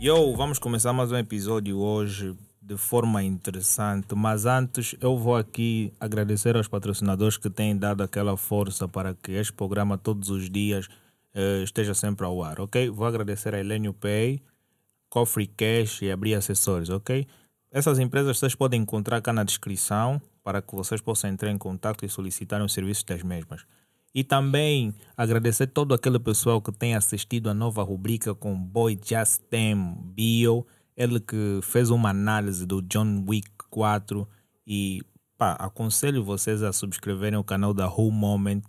Yo, vamos começar mais um episódio hoje de forma interessante, mas antes eu vou aqui agradecer aos patrocinadores que têm dado aquela força para que este programa todos os dias eh, esteja sempre ao ar, ok? Vou agradecer a Elenio Pay, Coffee Cash e Abrir Acessórios, ok? Essas empresas vocês podem encontrar cá na descrição para que vocês possam entrar em contato e solicitar os serviços das mesmas. E também agradecer todo aquele pessoal que tem assistido a nova rubrica com Boy Just Them Bio, ele que fez uma análise do John Wick 4 e pá, aconselho vocês a subscreverem o canal da Who Moment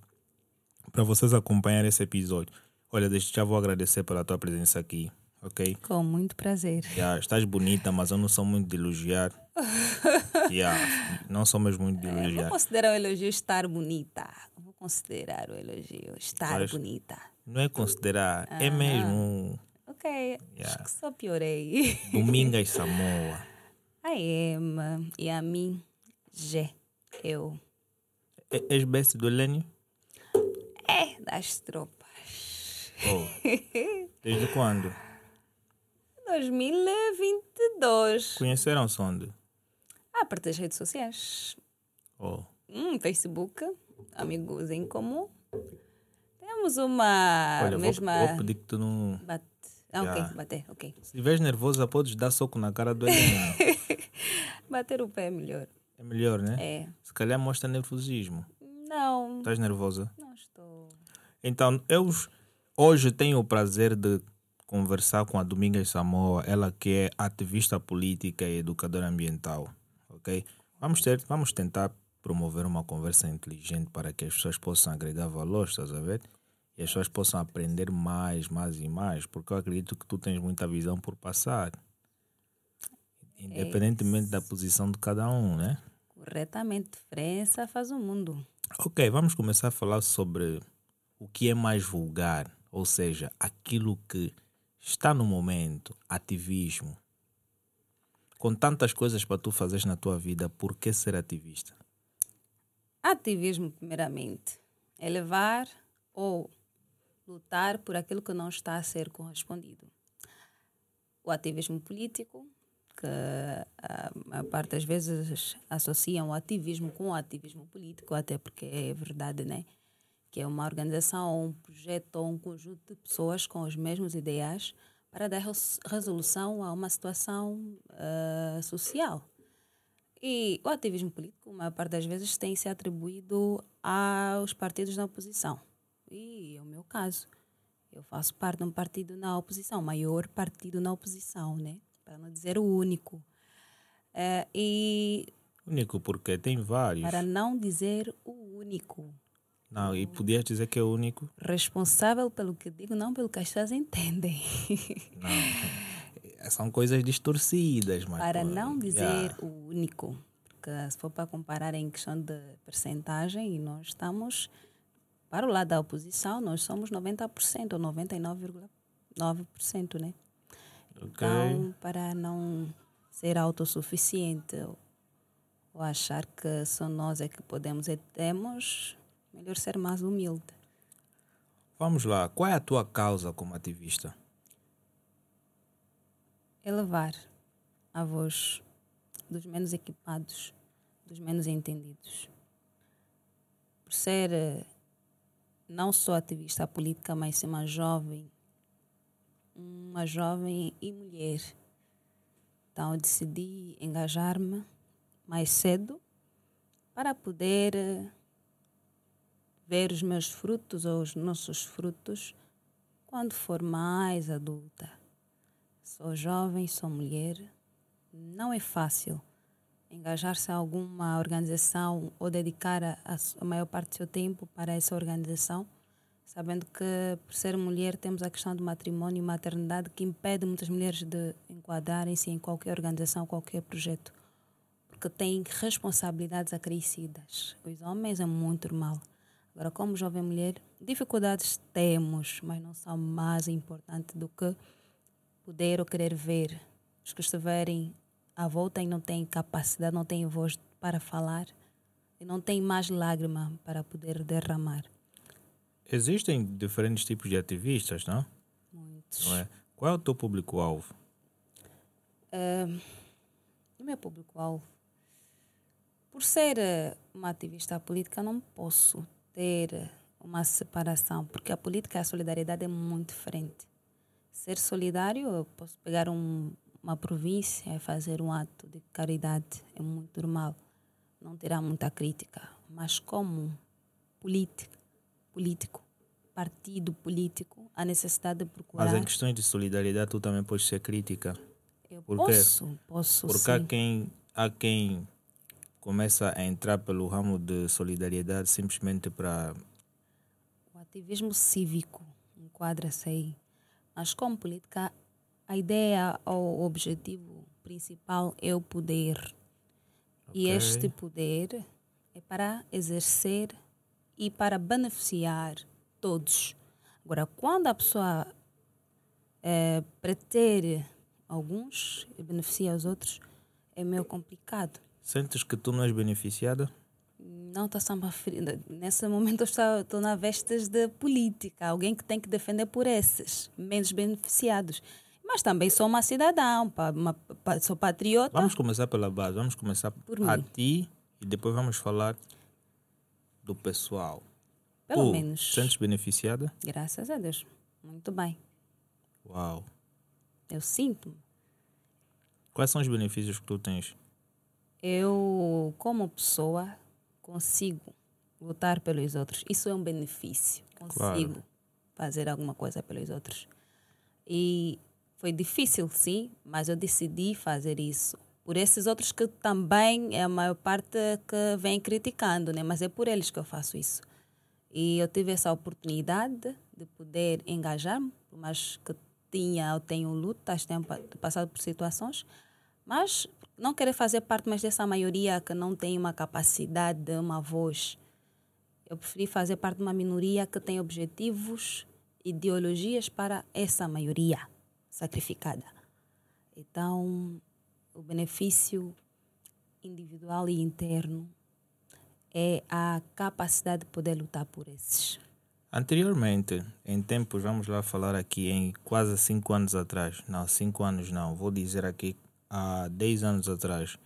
para vocês acompanharem esse episódio. Olha, desde já vou agradecer pela tua presença aqui, ok? Com muito prazer. Yeah, estás bonita, mas eu não sou muito de elogiar. yeah, não sou mesmo muito de É, elogiar. considerar o elogio estar bonita. Considerar o elogio estar Mas- bonita. Não é considerar, é mesmo Ok, Yeah. acho que só piorei. Domingas Samoa. I am. E a mim, G. Eu. É- És best do Elenio? É, das tropas. Oh. Desde quando? 2022. Conheceram-se onde? A partir das redes sociais. Oh. Hum, Facebook, amigos em comum. Temos uma Olha, vou, mesma. vou pedir que tu não. Bate. Ah, Yeah. ok, bater, ok. Se estiveres nervosa, podes dar soco na cara do Elenio. Bater o pé é melhor. É melhor, né? É. Se calhar mostra nervosismo. Não, Estás nervosa? não estou. Então, eu hoje tenho o prazer de conversar com a Domingas Samoa, ela que é ativista política e educadora ambiental, ok? Vamos, ter, vamos tentar promover uma conversa inteligente para que as pessoas possam agregar valor, estás a ver? E as pessoas possam aprender mais, mais e mais, porque eu acredito que tu tens muita visão por passar. Independentemente da posição de cada um, né? Corretamente, diferença faz o mundo. Ok, vamos começar a falar sobre o que é mais vulgar, ou seja, aquilo que está no momento, ativismo. Com tantas coisas para tu fazeres na tua vida, por que ser ativista? Ativismo, primeiramente, é levar ou lutar por aquilo que não está a ser correspondido. O ativismo político, que a maior parte das vezes associam o ativismo com o ativismo político, até porque é verdade, né? Que é uma organização, um projeto ou um conjunto de pessoas com os mesmos ideais para dar res- resolução a uma situação ah, social. E o ativismo político, a maior parte das vezes, tem se atribuído aos partidos na oposição. E é o meu caso. Eu faço parte de um partido na oposição, maior partido na oposição, né? Para não dizer o único. Eh, e Único porque tem vários. para não dizer o único. Não, e podias dizer que é único? Responsável pelo que digo, não pelo que as pessoas entendem. Não. São coisas distorcidas, mas. para não dizer yeah. o único. Porque se for para comparar em questão de percentagem, e nós estamos, para o lado da oposição, nós somos 90% ou 99,9%, né? Ok. Então, para não ser autossuficiente ou achar que só nós é que podemos e temos, melhor ser mais humilde. Vamos lá, qual é a tua causa como ativista? Elevar a voz dos menos equipados, dos menos entendidos. Por ser eh, não só ativista política, mas ser uma jovem, uma jovem e mulher. Então decidi engajar-me mais cedo para poder eh, ver os meus frutos ou os nossos frutos quando for mais adulta. Sou jovem, sou mulher. Não é fácil engajar-se a alguma organização ou dedicar a, a maior parte do seu tempo para essa organização, sabendo que, por ser mulher, temos a questão do matrimônio e maternidade que impede muitas mulheres de enquadrarem-se em qualquer organização, qualquer projeto, porque têm responsabilidades acrescidas. Os homens é muito normal. Agora, como jovem mulher, dificuldades temos, mas não são mais importantes do que poder ou querer ver. Os que estiverem à volta e não têm capacidade, não têm voz para falar e não têm mais lágrima para poder derramar. Existem diferentes tipos de ativistas, não? Muitos. não é? Qual é o teu público-alvo? O meu público-alvo. Por ser eh, uma ativista política, não posso ter uma separação, porque a política e a solidariedade é muito diferente. Ser solidário, eu posso pegar um, uma província e fazer um ato de caridade, é muito normal. Não terá muita crítica. Mas como política, político, partido político, a necessidade de procurar... Mas em questões de solidariedade, tu também podes ser crítica. eu por quê? posso, posso Porque há sim. quem, há quem começa a entrar pelo ramo de solidariedade simplesmente para. O ativismo cívico enquadra-se aí. Mas como política, a ideia ou o objetivo principal é o poder. E Ok. este poder é para exercer e para beneficiar todos. Agora, quando a pessoa eh, pretere alguns e beneficia os outros, é meio complicado. Sentes que tu não és beneficiada? Não estou samba fria. Nesse momento eu estou, estou na vestes de política, alguém que tem que defender por esses menos beneficiados. Mas também sou uma cidadã, uma, pa- sou patriota. Vamos começar pela base, vamos começar Por a mim. ti e depois vamos falar do pessoal. Pelo tu menos. sentes beneficiada? Graças a Deus. Muito bem. Uau! Eu sinto. Quais são os benefícios que tu tens? Eu, como pessoa, consigo lutar pelos outros. Isso é um benefício. Consigo Claro. fazer alguma coisa pelos outros. E foi difícil, sim, mas eu decidi fazer isso. Por esses outros que também é a maior parte que vem criticando, né? mas é por eles que eu faço isso. E eu tive essa oportunidade de poder engajar-me, por mais que tinha, eu tenho lutas, tenho pa- passado por situações, mas não querer fazer parte mais dessa maioria que não tem uma capacidade, uma voz. Eu preferi fazer parte de uma minoria que tem objetivos, ideologias para essa maioria sacrificada. Então, o benefício individual e interno é a capacidade de poder lutar por esses. Anteriormente, em tempos, vamos lá falar aqui em quase cinco anos atrás. Não, cinco anos não. Vou dizer aqui há 10 anos atrás.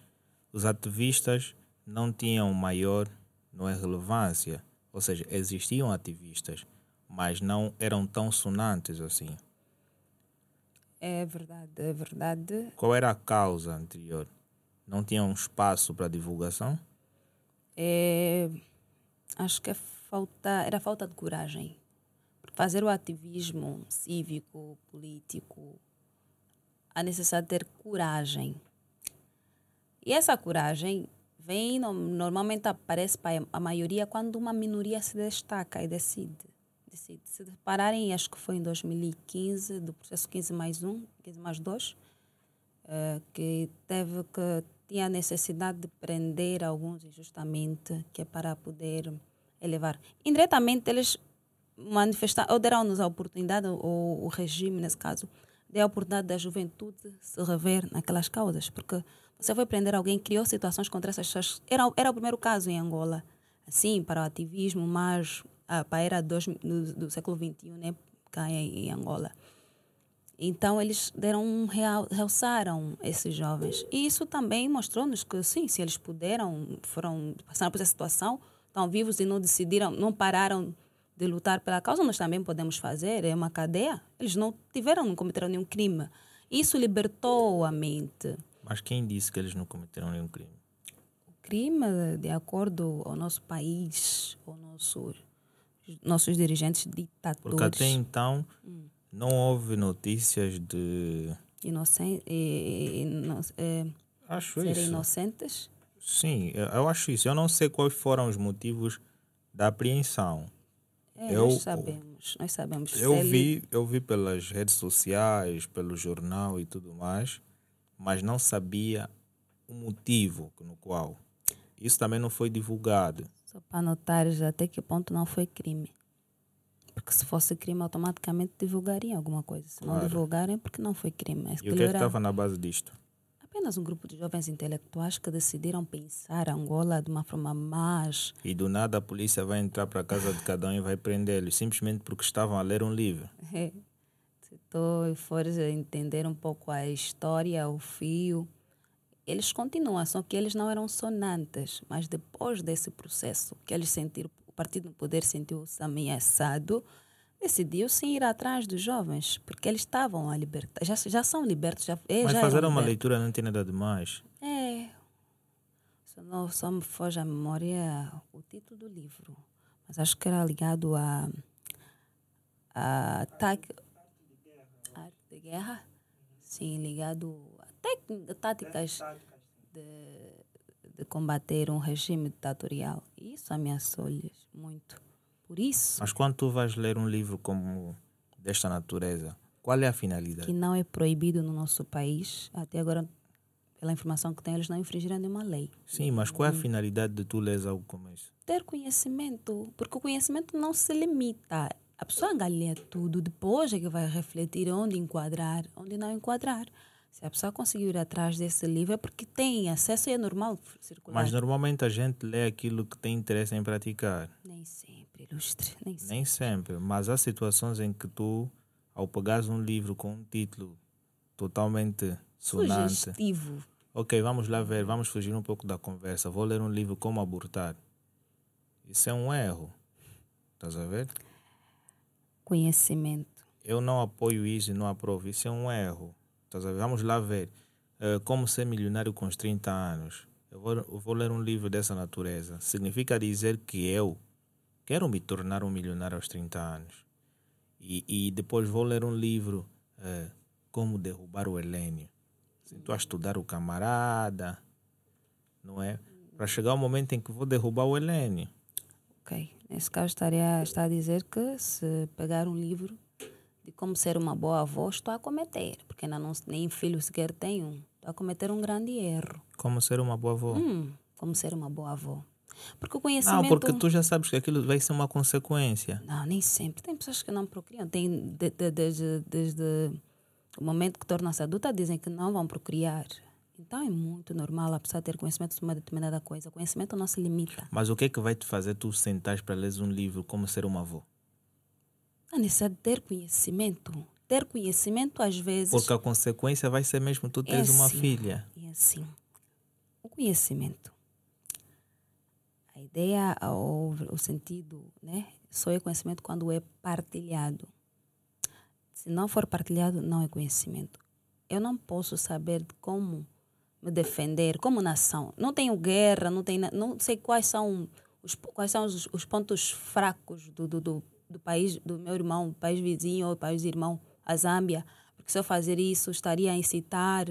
Os ativistas não tinham maior não é, relevância. Ou seja, existiam ativistas, mas não eram tão sonantes assim. É verdade, é verdade. Qual era a causa anterior? Não tinham espaço para divulgação? É, acho que é falta, era falta de coragem. Fazer o ativismo cívico, político, a necessidade de ter coragem. E essa coragem vem, no- normalmente aparece para a maioria quando uma minoria se destaca e decide. decide. Se pararem, acho que foi em 2015, do processo 15 mais 1, 15 mais 2, eh, que teve que tinha a necessidade de prender alguns injustamente, que é para poder elevar. Indiretamente, eles manifestaram, ou deram-nos a oportunidade, ou o regime, nesse caso, deu a oportunidade da juventude se rever naquelas causas, porque você foi prender alguém, criou situações contra essas pessoas. Era, era o primeiro caso em Angola, assim, para o ativismo, mas ah, para a era do, do século XXI, né, cá em, em Angola. Então eles deram um real, realçaram esses jovens. E isso também mostrou-nos que sim, se eles puderam, foram passaram por essa situação, estão vivos e não decidiram, não pararam de lutar pela causa, nós também podemos fazer, é uma cadeia. Eles não tiveram, não cometeram nenhum crime. Isso libertou a mente. Mas quem disse que eles não cometeram nenhum crime? O crime, de acordo ao nosso país, ao nosso, nossos dirigentes ditadores, Porque até então não houve notícias de. inocen- e- e- ino- é, Acho serem isso. inocentes, Sim, eu acho isso. Eu não sei quais foram os motivos da apreensão. É, Eu- nós sabemos, nós sabemos. Eu ele- vi, eu vi pelas redes sociais, pelo jornal e tudo mais, mas não sabia o motivo no qual. Isso também não foi divulgado. Só para notares até que ponto não foi crime. Porque se fosse crime, automaticamente divulgariam alguma coisa. Se não Claro. divulgarem, é porque não foi crime. E o que é que estava na base disto? Apenas um grupo de jovens intelectuais que decidiram pensar Angola de uma forma mais. E do nada a polícia vai entrar para a casa de cada um e vai prendê-los, simplesmente porque estavam a ler um livro. É, se tu fores entender um pouco a história, o fio, eles continuam, só que eles não eram sonantes, mas depois desse processo que eles sentiram, o partido no poder sentiu-se ameaçado, decidiu sim ir atrás dos jovens, porque eles estavam a libertar, já, já são libertos. Já, é, Mas já fazer uma leitura não tem nada demais. É. Só, não, só me foge à memória o título do livro. Mas acho que era ligado a. a ataque. Arte de guerra? Sim, ligado a táticas de, de combater um regime ditatorial. E isso ameaçou-lhes muito. Por isso Mas quando tu vais ler um livro como desta natureza, qual é a finalidade? que não é proibido no nosso país, até agora, pela informação que tenho, eles não infringiram nenhuma lei. Sim, mas qual é a finalidade de tu leres algo como isso? ter conhecimento, porque o conhecimento não se limita. A pessoa lê tudo, depois é que vai refletir onde enquadrar, onde não enquadrar. Se a pessoa conseguir ir atrás desse livro é porque tem acesso e é normal circular. Mas normalmente a gente lê aquilo que tem interesse em praticar. Nem sempre, ilustre, nem sempre. Nem sempre, mas há situações em que tu, ao pegares um livro com um título totalmente sonante, Sugestivo. ok, vamos lá ver, vamos fugir um pouco da conversa. Vou ler um livro como abortar. Isso é um erro. Estás a ver? Conhecimento. Eu não apoio isso e não aprovo. Isso é um erro. Vamos lá ver. Eh, como ser milionário com os 30 anos. Eu vou, eu vou ler um livro dessa natureza. Significa dizer que eu quero me tornar um milionário aos 30 anos. E, e depois vou ler um livro eh, Como Derrubar o Helênio. Estou a estudar o camarada, não é? Para chegar o momento em que vou derrubar o Helênio. Ok. Nesse caso, estaria, está a dizer que se pegar um livro de como ser uma boa avó, estou a cometer, porque ainda não, nem filho sequer tenho. Estou a cometer um grande erro. Como ser uma boa avó. Hum, como ser uma boa avó. Porque o conhecimento. Não, porque tu já sabes que aquilo vai ser uma consequência. Não, nem sempre. Tem pessoas que não procriam. Tem, de- de- desde, desde o momento que tornam-se adulta, dizem que não vão procriar. Então é muito normal a pessoa ter conhecimento sobre uma determinada coisa. O conhecimento não se limita. Mas o que é que vai te fazer tu sentares para ler um livro como ser uma avó? A necessidade de ter conhecimento. Ter conhecimento, às vezes. Porque a consequência vai ser mesmo tu teres é uma assim, filha. É assim. O conhecimento. A ideia ou o sentido, né? Só é conhecimento quando é partilhado. Se não for partilhado, não é conhecimento. Eu não posso saber como me defender como nação. Não tenho guerra, não, tenho, não sei quais são os, quais são os, os pontos fracos do, do, do, do país, do meu irmão, país vizinho ou país irmão, a Zâmbia. Porque se eu fazer isso, estaria a incitar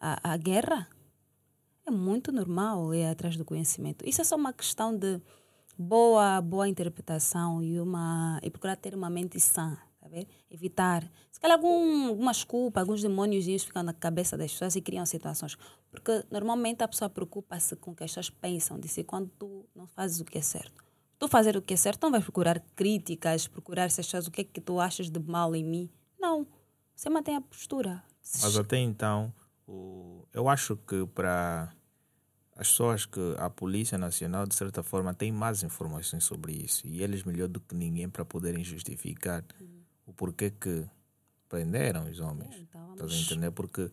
a, a guerra? É muito normal ir atrás do conhecimento. Isso é só uma questão de boa, boa interpretação e, uma, e procurar ter uma mente sã, tá vendo? Evitar. Se calhar algum, algumas culpas, alguns demônios ficam na cabeça das pessoas e criam situações. Porque normalmente a pessoa preocupa-se com o que as pessoas pensam de si quando tu não fazes o que é certo. Tu fazer o que é certo, não vais procurar críticas, procurar se achas o que é que tu achas de mal em mim. Não. Você mantém a postura. Mas até então, o, eu acho que para as pessoas que a Polícia Nacional, de certa forma, tem mais informações sobre isso. E eles melhor do que ninguém para poderem justificar o porquê que prenderam os homens. Então, Estás a entender? Porque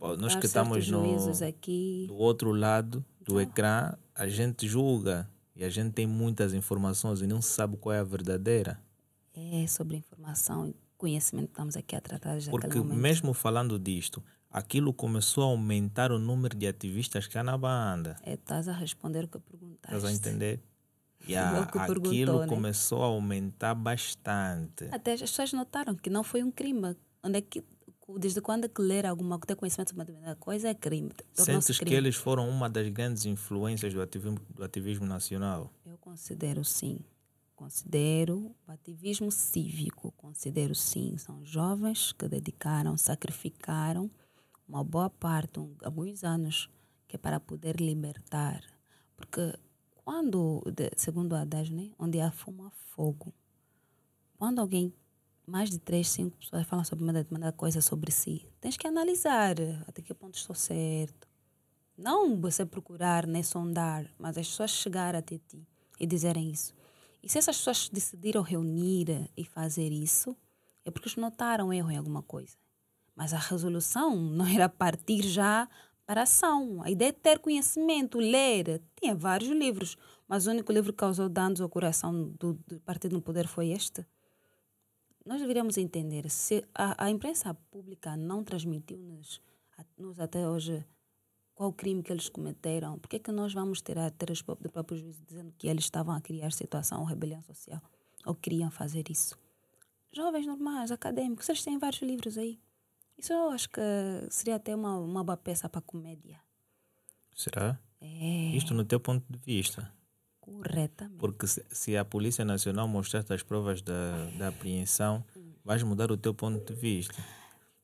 nós que estamos no, aqui. do outro lado do ecrã, a gente julga e a gente tem muitas informações e não sabe qual é a verdadeira. É sobre informação e conhecimento que estamos aqui a tratar já Porque mesmo falando disto, aquilo começou a aumentar o número de ativistas que há na banda. É, estás a responder o que perguntaste. Estás a entender? E a- aquilo né? começou a aumentar bastante. Até as pessoas notaram que não foi um crime. Onde é que, desde quando é que ler alguma ter conhecimento sobre determinada coisa é crime? Sentes que crime. eles foram uma das grandes influências do ativismo, do ativismo nacional? Eu considero sim. Considero o ativismo cívico, considero sim. São jovens que dedicaram, sacrificaram uma boa parte, um, alguns anos, que é para poder libertar. Porque quando, segundo o Haddad, né, onde há fumo, há fogo. Quando alguém mais de três, cinco pessoas falam sobre uma determinada coisa sobre si, tens que analisar até que ponto estou certo. Não você procurar nem sondar, mas as pessoas chegarem até ti e dizerem isso. E se essas pessoas decidiram reunir e fazer isso, é porque notaram erro em alguma coisa. Mas a resolução não era partir já para a ação. A ideia é ter conhecimento, ler. Tinha vários livros, mas o único livro que causou danos ao coração do, do Partido no Poder foi este. Nós deveríamos entender, se a, a imprensa pública não transmitiu-nos nos até hoje qual crime que eles cometeram, por que, é que nós vamos ter a ter do próprio juízo dizendo que eles estavam a criar situação ou rebelião social ou queriam fazer isso? Jovens normais, acadêmicos, eles têm vários livros aí. Isso eu acho que seria até uma, uma boa peça para comédia. Será? É. Isto no teu ponto de vista. Corretamente. Porque se, se a Polícia Nacional mostrar as provas da, da apreensão, vais mudar o teu ponto de vista.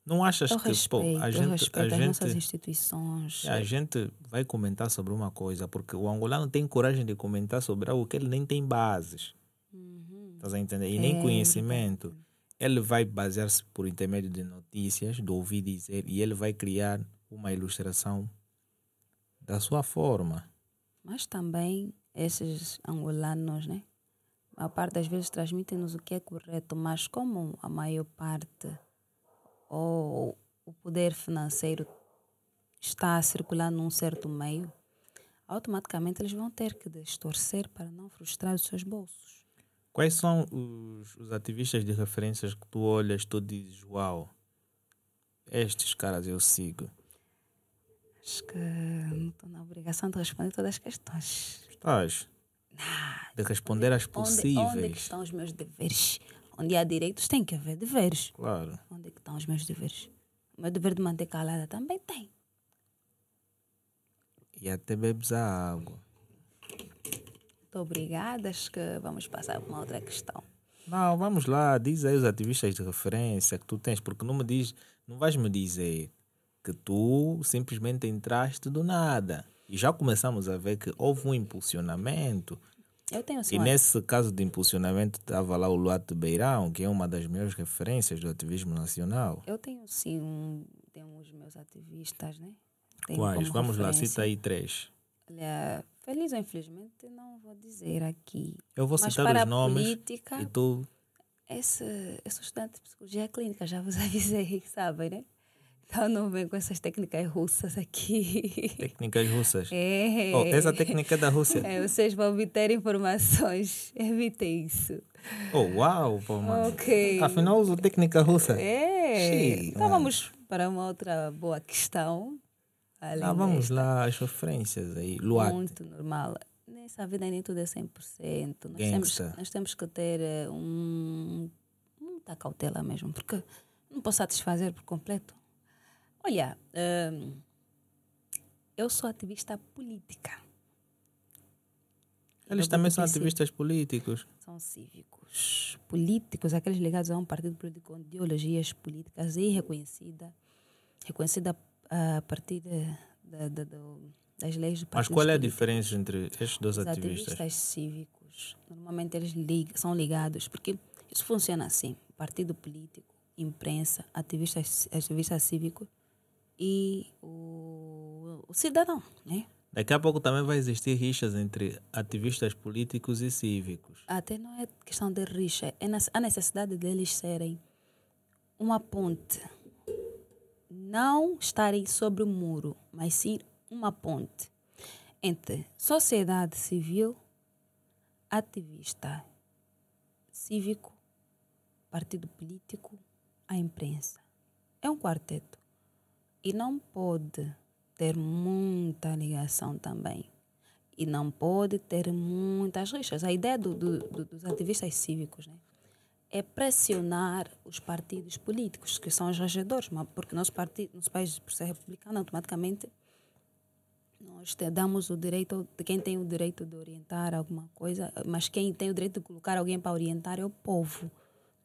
Não achas eu que respeito, pô, a gente, a gente, a gente vai comentar sobre uma coisa, porque o angolano tem coragem de comentar sobre algo que ele nem tem bases. Uhum. Estás a entender? E nem É, conhecimento. Ele vai basear-se por intermédio de notícias, de ouvir dizer, e ele vai criar uma ilustração da sua forma. Mas também esses angolanos, né? A parte das vezes transmitem-nos o que é correto, mas como a maior parte ou o poder financeiro está a circular num certo meio, automaticamente eles vão ter que distorcer para não frustrar os seus bolsos. Quais são os, os ativistas de referências que tu olhas, tu dizes, uau, estes caras eu sigo? Acho que não estou na obrigação de responder todas as questões. Estás? De responder às Onde, possíveis. onde é que estão os meus deveres? Onde há direitos tem que haver deveres. Claro. Onde é que estão os meus deveres? O meu dever de manter calada também tem. E até bebes a água. Muito obrigada. Acho que vamos passar para uma outra questão. Não, vamos lá, diz aí os ativistas de referência que tu tens, porque não me diz, não vais me dizer que tu simplesmente entraste do nada. E já começamos a ver que houve um impulsionamento. Eu tenho E nesse caso de impulsionamento estava lá o Luato Beirão, que é uma das melhores referências do ativismo nacional. eu tenho sim um, tenho os meus ativistas, né? Tenho Quais? Vamos lá, cita aí três. Olha, feliz ou infelizmente, não vou dizer aqui. Eu vou Mas citar para os nomes política, e tu esse, eu sou estudante de psicologia clínica, já vos avisei, sabem, né? Então não vem com essas técnicas russas aqui. técnicas russas. É. Oh, essa técnica é da Rússia. É, vocês vão obter informações. Evitem isso. Oh, uau, pô, mano. Ok. Afinal, uso técnica russa. É. Sim, então vamos para uma outra boa questão. Além Ah, vamos desta. lá, as referências aí. Luato. Muito normal. Nessa vida nem tudo é 100%. Nós temos, nós temos que ter eh, um, muita cautela mesmo, porque não posso satisfazer por completo. Olha, hum, eu sou ativista política. Eles Eu também são ativistas políticos. São cívicos. Políticos, aqueles ligados a um partido político com ideologias políticas e reconhecida, reconhecida a partir da- das leis do Mas partido. qual é a diferença entre estes dois Os ativistas? ativistas cívicos, normalmente eles são ligados, porque isso funciona assim: partido político, imprensa, ativistas, ativista cívico e o, o cidadão, né? Daqui a pouco também vai existir rixas entre ativistas políticos e cívicos. Até não é questão de rixa, é a necessidade deles serem uma ponte. Não estarem sobre o muro, mas sim uma ponte entre sociedade civil, ativista cívico, partido político, a imprensa. É um quarteto. E não pode ter muita ligação também. E não pode ter muitas rixas. A ideia do- do- do- dos ativistas cívicos né, é pressionar os partidos políticos, que são os regedores, porque nosso, partido, nosso país, por ser republicano, automaticamente nós damos o direito de quem tem o direito de orientar alguma coisa, mas quem tem o direito de colocar alguém para orientar é o povo.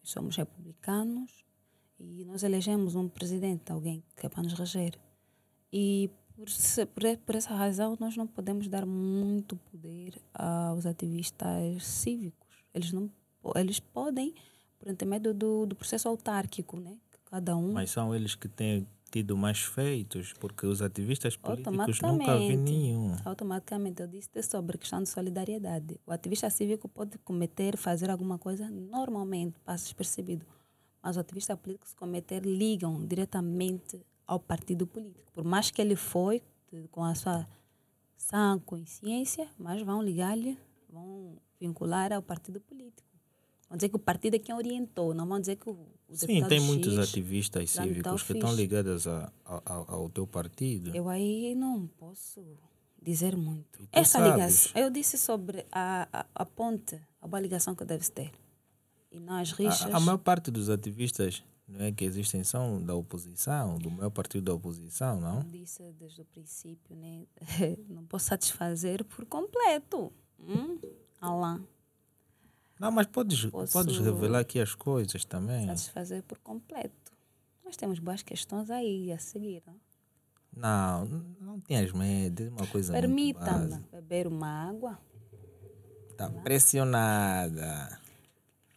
Somos republicanos e nós elegemos um presidente, alguém que é para nos reger. E por, por, por essa razão nós não podemos dar muito poder aos ativistas cívicos. Eles não eles podem por intermédio do, do processo autárquico, né? Cada um. Mas são eles que têm tido mais feitos, porque os ativistas políticos nunca vi Automaticamente. nenhum. Automaticamente, eu disse sobre questão de solidariedade. O ativista cívico pode cometer, fazer alguma coisa normalmente, passa despercebido. Mas o ativista político, se cometer, ligam diretamente ao partido político. Por mais que ele foi com a sua sã consciência, mas vão ligar-lhe, vão vincular ao partido político. Vão dizer que o partido é quem orientou, não vão dizer que o, o Sim, deputado tem muitos X ativistas me tá cívicos que estão ligados a, a- ao teu partido. Eu aí não posso dizer muito. Essa sabes. ligação, eu disse sobre a, a, a ponte, a boa ligação que deve ter. E não as rixas. A, a maior parte dos ativistas não é que existem são da oposição, do maior partido da oposição, não? disse desde o princípio, né? não posso satisfazer por completo. Hum? Alá, Não, mas podes, Posso- podes revelar aqui as coisas também. satisfazer por completo. Nós temos boas questões aí a seguir. Não? Não, não tenhas medo, é uma coisa Permita-me beber uma água. Está pressionada.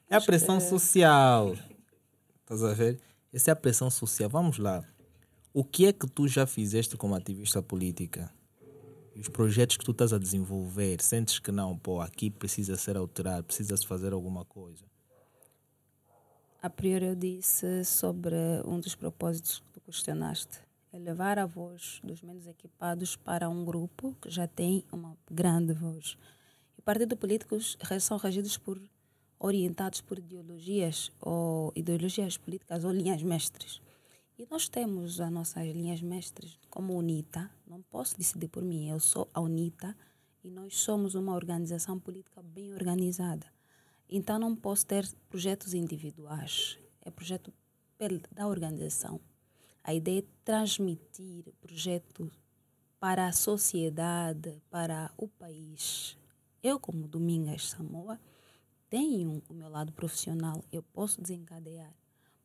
É a pressão social. Estás a ver? Essa é a pressão social. Vamos lá. O que é que tu já fizeste como ativista política? Os projetos que tu estás a desenvolver, sentes que não, pô, aqui precisa ser alterado, precisa-se fazer alguma coisa. A priori eu disse sobre um dos propósitos que tu questionaste. É levar a voz dos menos equipados para um grupo que já tem uma grande voz. E partidos políticos são regidos por, orientados por ideologias ou ideologias políticas ou linhas mestres. E nós temos as nossas linhas mestres como UNITA. Não posso decidir por mim, eu sou a UNITA e nós somos uma organização política bem organizada. Então não posso ter projetos individuais, é projeto da organização. A ideia é transmitir projetos para a sociedade, para o país. Eu, como Domingas Samoa, tenho o meu lado profissional, eu posso desencadear.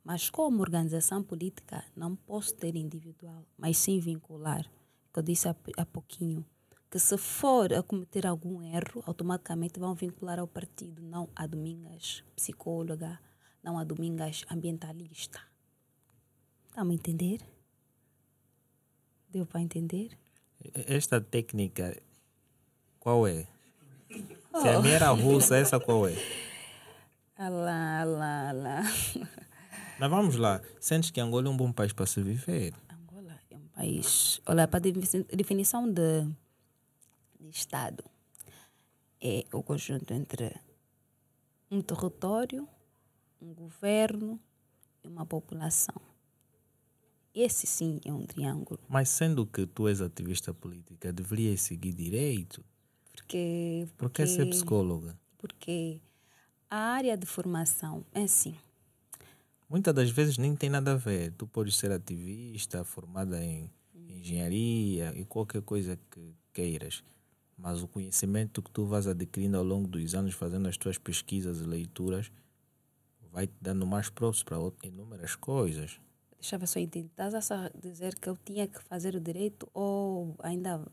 Mas como organização política, não posso ter individual, mas sim vincular. Que eu disse há, há pouquinho, que se for a cometer algum erro, automaticamente vão vincular ao partido, não a Domingas psicóloga, não a Domingas ambientalista. Está a entender? Deu para entender? Esta técnica, qual é? Se a minha era russa, essa qual é? Alá, alá, alá. Mas vamos lá. Sentes que Angola é um bom país para se viver? Angola é um país. Olha, para a defini- definição de, de Estado, é o conjunto entre um território, um governo e uma população. Esse sim é um triângulo, Mas sendo que tu és ativista política, deverias seguir direito. Porque Por que ser psicóloga? porque a área de formação é assim. Muitas das vezes nem tem nada a ver. Tu podes ser ativista, formada em engenharia e qualquer coisa que queiras. Mas o conhecimento que tu vais adquirindo ao longo dos anos, fazendo as tuas pesquisas e leituras, vai te dando mais provas para inúmeras coisas. Deixa eu ver se eu entendi. Estás a só dizer que eu tinha que fazer o direito ou ainda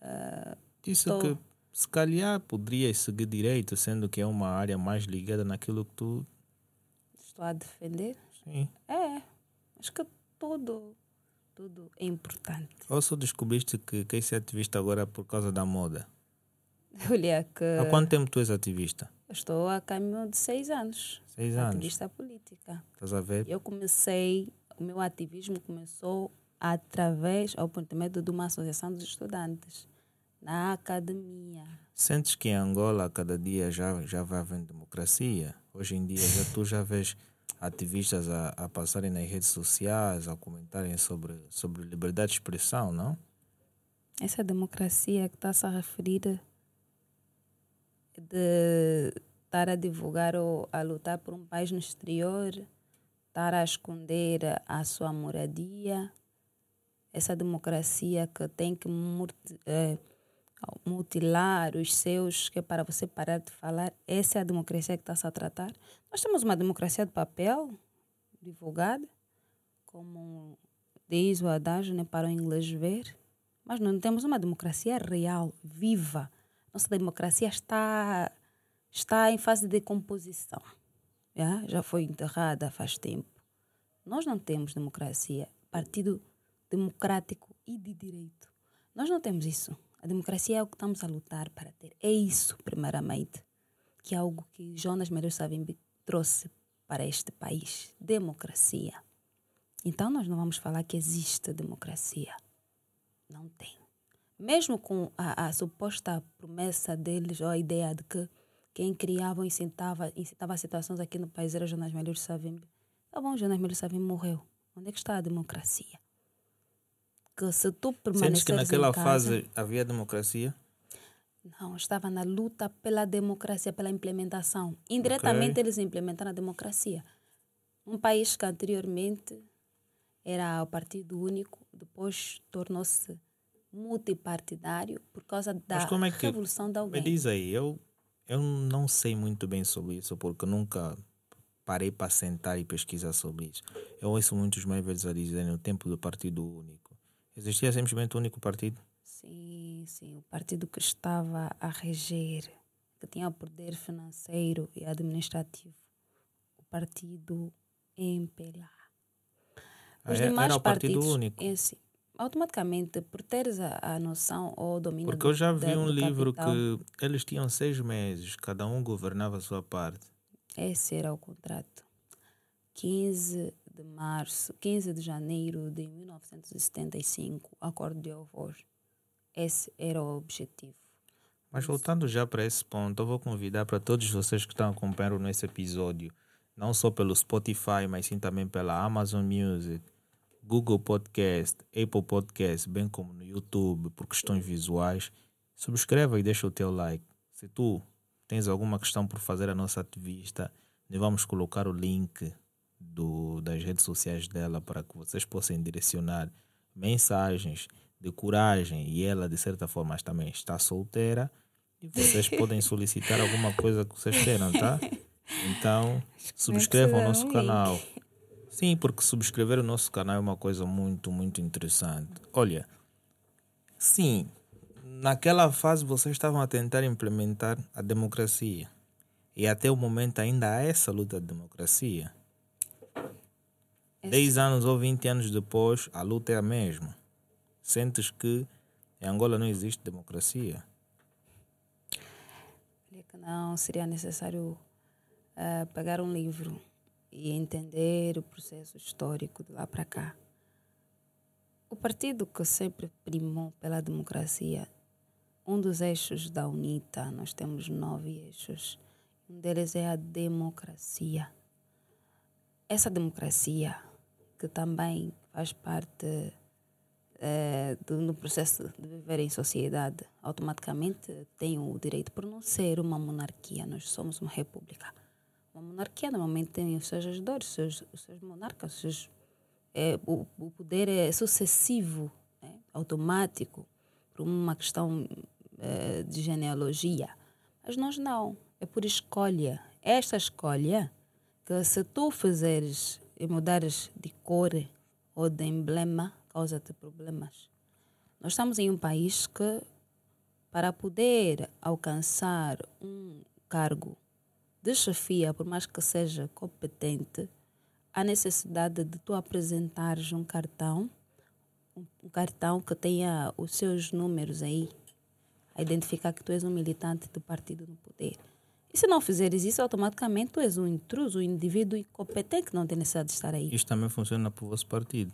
ah, Disse Tô. que se calhar poderias seguir direito, sendo que é uma área mais ligada naquilo que tu. estou a defender? Sim. É, acho que tudo, tudo é importante. Ou só descobriste que queres ser ativista agora por causa da moda? Olha que Há quanto tempo tu és ativista? estou a caminho de seis anos, Seis anos. ativista política. Estás a ver? Eu comecei, o meu ativismo começou através, ao intermédio de uma associação dos estudantes, na academia. Sentes que em Angola cada dia já, já vai havendo democracia? Hoje em dia já tu já vês ativistas a, a passarem nas redes sociais, a comentarem sobre, sobre liberdade de expressão, não? Essa democracia que está-se a referir de estar a divulgar ou a lutar por um país no exterior, estar a esconder a sua moradia, essa democracia que tem que eh, mutilar os seus, que é para você parar de falar, essa é a democracia que está-se a tratar. Nós temos uma democracia de papel divulgada, como diz o adágio, né, para o inglês ver, mas não temos uma democracia real, viva. Nossa democracia está, está em fase de decomposição. já, já foi enterrada faz tempo. Nós não temos democracia, partido democrático e de direito. Nós não temos isso. A democracia é o que estamos a lutar para ter. É isso, primeiramente, que é algo que Jonas Medeiros Savimbi trouxe para este país. Democracia. Então nós não vamos falar que existe democracia. Não tem. Mesmo com a, a suposta promessa deles ou a ideia de que quem criava ou incitava, incitava situações aqui no país era Jonas Medeiros Savimbi. Tá bom, Jonas Medeiros Savimbi morreu. Onde é que está a democracia? Que se tu permaneceres Sentes que naquela casa, fase havia democracia? Não, estava na luta pela democracia, pela implementação. Indiretamente Ok. eles implementaram a democracia. Um país que anteriormente era o partido único, depois tornou-se multipartidário por causa da Mas como é que- revolução Me alguém. diz aí, eu, eu não sei muito bem sobre isso, porque nunca parei para sentar e pesquisar sobre isso. Eu ouço muitos mais velhos a dizerem no tempo do partido único. Existia simplesmente um único partido? Sim, sim, o partido que estava a reger, que tinha o poder financeiro e administrativo, o partido MPLA. Ah, Os é- demais era o partido partidos, único. esse, automaticamente, por teres a, a noção ou o domínio Porque eu já vi um do livro capital, que eles tinham seis meses, cada um governava a sua parte. Esse era o contrato. 15 de março, 15 de janeiro de 1975, Acordo de Alvor. Esse era o objetivo. Mas voltando já para esse ponto, eu vou convidar para todos vocês que estão acompanhando nesse episódio, não só pelo Spotify, mas sim também pela Amazon Music, Google Podcast, Apple Podcast, bem como no YouTube, por questões visuais. Subscreva e deixa o teu like. Se tu tens alguma questão por fazer a nossa ativista, nós vamos colocar o link do, das redes sociais dela para que vocês possam direcionar mensagens de coragem e ela de certa forma também está solteira e vocês podem solicitar alguma coisa que vocês queiram, tá? Então, subscrevam o nosso canal. Sim, porque subscrever o nosso canal é uma coisa muito, muito interessante. Olha, sim, naquela fase vocês estavam a tentar implementar a democracia. E até o momento ainda há essa luta de democracia. 10 anos ou 20 anos depois, a luta é a mesma. Sentes que em Angola não existe democracia? Não seria necessário ah, pegar um livro e entender o processo histórico de lá para cá. O partido que sempre primou pela democracia, um dos eixos da UNITA, nós temos nove eixos, um deles é a democracia. Essa democracia, que também faz parte eh, do, do processo de viver em sociedade, automaticamente tem o direito por não ser uma monarquia. Nós somos uma república. Uma monarquia normalmente tem os seus regedores, os seus, os seus monarcas, os seus, eh, o, o poder é sucessivo, né, automático, por uma questão eh, de genealogia. Mas nós não, é por escolha. Esta escolha, que se tu fizeres mudares de cor ou de emblema, causa-te problemas. Nós estamos em um país que, para poder alcançar um cargo de chefia, por mais que seja competente, há necessidade de tu apresentares um cartão, um cartão que tenha os seus números aí, a identificar que tu és um militante do partido no poder. E se não fizeres isso, automaticamente tu és um intruso, um indivíduo incompetente que não tem necessidade de estar aí. Isto também funciona para o vosso partido?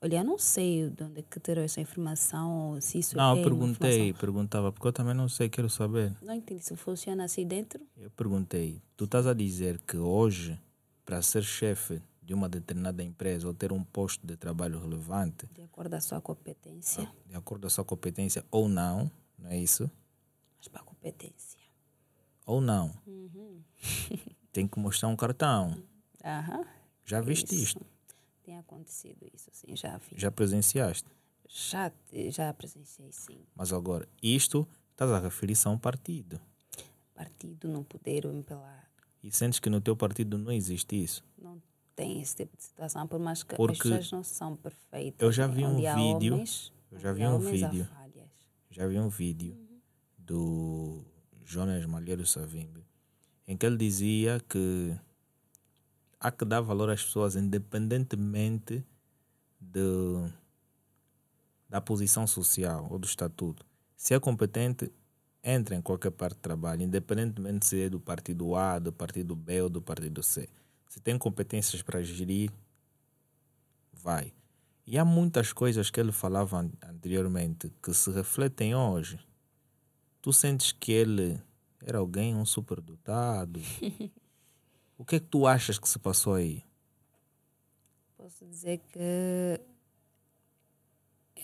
Olha, eu não sei de onde é que tirou essa informação, ou se isso Não, é eu perguntei, perguntava, porque eu também não sei, quero saber. Não entendi se funciona assim dentro. Eu perguntei, tu estás a dizer que hoje, para ser chefe de uma determinada empresa ou ter um posto de trabalho relevante, De acordo com a sua competência. de acordo a sua competência ou não, não é isso? Mas para a competência. Ou não, tem que mostrar um cartão. Aham. Já viste Isso. isto? Tem acontecido isso, sim, já vi. Já presenciaste? Já, já presenciei, sim. Mas agora, isto estás a referir-se a um partido. Partido no poder, o MPLA, E sentes que no teu partido não existe isso? não tem esse tipo de situação, por mais que Porque as pessoas não são perfeitas. eu já né? vi um Onde há vídeo, homens, eu já vi um vídeo. Já vi um vídeo do Jonas Malheiro Savimbi em que ele dizia que há que dar valor às pessoas independentemente de, da posição social ou do estatuto. Se é competente, entra em qualquer parte de trabalho, independentemente se é do partido A, do partido B ou do partido C. Se tem competências para gerir, vai. E há muitas coisas que ele falava anteriormente que se refletem hoje. Tu sentes que ele era alguém, um superdotado? o que é que tu achas que se passou aí? Posso dizer que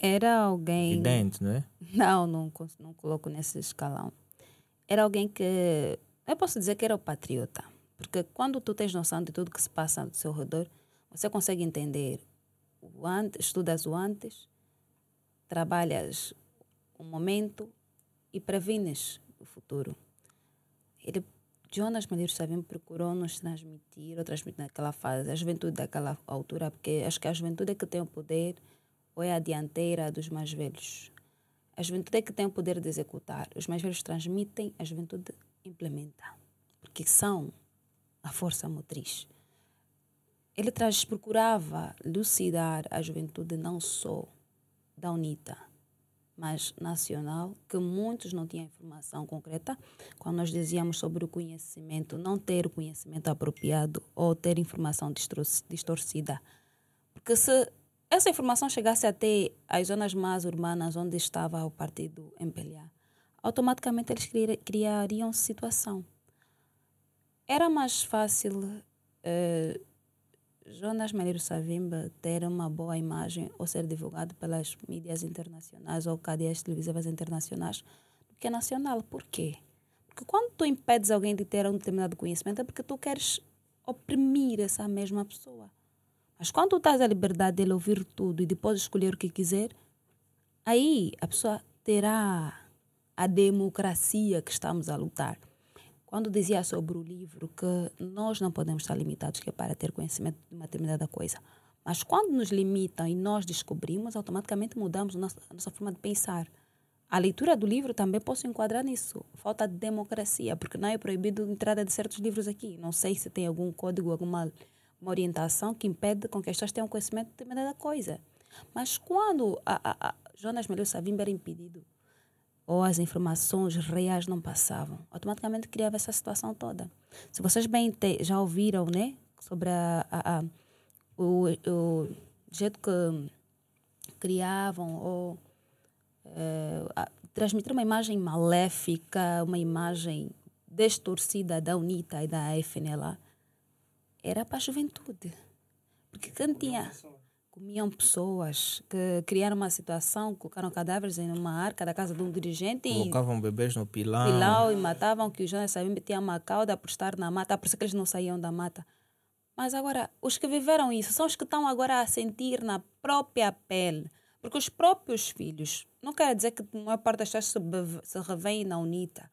era alguém. Evidente, não é? Não, não, não coloco nesse escalão. Era alguém que. Eu posso dizer que era o patriota. Porque quando tu tens noção de tudo que se passa ao seu redor, você consegue entender o antes, estudas o antes, trabalhas o momento e prevines o futuro. Ele, Jonas Medeiros Savim procurou nos transmitir, ou transmitir naquela fase, a juventude daquela altura, porque acho que a juventude é que tem o poder ou é a dianteira dos mais velhos. A juventude é que tem o poder de executar. Os mais velhos transmitem, a juventude implementa. Porque são a força motriz. Ele traz, procurava lucidar a juventude não só da UNITA, mas nacional, que muitos não tinham informação concreta. Quando nós dizíamos sobre o conhecimento, não ter o conhecimento apropriado ou ter informação distorcida. Porque se essa informação chegasse até as zonas mais urbanas onde estava o partido MPLA, automaticamente eles criariam situação. Era mais fácil uh, Jonas Malheiro Savimba ter uma boa imagem ou ser divulgado pelas mídias internacionais ou cadeias televisivas internacionais do que nacional. Por quê? Porque quando tu impedes alguém de ter um determinado conhecimento é porque tu queres oprimir essa mesma pessoa. Mas quando tu tens a liberdade de ouvir tudo e depois escolher o que quiser, aí a pessoa terá a democracia que estamos a lutar. Quando dizia sobre o livro que nós não podemos estar limitados que é para ter conhecimento de uma determinada coisa, mas quando nos limitam e nós descobrimos, automaticamente mudamos a nossa, a nossa forma de pensar. A leitura do livro também posso enquadrar nisso. Falta de democracia, porque não é proibido a entrada de certos livros aqui. Não sei se tem algum código, alguma uma orientação que impede com que as pessoas tenham conhecimento de determinada coisa. Mas quando a, a, a Jonas Melhor Savimba era impedido, ou as informações reais não passavam, automaticamente criava essa situação toda. Se vocês bem te, já ouviram né, sobre a, a, a o, o jeito que criavam ou uh, transmitir uma imagem maléfica, uma imagem distorcida da UNITA e da FNLA, era para a juventude. Porque quem tinha. Comiam pessoas que criaram uma situação, colocaram cadáveres em uma arca da casa de um dirigente. Colocavam bebês no pilão. Pilão e matavam, que os jovens sabiam tinha uma cauda por estar na mata, por isso que eles não saíam da mata. Mas agora, os que viveram isso são os que estão agora a sentir na própria pele. Porque os próprios filhos, não quer dizer que a maior parte das pessoas se, se na UNITA,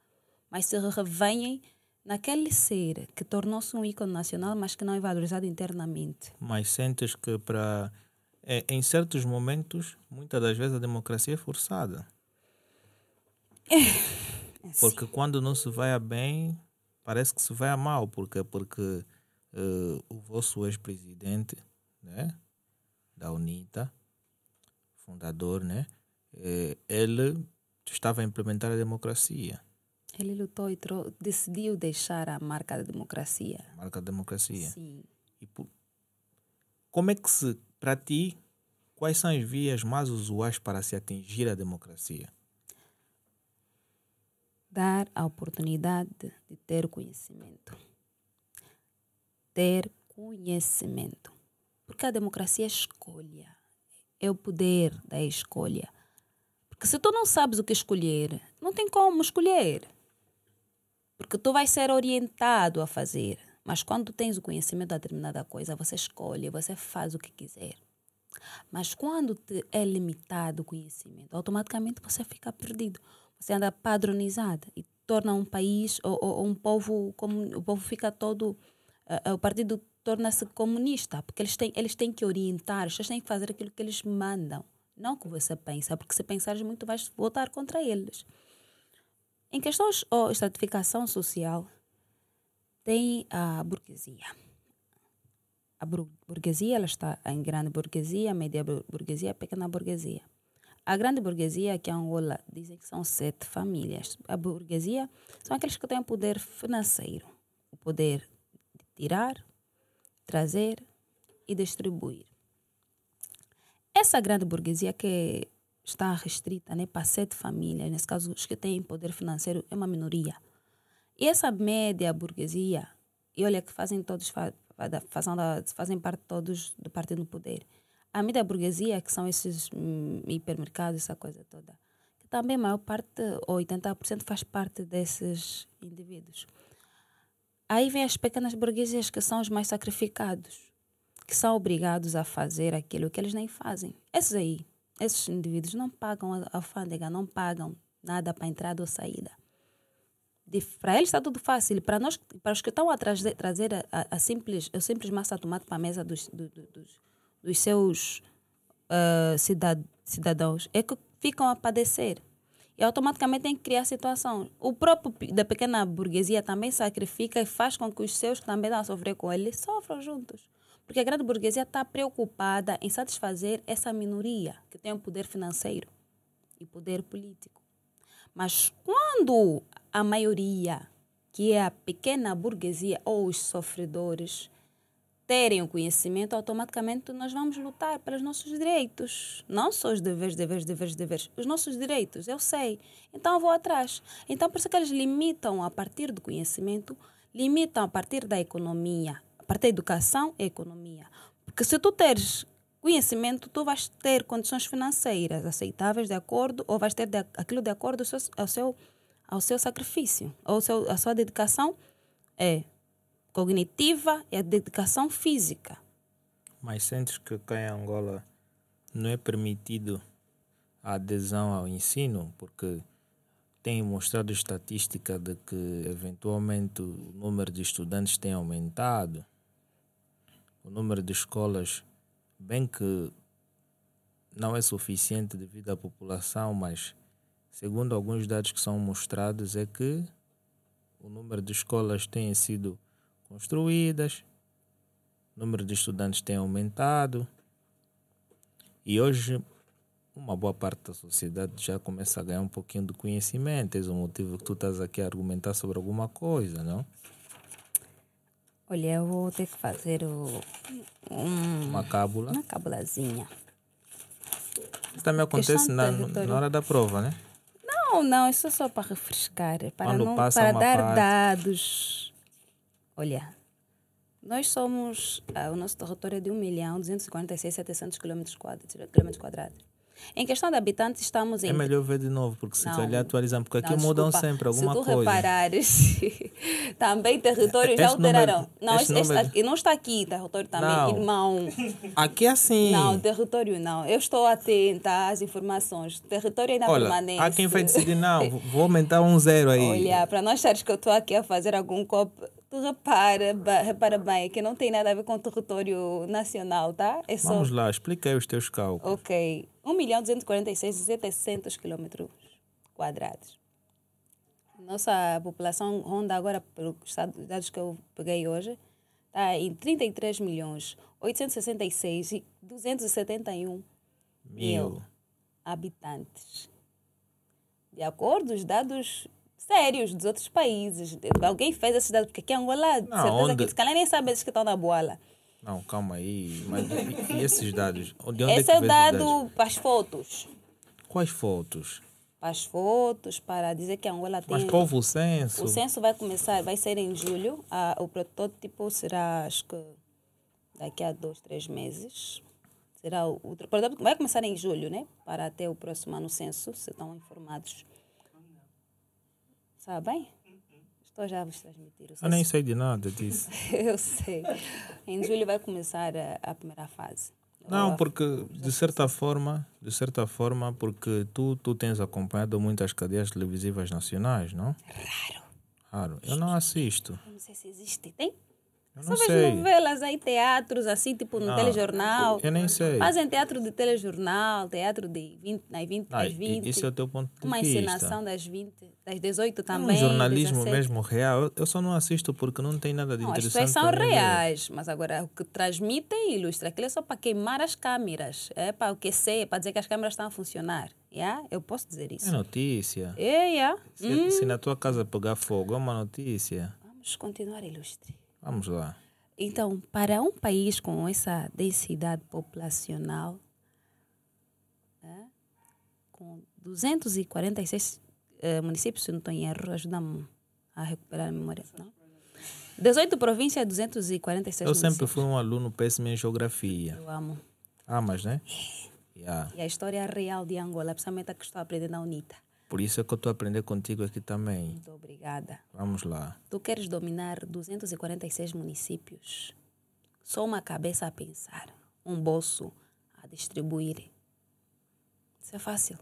mas se revêem naquele ser que tornou-se um ícone nacional, mas que não é valorizado internamente. Mas sentes que para é, em certos momentos, muitas das vezes a democracia é forçada. É, porque quando não se vai a bem, parece que se vai a mal, porque porque uh, o vosso ex-presidente, né, da UNITA, fundador, né, uh, ele estava a implementar a democracia. Ele lutou e decidiu deixar a marca da democracia. Marca da democracia. Sim. E por, como é que se, para ti, quais são as vias mais usuais para se atingir a democracia? Dar a oportunidade de ter conhecimento. Ter conhecimento. Porque a democracia é escolha. É o poder da escolha. Porque se tu não sabes o que escolher, não tem como escolher. Porque tu vais ser orientado a fazer. Mas quando tens o conhecimento de determinada coisa, você escolhe, você faz o que quiser. Mas quando te é limitado o conhecimento, automaticamente você fica perdido. Você anda padronizado e torna um país ou, ou um povo como o povo fica todo uh, o partido torna-se comunista porque eles têm eles têm que orientar, eles têm que fazer aquilo que eles mandam, não o que você pensa, porque se pensares muito vais votar contra eles. Em questões de estratificação social, tem a burguesia. a burguesia ela está em grande burguesia, média burguesia, pequena burguesia. A grande burguesia, que é Angola, dizem que são sete famílias. A burguesia são aqueles que têm o poder financeiro, o poder de tirar, trazer e distribuir. Essa grande burguesia que está restrita né, para sete famílias, nesse caso os que têm poder financeiro, é uma minoria. E essa média burguesia, e olha que fazem todos fazem, fazem parte todos do partido no poder a mídia burguesia, que são esses hum, hipermercados, essa coisa toda, que também a maior parte, ou 80%, faz parte desses indivíduos. Aí vem as pequenas burguesias, que são os mais sacrificados, que são obrigados a fazer aquilo que eles nem fazem. Esses aí, esses indivíduos não pagam a alfândega, não pagam nada para entrada ou saída. Para eles está tudo fácil. Para nós, para os que estão a trazer, trazer a, a, simples, a simples massa de tomate para a mesa dos, do, do, dos, dos seus uh, cidad cidadãos é que ficam a padecer. E automaticamente tem que criar situação. O próprio da pequena burguesia também sacrifica e faz com que os seus que também estão a sofrer com ele sofram juntos. Porque a grande burguesia está preocupada em satisfazer essa minoria que tem o poder financeiro e poder político. Mas quando a maioria, que é a pequena burguesia ou os sofredores, terem o conhecimento, automaticamente nós vamos lutar pelos nossos direitos. Não só os deveres, deveres, deveres, deveres. Os nossos direitos, eu sei. Então eu vou atrás. Então por isso que eles limitam a partir do conhecimento, limitam a partir da economia. A partir da educação e economia. Porque se tu teres conhecimento, tu vais ter condições financeiras aceitáveis de acordo, ou vais ter de, aquilo de acordo ao seu, ao seu, ao seu sacrifício, ou seu, sua dedicação é cognitiva e a dedicação física. Mas sentes que cá em Angola não é permitido a adesão ao ensino, porque tem mostrado estatística de que eventualmente o número de estudantes tem aumentado, o número de escolas, bem que não é suficiente devido à população, mas segundo alguns dados que são mostrados é que o número de escolas tem sido construídas, o número de estudantes tem aumentado e hoje uma boa parte da sociedade já começa a ganhar um pouquinho de conhecimento. Esse é o motivo que tu estás aqui a argumentar sobre alguma coisa, não? Olha, eu vou ter que fazer o, um, uma cábula. Uma cábulazinha. Isso também acontece na, na hora da prova, né? Não, não, isso é só para refrescar, para, não, para dar parte. dados Olha, nós somos, ah, o nosso território é de 1 milhão 246 700 quilômetros quadrados. Em questão de habitantes, estamos em. É melhor ver de novo, porque se não, calhar atualizamos, porque aqui não, mudam desculpa, sempre alguma coisa. Se tu coisa. reparares, também territórios já alteraram. Número, não, este, este, este, não está aqui, território também, não. irmão. Aqui é assim. Não, território não. Eu estou atenta às informações. Território ainda Olha, permanece. Há quem vai decidir, não, vou aumentar um zero aí. Olha, para nós achares que eu estou aqui a fazer algum copo Tu repara, repara bem que não tem nada a ver com o território nacional, tá? É só... Vamos lá, explica aí os teus cálculos. Ok. 1 milhão 246 700 quilômetros quadrados. Nossa população ronda agora, pelos dados que eu peguei hoje, está em 33 milhões 866 e 271 mil, mil habitantes. De acordo com os dados sérios dos outros países. Alguém fez esses dados, porque aqui em Angola, não, certeza onde... que calhar nem sabe esses que estão na boala. Não, calma aí. Mas e, e esses dados? De onde Esse é, é o dado para as fotos. Quais fotos? Para as fotos, para dizer que a Angola tem. Mas qual o censo? O censo vai começar, vai ser em julho. Ah, o protótipo será, acho que daqui a dois, três meses. Será o, o protótipo vai começar em julho, né? Para até o próximo ano censo, se estão informados. Sabem? Estou já a vos transmitir. Eu nem sei de nada disso. eu sei. Em julho vai começar a, a primeira fase. Não, porque de certa forma, de certa forma, porque tu, tu tens acompanhado muitas cadeias televisivas nacionais, não? Raro. Raro. Eu não assisto. Eu não sei se existe. Tem? Eu Só não vejo sei. novelas aí, teatros, assim, tipo no Não, telejornal. Eu nem sei. Fazem teatro de telejornal, teatro de 20, nas 20, Ah, e- 20. Isso é o teu ponto de uma vista. encenação das 20, das 18 É também. um jornalismo 17. mesmo real. Eu- só não assisto porque não tem nada de Não, as interessante. pessoas são reais, mas agora o que transmitem ilustra. Aquilo é só para queimar as câmeras. É para aquecer, é para dizer que as câmeras estão a funcionar. Yeah? Eu posso dizer É isso. notícia. É, yeah. Se, se na tua casa pegar fogo, é uma notícia. Vamos continuar, ilustre. Vamos lá. Então, para um país com essa densidade populacional, né, com 246 eh, municípios, se não estou em erro, ajuda-me a recuperar a memória. Não? 18 províncias, 246 Eu sempre municípios. fui um aluno péssimo em geografia. Eu amo. Ah, mas né? Yeah. E a história real de Angola, principalmente a que estou a aprender na UNITA. Por isso é que eu estou a aprender contigo aqui também. Muito obrigada. Vamos lá. Tu queres dominar 246 municípios? Só uma cabeça a pensar, um bolso a distribuir. Isso é fácil.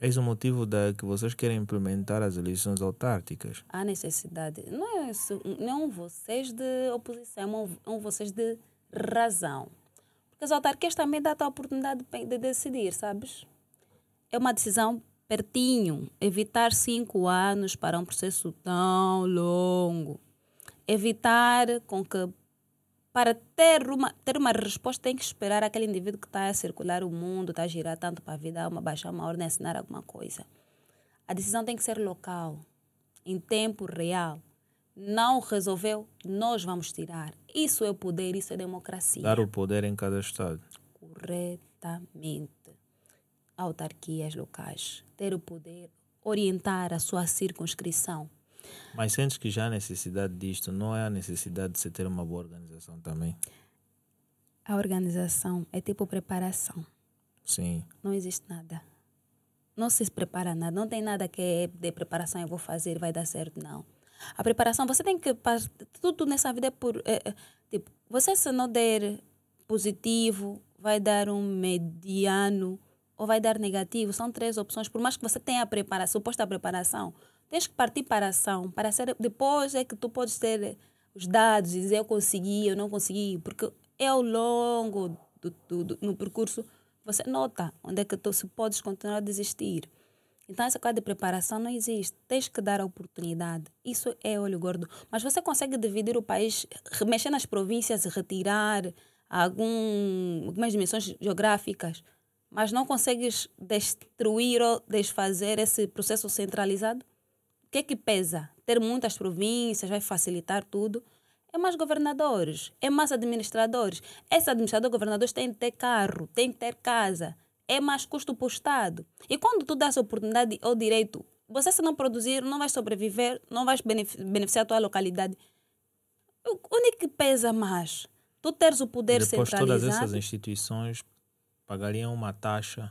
Eis o motivo da que vocês querem implementar as eleições autárquicas. Há necessidade. Não é, isso, não é vocês de oposição, é um, é um vocês de razão. Porque as autarquias também dão a oportunidade de, de decidir, sabes? É uma decisão pertinho. Evitar cinco anos para um processo tão longo. Evitar com que para ter uma, ter uma resposta, tem que esperar aquele indivíduo que está a circular o mundo, está a girar tanto para a vida, uma, baixar uma ordem, assinar alguma coisa. A decisão tem que ser local, em tempo real. Não resolveu, nós vamos tirar. Isso é o poder, isso é democracia. Dar o poder em cada estado. Corretamente. Autarquias locais. Ter o poder, orientar a sua circunscrição. Mas sentes que já há necessidade disto, não é a necessidade de se ter uma boa organização também? A organização é tipo preparação. Sim. Não existe nada. Não se prepara nada. Não tem nada que é de preparação eu vou fazer, vai dar certo, não. A preparação, você tem que. Tudo nessa vida é por. é, é, tipo, você se não der positivo, vai dar um mediano ou vai dar negativo. São três opções. Por mais que você tenha a preparação, suposta preparação, tens que partir para a ação. Para ser, depois é que tu podes ter os dados e dizer eu consegui, eu não consegui. Porque é ao longo do, do, do- no percurso você nota onde é que tu se podes continuar a desistir. Então, essa coisa de preparação não existe. Tens que dar a oportunidade. Isso é olho gordo. Mas você consegue dividir o país, mexer nas províncias, retirar algum, algumas dimensões geográficas, mas não consegues destruir ou desfazer esse processo centralizado? O que é que pesa? Ter muitas províncias vai facilitar tudo? É mais governadores, é mais administradores. Esses administradores, governadores têm que ter carro, têm que ter casa. É mais custo para o Estado. E quando tu dás oportunidade ou direito, você se não produzir, não vai sobreviver, não benefi- beneficiar a tua localidade. O- Onde é que pesa mais? Tu teres o poder Depois todas centralizado. essas instituições pagariam uma taxa.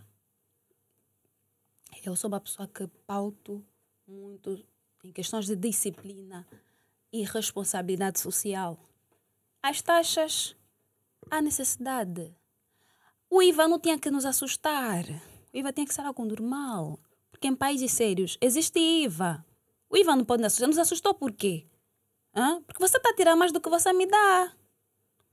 Eu sou uma pessoa que pauto muito em questões de disciplina e responsabilidade social. As taxas, há necessidade. O IVA não tinha que nos assustar. O IVA tinha que ser algo normal. Porque em países sérios existe IVA. O IVA não pode nos assustar. Nos assustou por quê? Hã? Porque você está a tirar mais do que você me dá.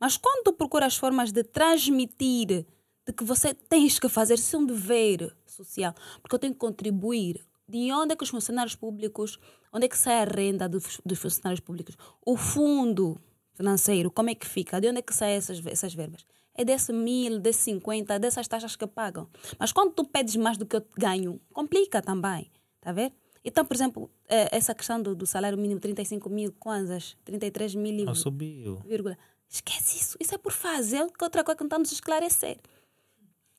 Mas quando tu procuras formas de transmitir de que você tens que fazer, isso é um dever social, porque eu tenho que contribuir. De onde é que os funcionários públicos, onde é que sai a renda dos, dos funcionários públicos? O fundo financeiro, como é que fica? De onde é que saem essas, essas verbas? É desse mil, desse 50, dessas taxas que pagam. Mas quando tu pedes mais do que eu ganho, complica também. Tá vendo? Então, por exemplo, eh, essa questão do, do salário mínimo, 35 mil kwanzas, 33 mil e Não subiu. vírgula. Esquece isso. Isso é por fazer, é outra coisa que não está nos esclarecer.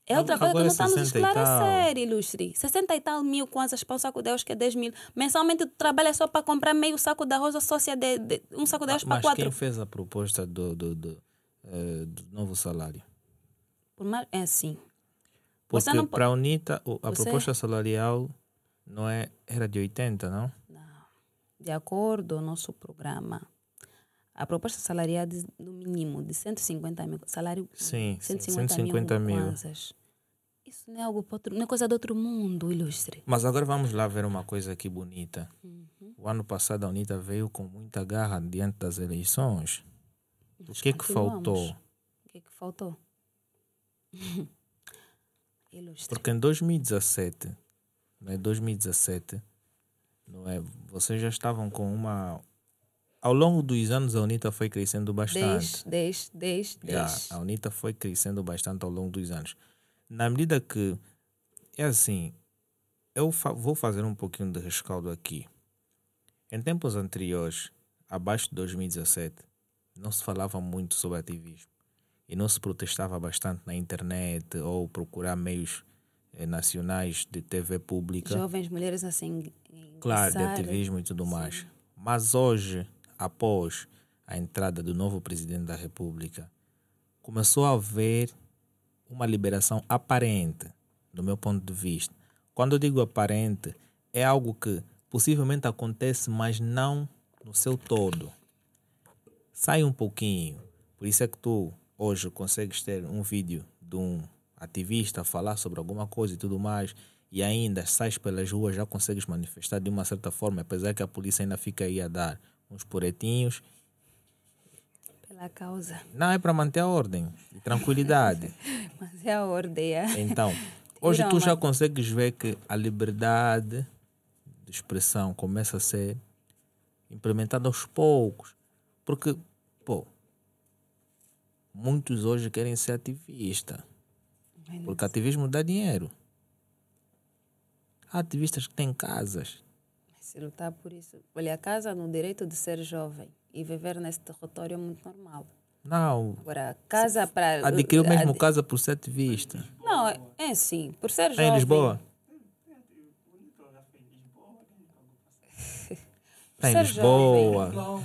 É outra coisa que agora não está nos 60 e tal. esclarecer, ilustre. 60 e tal mil kwanzas para um saco de arroz, que é 10 mil. Mensalmente tu trabalha só para comprar meio saco de arroz, associa de, de- um saco de arroz para Mas quatro. quem fez a proposta do, do, do, eh, do novo salário? Por mais, é assim. Porque não para a UNITA a Você- proposta salarial não é, era de 80, não? De acordo com o nosso programa, a proposta salarial de, no mínimo de 150 mil, salário Sim, sim, 150, 150 mil, mil. Isso não é algo outro, não é coisa de outro mundo, ilustre. Mas agora vamos lá ver uma coisa aqui bonita. Uhum. O ano passado a UNITA veio com muita garra diante das eleições. O que é que faltou? O que é que faltou? Ilustre. Porque em 2017, não é 2017, não é? Vocês já estavam com uma ao longo dos anos a UNITA foi crescendo bastante. 10, 10, 10, Já, a UNITA foi crescendo bastante ao longo dos anos. Na medida que é assim, eu fa vou fazer um pouquinho de rescaldo aqui. Em tempos anteriores, abaixo de 2017, não se falava muito sobre ativismo e não se protestava bastante na internet ou procurar meios eh, nacionais de TV pública. Jovens mulheres assim. Claro, de ativismo e tudo mais. Mas hoje, após a entrada do novo presidente da República, começou a haver uma liberação aparente, do meu ponto de vista. Quando eu digo aparente, é algo que possivelmente acontece, mas não no seu todo. Sai um pouquinho. Por isso é que tu hoje consegues ter um vídeo de um ativista falar sobre alguma coisa e tudo mais, e ainda sais pelas ruas, já consegues manifestar de uma certa forma, apesar que a polícia ainda fica aí a dar uns poretinhos. Pela causa. Não é para manter a ordem e tranquilidade. Mas é a ordem. é. Então, hoje Viram tu já uma- consegues ver que a liberdade de expressão começa a ser implementada aos poucos. Porque, pô, muitos hoje querem ser ativistas. Porque ativismo dá dinheiro. Há ativistas que têm casas. Se lutar por isso. Olha, a casa no direito de ser jovem e viver nesse território é muito normal. Não, Agora, casa para. adquiriu mesmo ad- casa por ser ativista. Não, é é assim. Por ser É jovem. em Lisboa? Está em Lisboa.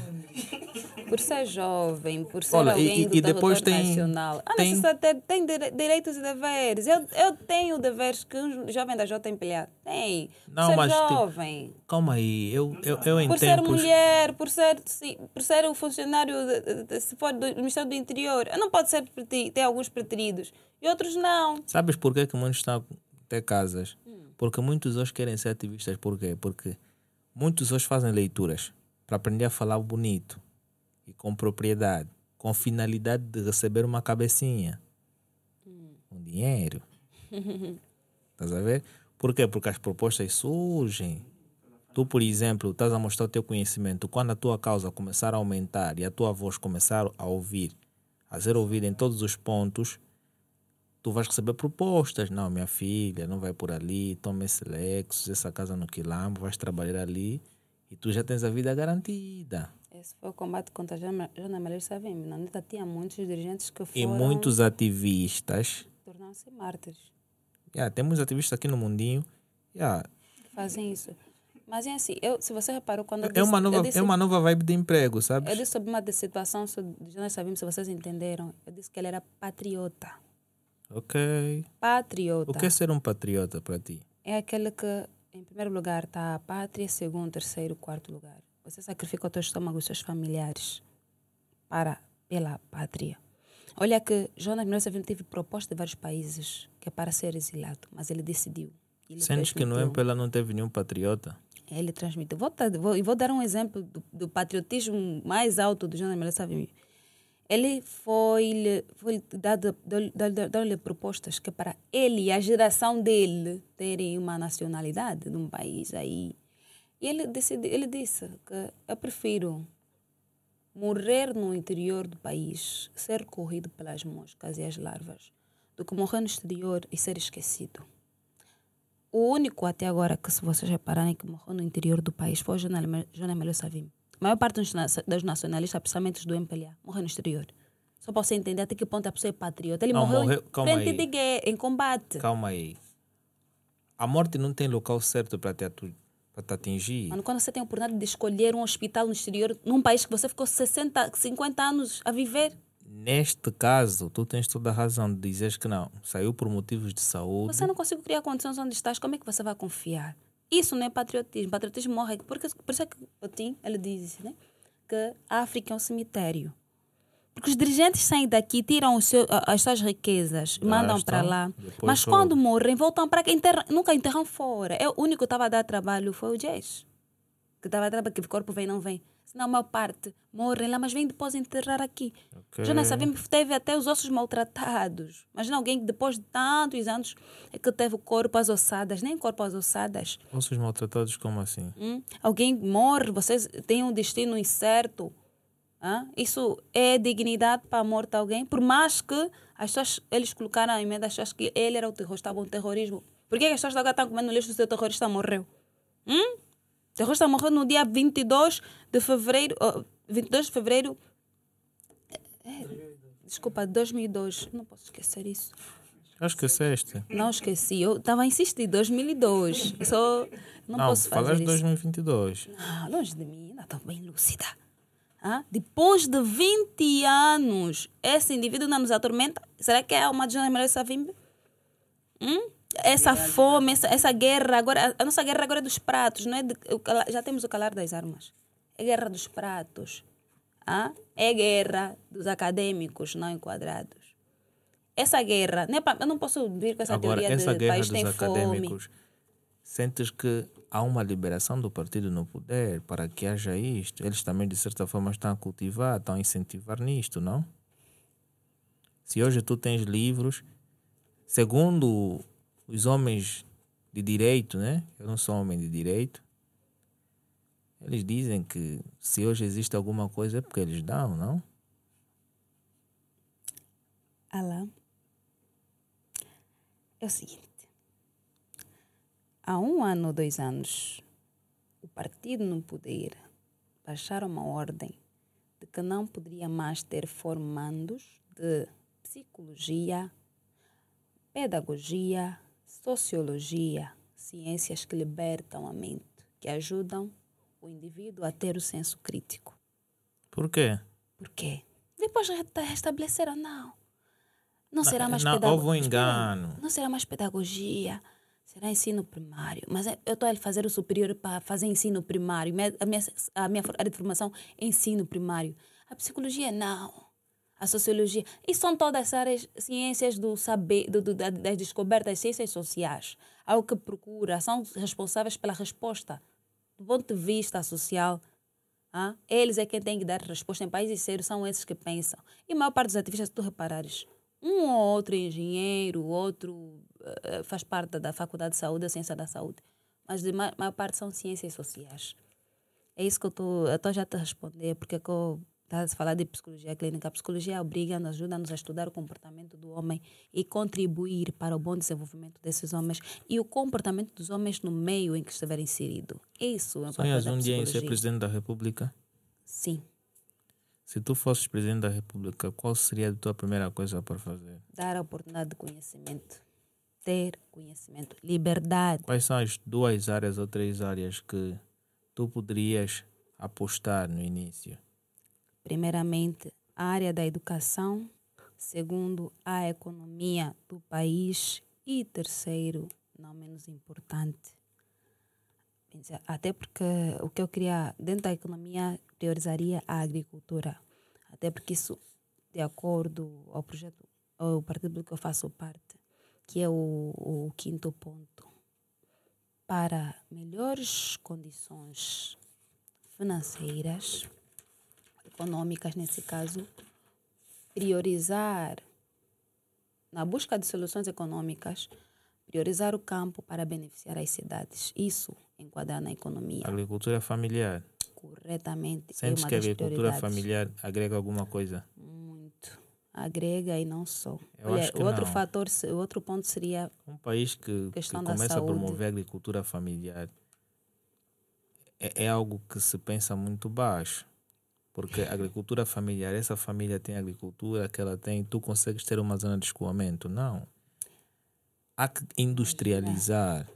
Por ser jovem, por ser Olha, alguém e- do e depois tem- nacional. Ah, tem- tem dire- direitos e deveres. Eu, eu tenho deveres que um jovem da JMPA tem. Não, por ser mas tem- jovem. Calma aí, eu, eu, eu em Por ser tempos... mulher, por ser, sim, por ser um funcionário, se for do Ministério do Interior, não pode ser ter alguns preteridos e outros não. Sabes por que, que muitos estão a ter casas? Hum. Porque muitos hoje querem ser ativistas. Por quê? Porque muitos hoje fazem leituras para aprender a falar bonito e com propriedade, com finalidade de receber uma cabecinha, Hum. um dinheiro. Estás a ver? Por quê? Porque as propostas surgem. Tu, por exemplo, estás a mostrar o teu conhecimento. Quando a tua causa começar a aumentar e a tua voz começar a ouvir, a ser ouvida em todos os pontos, tu vais receber propostas. Não, minha filha, não vai por ali, toma esse Lexus, essa casa no Quilombo, vais trabalhar ali e tu já tens a vida garantida. Esse foi o combate contra a Jana Jana Maria Savim. Na neta tinha muitos dirigentes que E foram muitos ativistas, tornar-se mártires. yeah, temos ativistas aqui no mundinho, yeah, fazem isso. Mas é assim, eu, se você reparou quando eu é, uma disse- nova, disse, é uma nova vibe de emprego, sabes? eu disse sobre uma de- situação sobre Jonas Savim, se vocês entenderam, eu disse que ele era patriota. Ok. Patriota. O que é ser um patriota para ti? É aquele que, em primeiro lugar, está a pátria, segundo, terceiro, quarto lugar. Você sacrifica o teu estômago e os seus familiares para, pela pátria. Olha que Jonas Savim teve proposta de vários países que é para ser exilado, mas ele decidiu. Ele Sentes que no transmitiu. MPLA não teve nenhum patriota? Ele transmitiu. Vou, vou, e vou dar um exemplo do, do patriotismo mais alto do Jonas Savim. Ele foi, foi dado, deu- deu- deu-lhe propostas que para ele e a geração dele terem uma nacionalidade de um país aí. E ele, decidi, ele disse que eu prefiro morrer no interior do país, ser corrido pelas moscas e as larvas, do que morrer no exterior e ser esquecido. O único até agora que, se vocês repararem, que morreu no interior do país foi o Jonas Melhor Savim. A maior parte dos, na- dos nacionalistas, principalmente os do MPLA, morreu no exterior. Só para você entender até que ponto a pessoa é patriota. Ele Não, morreu, morreu- em calma frente aí. de guerra, em combate. Calma aí. A morte não tem local certo para te, atu- te atingir. Mano, quando você tem a oportunidade de escolher um hospital no exterior, num país que você ficou 60, 50 anos a viver, Neste caso, tu tens toda a razão de dizeres que não. Saiu por motivos de saúde. você não consegue criar condições onde estás, como é que você vai confiar? Isso não é patriotismo. Patriotismo morre. Porque, por isso é que o Tim, ele diz né, que a África é um cemitério. Porque os dirigentes saem daqui, tiram seu- as suas riquezas, mandam para lá. Mas quando morrem, voltam para cá. Enterram, nunca enterram fora. É, o único que estava a dar trabalho foi o Jazz. que estava a trabalhar, que o corpo vem não vem. Senão a maior parte morre lá, mas vem depois enterrar aqui. Ok. Já nessa vez teve até os ossos maltratados. Imagina alguém que depois de tantos anos é que teve o corpo às ossadas, nem corpo às ossadas. Ossos maltratados como assim? Hum? Alguém morre, vocês têm um destino incerto. Isso é dignidade para a morte de alguém? Por mais que as pessoas, eles colocaram a emenda, as pessoas que ele era o terrorista, estava um terrorismo. Por que as pessoas agora estão comendo lixo se o terrorista morreu? Hum? Terrorista morreu no dia 22 de fevereiro. oh, 22 de fevereiro. é, desculpa, 2002. Não posso esquecer isso. Já esqueceste? Não esqueci. Eu estava a insistir, 2002. Eu Só não, Não, posso fazer falaste isso. 2022. Ah, longe de mim, ainda estou bem lúcida. Ah, depois de 20 anos, esse indivíduo não nos atormenta? Será que é uma de nós essa vimbe? Hum? Essa fome, essa, essa guerra, agora, a nossa guerra agora é dos pratos, não é? de- já temos o calar das armas. É guerra dos pratos. Ah? É guerra dos acadêmicos não enquadrados. Essa guerra, não é eu não posso vir com essa Agora, teoria essa de guerra país dos tem fome. acadêmicos, sentes que há uma liberação do partido no poder para que haja isto? Eles também, de certa forma, estão a cultivar, estão a incentivar nisto, não? Se hoje tu tens livros, segundo os homens de direito, né? Eu não sou homem de direito. Eles dizem que se hoje existe alguma coisa é porque eles dão, não? Alá. É o seguinte. Há um ano ou dois anos, o partido no poder baixaram uma ordem de que não poderia mais ter formandos de psicologia, pedagogia, sociologia, ciências que libertam a mente, que ajudam o indivíduo a ter o senso crítico. Por quê? Por quê? Depois resta- restabeleceram, não. Não será mais não, pedagogia. houve um engano. Não será mais pedagogia. Será ensino primário. Mas é- eu estou a fazer o superior para fazer ensino primário. A minha, a minha área de formação é ensino primário. A psicologia, não. A sociologia. E são todas as ciências do saber, do, do- da- das descobertas, ciências sociais. Algo que procura, são responsáveis pela resposta. Do ponto de vista social, ah, eles é quem tem que dar resposta. Em países sérios, são esses que pensam. E a maior parte dos ativistas, se tu reparares, um ou outro engenheiro, outro eh, faz parte da Faculdade de Saúde, da Ciência da Saúde. Mas a maior, parte são ciências sociais. É isso que eu estou já te responder, porque é que eu estava a falar de psicologia clínica. A psicologia obriga-nos, ajuda-nos a estudar o comportamento do homem e contribuir para o bom desenvolvimento desses homens e o comportamento dos homens no meio em que estiver inserido. Isso é o papel Sonhas um dia em ser presidente da República? Sim. Se tu fosses presidente da República, qual seria a tua primeira coisa para fazer? dar a oportunidade de conhecimento, ter conhecimento, liberdade. Quais são as duas áreas ou três áreas que tu poderias apostar no início? Primeiramente, a área da educação, segundo, a economia do país. E terceiro, não menos importante, até porque o que eu queria dentro da economia priorizaria a agricultura, até porque isso, de acordo ao projeto, ao partido do que eu faço parte, que é o, o quinto ponto, para melhores condições financeiras, econômicas nesse caso, priorizar na busca de soluções econômicas, priorizar o campo para beneficiar as cidades. Isso enquadrar na economia Agricultura familiar. corretamente. Sentes é que a agricultura familiar agrega alguma coisa? Muito. Agrega e não só. Eu Olha, acho que o outro não. fator, o outro ponto seria Um país que, que começa a promover a agricultura familiar é, é algo que se pensa muito baixo. Porque a agricultura familiar, essa família tem agricultura que ela tem, tu consegues ter uma zona de escoamento? Não. Há que industrializar.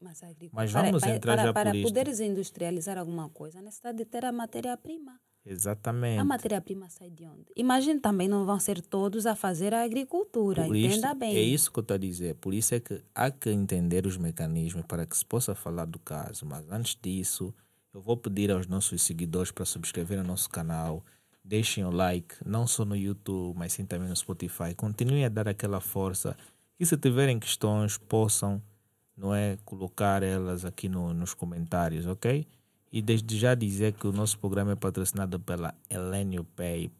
Mas, Mas vamos para, entrar para, já para por isto. poderes industrializar alguma coisa, necessidade de ter a matéria-prima. Exatamente. A matéria-prima sai de onde? Imagine também, não vão ser todos a fazer a agricultura, Por entenda isto- bem. É isso que eu estou a dizer. Por isso é que há que entender os mecanismos para que se possa falar do caso. Mas antes disso, eu vou pedir aos nossos seguidores para subscrever o nosso canal. Deixem o like, não só no YouTube, mas sim também no Spotify. Continuem a dar aquela força. E se tiverem questões, possam não é, colocar elas aqui no, nos comentários, ok? E desde já dizer que o nosso programa é patrocinado pela Elenio Pay,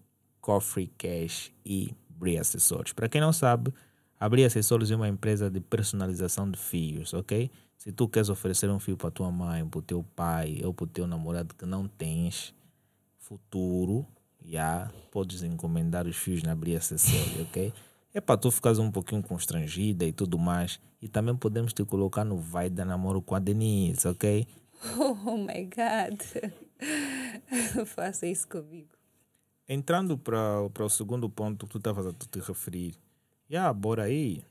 Coffee Cash e Bri Acessórios. Para quem não sabe, a Bri é uma empresa de personalização de fios, ok? Se tu queres oferecer um fio para tua mãe, para o teu pai ou para o teu namorado que não tens futuro, já podes encomendar os fios na Bri Acessórios, ok? É para tu ficares um pouquinho constrangida e tudo mais. E também podemos te colocar no vai da namoro com a Denise, ok? Oh my God. Faça isso comigo. Entrando para o segundo ponto que tu estavas a te referir. Já, yeah, bora aí.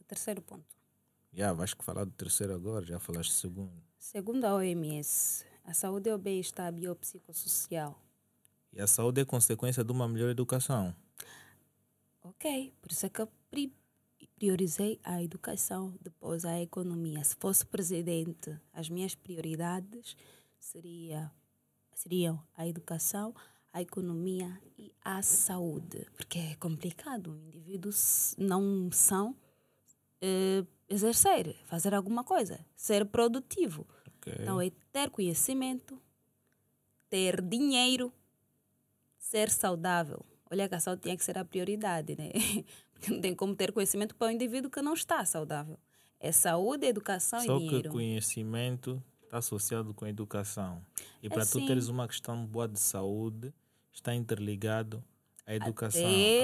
O terceiro ponto. Yeah, vais falar do terceiro agora, já falaste do segundo. Segundo a OMS, a saúde é o bem-estar biopsicossocial. E a saúde é consequência de uma melhor educação. Ok, por isso é que eu priorizei a educação, depois a economia. Se fosse presidente, as minhas prioridades seria, seriam a educação, a economia e a saúde. Porque é complicado, indivíduos não são eh, exercer, fazer alguma coisa, ser produtivo. Okay. Então é ter conhecimento, ter dinheiro, ser saudável. Olha que a saúde tinha que ser a prioridade, né? Porque não tem como ter conhecimento para um indivíduo que não está saudável. É saúde, educação Só e dinheiro. Só que conhecimento está associado com educação. E é para tu teres uma questão boa de saúde, está interligado à educação,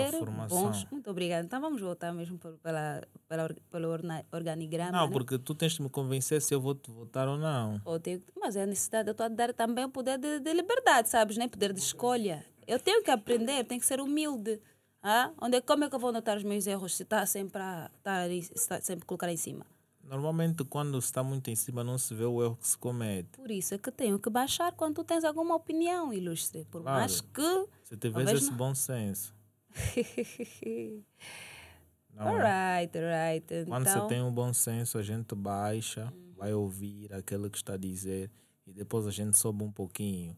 à formação. Bons, muito obrigada. Então vamos voltar mesmo pela, pela, pelo organigrama. Não, né? porque tu tens de me convencer se eu vou te votar ou não. Ou tenho, mas é a necessidade, eu estou a dar também o poder de, de liberdade, sabes? Né? Poder de escolha. Eu tenho que aprender, tenho que ser humilde. Ah? Onde, como é que eu vou notar os meus erros se está sempre a tá, tá sempre colocar em cima? Normalmente, quando está muito em cima, não se vê o erro que se comete. Por isso é que tenho que baixar quando tu tens alguma opinião, ilustre. Por claro. mais que. Se tiveres esse bom senso. não, alright, alright. Quando então... você tem um bom senso, a gente baixa, hum. vai ouvir aquilo que está a dizer e depois a gente sobe um pouquinho.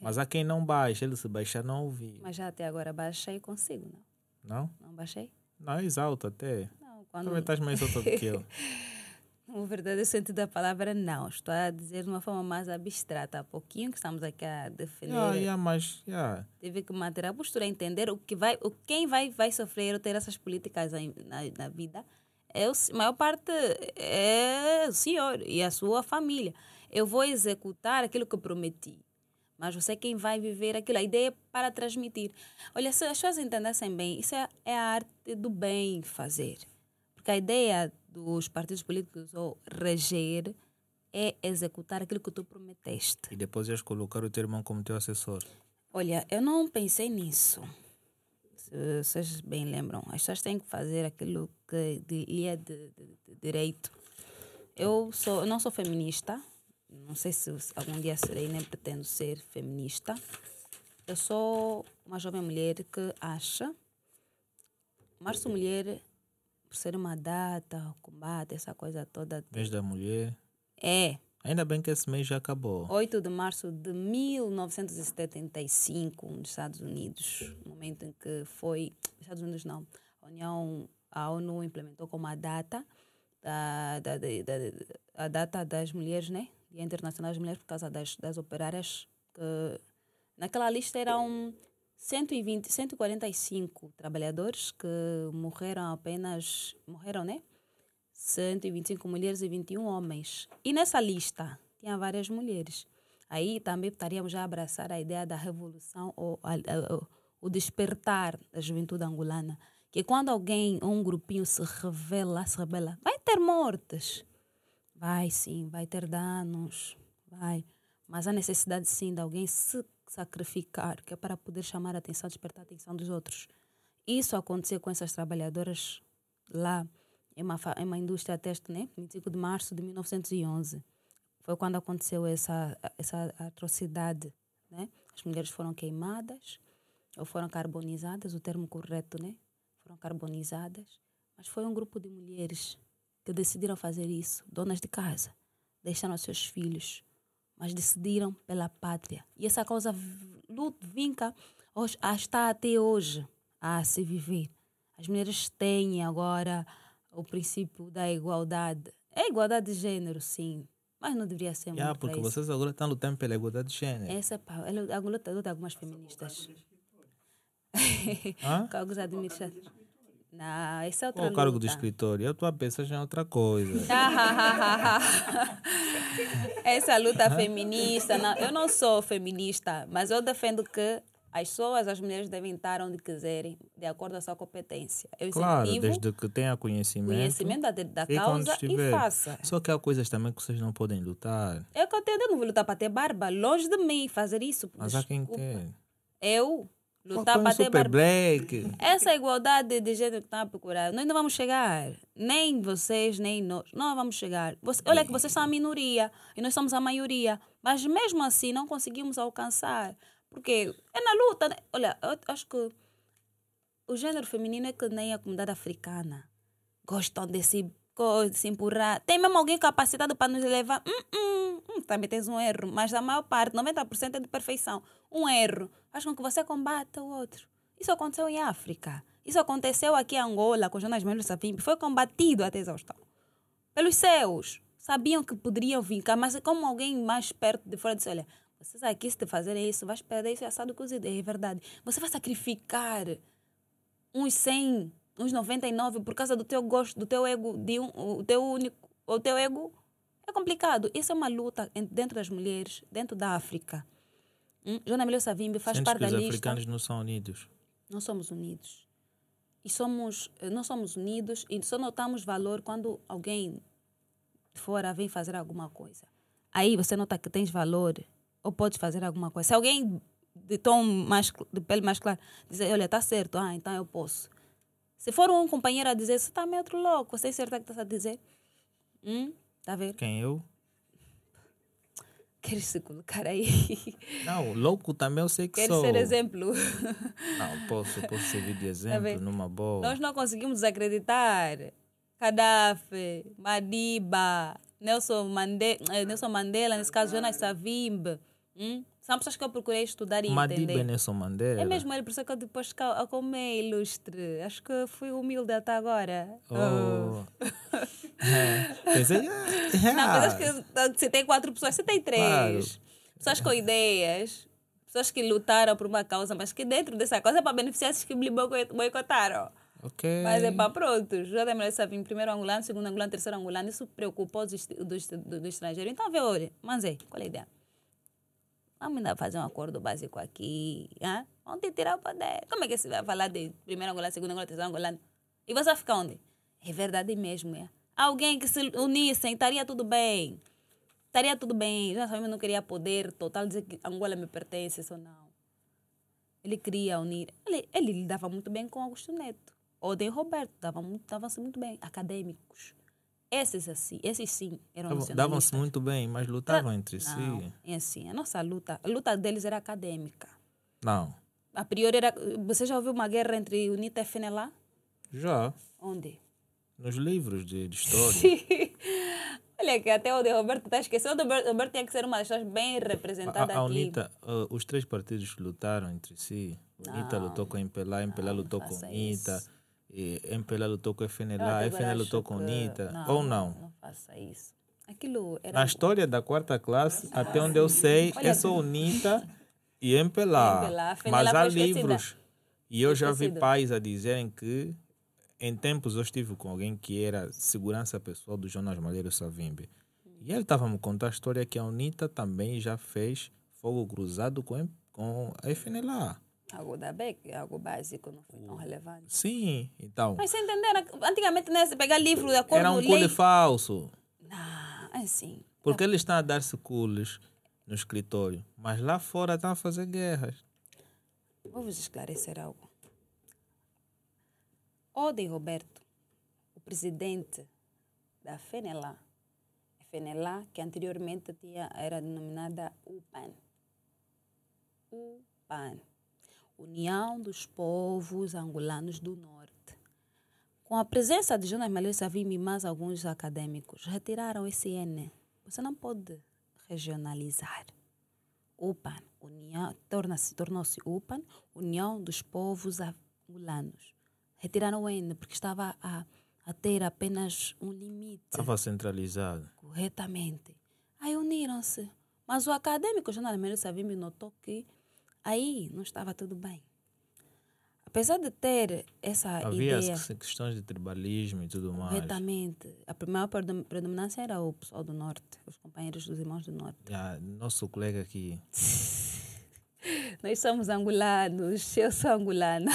Mas há quem não baixa, ele se baixar não ouvir. Mas já até agora baixei consigo, não? Não? Não baixei? Não, é exalto até. Não, quando... Também estás mais alto do que eu. O verdadeiro sentido da palavra não. Estou a dizer de uma forma mais abstrata. Há pouquinho que estamos aqui a defender. Yeah, yeah, mas, yeah. Teve que manter a postura, entender o que vai, o, quem vai, vai sofrer ou ter essas políticas na, na vida. É o, a maior parte é o senhor e a sua família. Eu vou executar aquilo que prometi mas você é quem vai viver aquilo. A ideia é para transmitir. Olha, se as pessoas entendessem bem, isso é, é a arte do bem fazer. Porque a ideia dos partidos políticos ou reger é executar aquilo que tu prometeste. E depois ias colocar o teu irmão como teu assessor. Olha, eu não pensei nisso. Se vocês bem lembram, as pessoas têm que fazer aquilo que lhe é de, de, de direito. Eu, sou, eu não sou feminista, não sei se algum dia serei, nem pretendo ser feminista. Eu sou uma jovem mulher que acha Março Mulher, por ser uma data, combate, essa coisa toda. Mês da mulher. É. Ainda bem que esse mês já acabou. 8 de março de 1975, nos Estados Unidos, momento em que foi. Estados Unidos não. A União, a ONU implementou como a data da, da, da, da a data das mulheres, né? Dia Internacional das Mulheres por causa das, das operárias. Que naquela lista eram 120, 145 trabalhadores que morreram apenas. Morreram, né? 125 mulheres e 21 homens. E nessa lista tinha várias mulheres. Aí também estaríamos já a abraçar a ideia da revolução ou a, a, o despertar da juventude angolana. Que quando alguém ou um grupinho se revela, se rebela, vai ter mortes. Vai sim, vai ter danos, vai. Mas há necessidade sim de alguém se sacrificar, que é para poder chamar a atenção, despertar a atenção dos outros. Isso aconteceu com essas trabalhadoras lá em uma, em uma indústria teste, né? 25 de março de 1911. Foi quando aconteceu essa, essa atrocidade, né? As mulheres foram queimadas ou foram carbonizadas, o termo correto, né? Foram carbonizadas, mas foi um grupo de mulheres que decidiram fazer isso, donas de casa, deixaram seus filhos, mas decidiram pela pátria. E essa causa vinca está até hoje a se viver. As mulheres têm agora o princípio da igualdade. É igualdade de gênero, sim. Mas não deveria ser Yeah, muito porque vocês agora estão lutando pela igualdade de gênero. Essa é pá, a luta, de algumas feministas. Cargos administrativos. Não, essa é outra Qual o cargo do luta. escritório? Eu estou a pensar já em outra coisa. Essa luta feminista, não, eu não sou feminista, mas eu defendo que as pessoas, as mulheres devem estar onde quiserem, de acordo com a sua competência. Eu Claro, desde que tenha conhecimento. conhecimento da, da causa e faça. Só que há coisas também que vocês não podem lutar. É que eu tenho, eu não vou lutar para ter barba, longe de mim fazer isso. Mas há quem Desculpa. quer. Eu lutar Põe para ter super black. Essa igualdade de gênero que estão a procurar, nós não vamos chegar. Nem vocês, nem nós. Não vamos chegar. Você- olha que vocês são a minoria e nós somos a maioria. Mas mesmo assim não conseguimos alcançar. Porque é na luta. né? Olha, eu acho que o gênero feminino é que nem a comunidade africana. Gostam de se, co- de se empurrar. Tem mesmo alguém capacitado para nos levar. Hum, hum, hum, também tens um erro. Mas a maior parte, 90% é de perfeição. Um erro faz com que você combata o outro. Isso aconteceu em África. Isso aconteceu aqui em Angola com Jonas Melo Savimbi. Foi combatido até exaustão. Pelos seus. Sabiam que poderiam vir cá, mas como alguém mais perto de fora disse: olha, vocês aqui, se fazerem isso, vais perder isso assado cozido. É verdade. Você vai sacrificar uns 100, uns 99 por causa do teu gosto, do teu ego, de um, o teu único, o teu ego. É complicado. Isso é uma luta en- dentro das mulheres, dentro da África. Hum? Joana Savimbi faz Sentes parte da os lista. africanos não são unidos. Não somos unidos. E somos, eh, não somos unidos e só notamos valor quando alguém de fora vem fazer alguma coisa. Aí você nota que tens valor ou podes fazer alguma coisa. Se alguém de tom mais de pele mais clara dizer, olha, tá certo, ah, então eu posso. Se for um companheiro a dizer, você tá meio outro louco, você é certo que estás a dizer? Hum? Tá a ver? Quem eu? Queres se colocar aí? Não, louco também eu sei que Queres sou. ser exemplo? Não, posso, posso servir de Tá exemplo vendo? numa boa. Nós não conseguimos acreditar. Gaddafi, Madiba, Nelson, Mande eh, Nelson Mandela, nesse caso Jonas Savimbi. Hum? São pessoas que eu procurei estudar e Madiba entender. Mandela. É mesmo ele, por isso que eu depois eu comi ilustre. Acho que fui humilde até agora. Oh. é. Pensei, ah, Não, mas acho que se tem quatro pessoas, você tem três. Claro. Pessoas com ideias, pessoas que lutaram por uma causa, mas que dentro dessa causa é para beneficiar esses que boi- boicotaram. Ok. Mas é para pronto. Já tem mulher sabe, em primeiro angolano, segundo angolano, terceiro angolano. Isso preocupou os do, do, do estrangeiro. Então, vê, olha, Manzé, qual é a ideia? Vamos ainda fazer um acordo básico aqui. Hein? Vamos te tirar o poder. Como é que você vai falar de primeiro angolano, segundo angolano, terceiro angolano? E você vai ficar onde? É verdade mesmo, é. Alguém que se unissem, estaria tudo bem. Estaria tudo bem. Já sabemos não queria poder total, dizer que Angola me pertence, isso não. Ele queria unir. Ele, ele lidava muito bem com Augusto Neto. Odem Roberto dava muito, davam-se muito bem. Acadêmicos. Esses assim, esses sim eram Davam-se nacionalistas. muito bem, mas lutavam entre Não, si. é assim, a nossa luta, a luta deles era acadêmica. Não. A priori era, você já ouviu uma guerra entre UNITA e FNLA? Já. Onde? Nos livros de, de história. Olha que até o de Roberto está esquecendo. O Roberto, tinha que ser uma das pessoas bem representadas A, a. UNITA, uh, os três partidos lutaram entre si. UNITA lutou com a MPLA, a MPLA lutou com UNITA, isso. E MPLA lutou com a FNLA, até a FNLA lutou com a UNITA. Ou não? Não faça isso. Aquilo era. Na história da quarta classe, até onde eu sei, Olha é só UNITA e MPLA. MPLA, Mas há livros. E eu já vi pais a dizerem que em tempos eu estive com alguém que era segurança pessoal do Jonas Malheiro Savimbi. E ele estava me contando a história que a UNITA também já fez fogo cruzado com, com a FNLA. Algo da BEC, algo básico, não foi tão relevante. Sim, então. Mas você entenderam? Antigamente, né, você pegar livro de acordo Era um cule lei. falso. Não, é assim. Porque eles estão a dar-se cules no escritório. Mas lá fora estão a fazer guerras. Vou vos esclarecer algo. Odem Roberto, o presidente da FENELA, FENELA, que anteriormente tinha, era denominada UPAN. UPAN, União dos Povos Angolanos do Norte. Com a presença de Jonas Malheiro Savimbi e mais alguns acadêmicos, retiraram esse N. Você não pode regionalizar. UPAN, União, torna-se, tornou-se UPAN, União dos Povos Angolanos. Retiraram o N porque estava a, a ter apenas um limite Estava centralizado. corretamente. uniram-se. Mas o acadêmico Jornal Melo Savimbi notou que aí não estava tudo bem. Apesar de ter essa Havia ideia... as questões de tribalismo e tudo mais. Corretamente. A primeira predom- predominância era o pessoal do Norte, os companheiros dos irmãos do Norte. Ah, nosso colega aqui. Nós somos angolanos, eu sou angolana.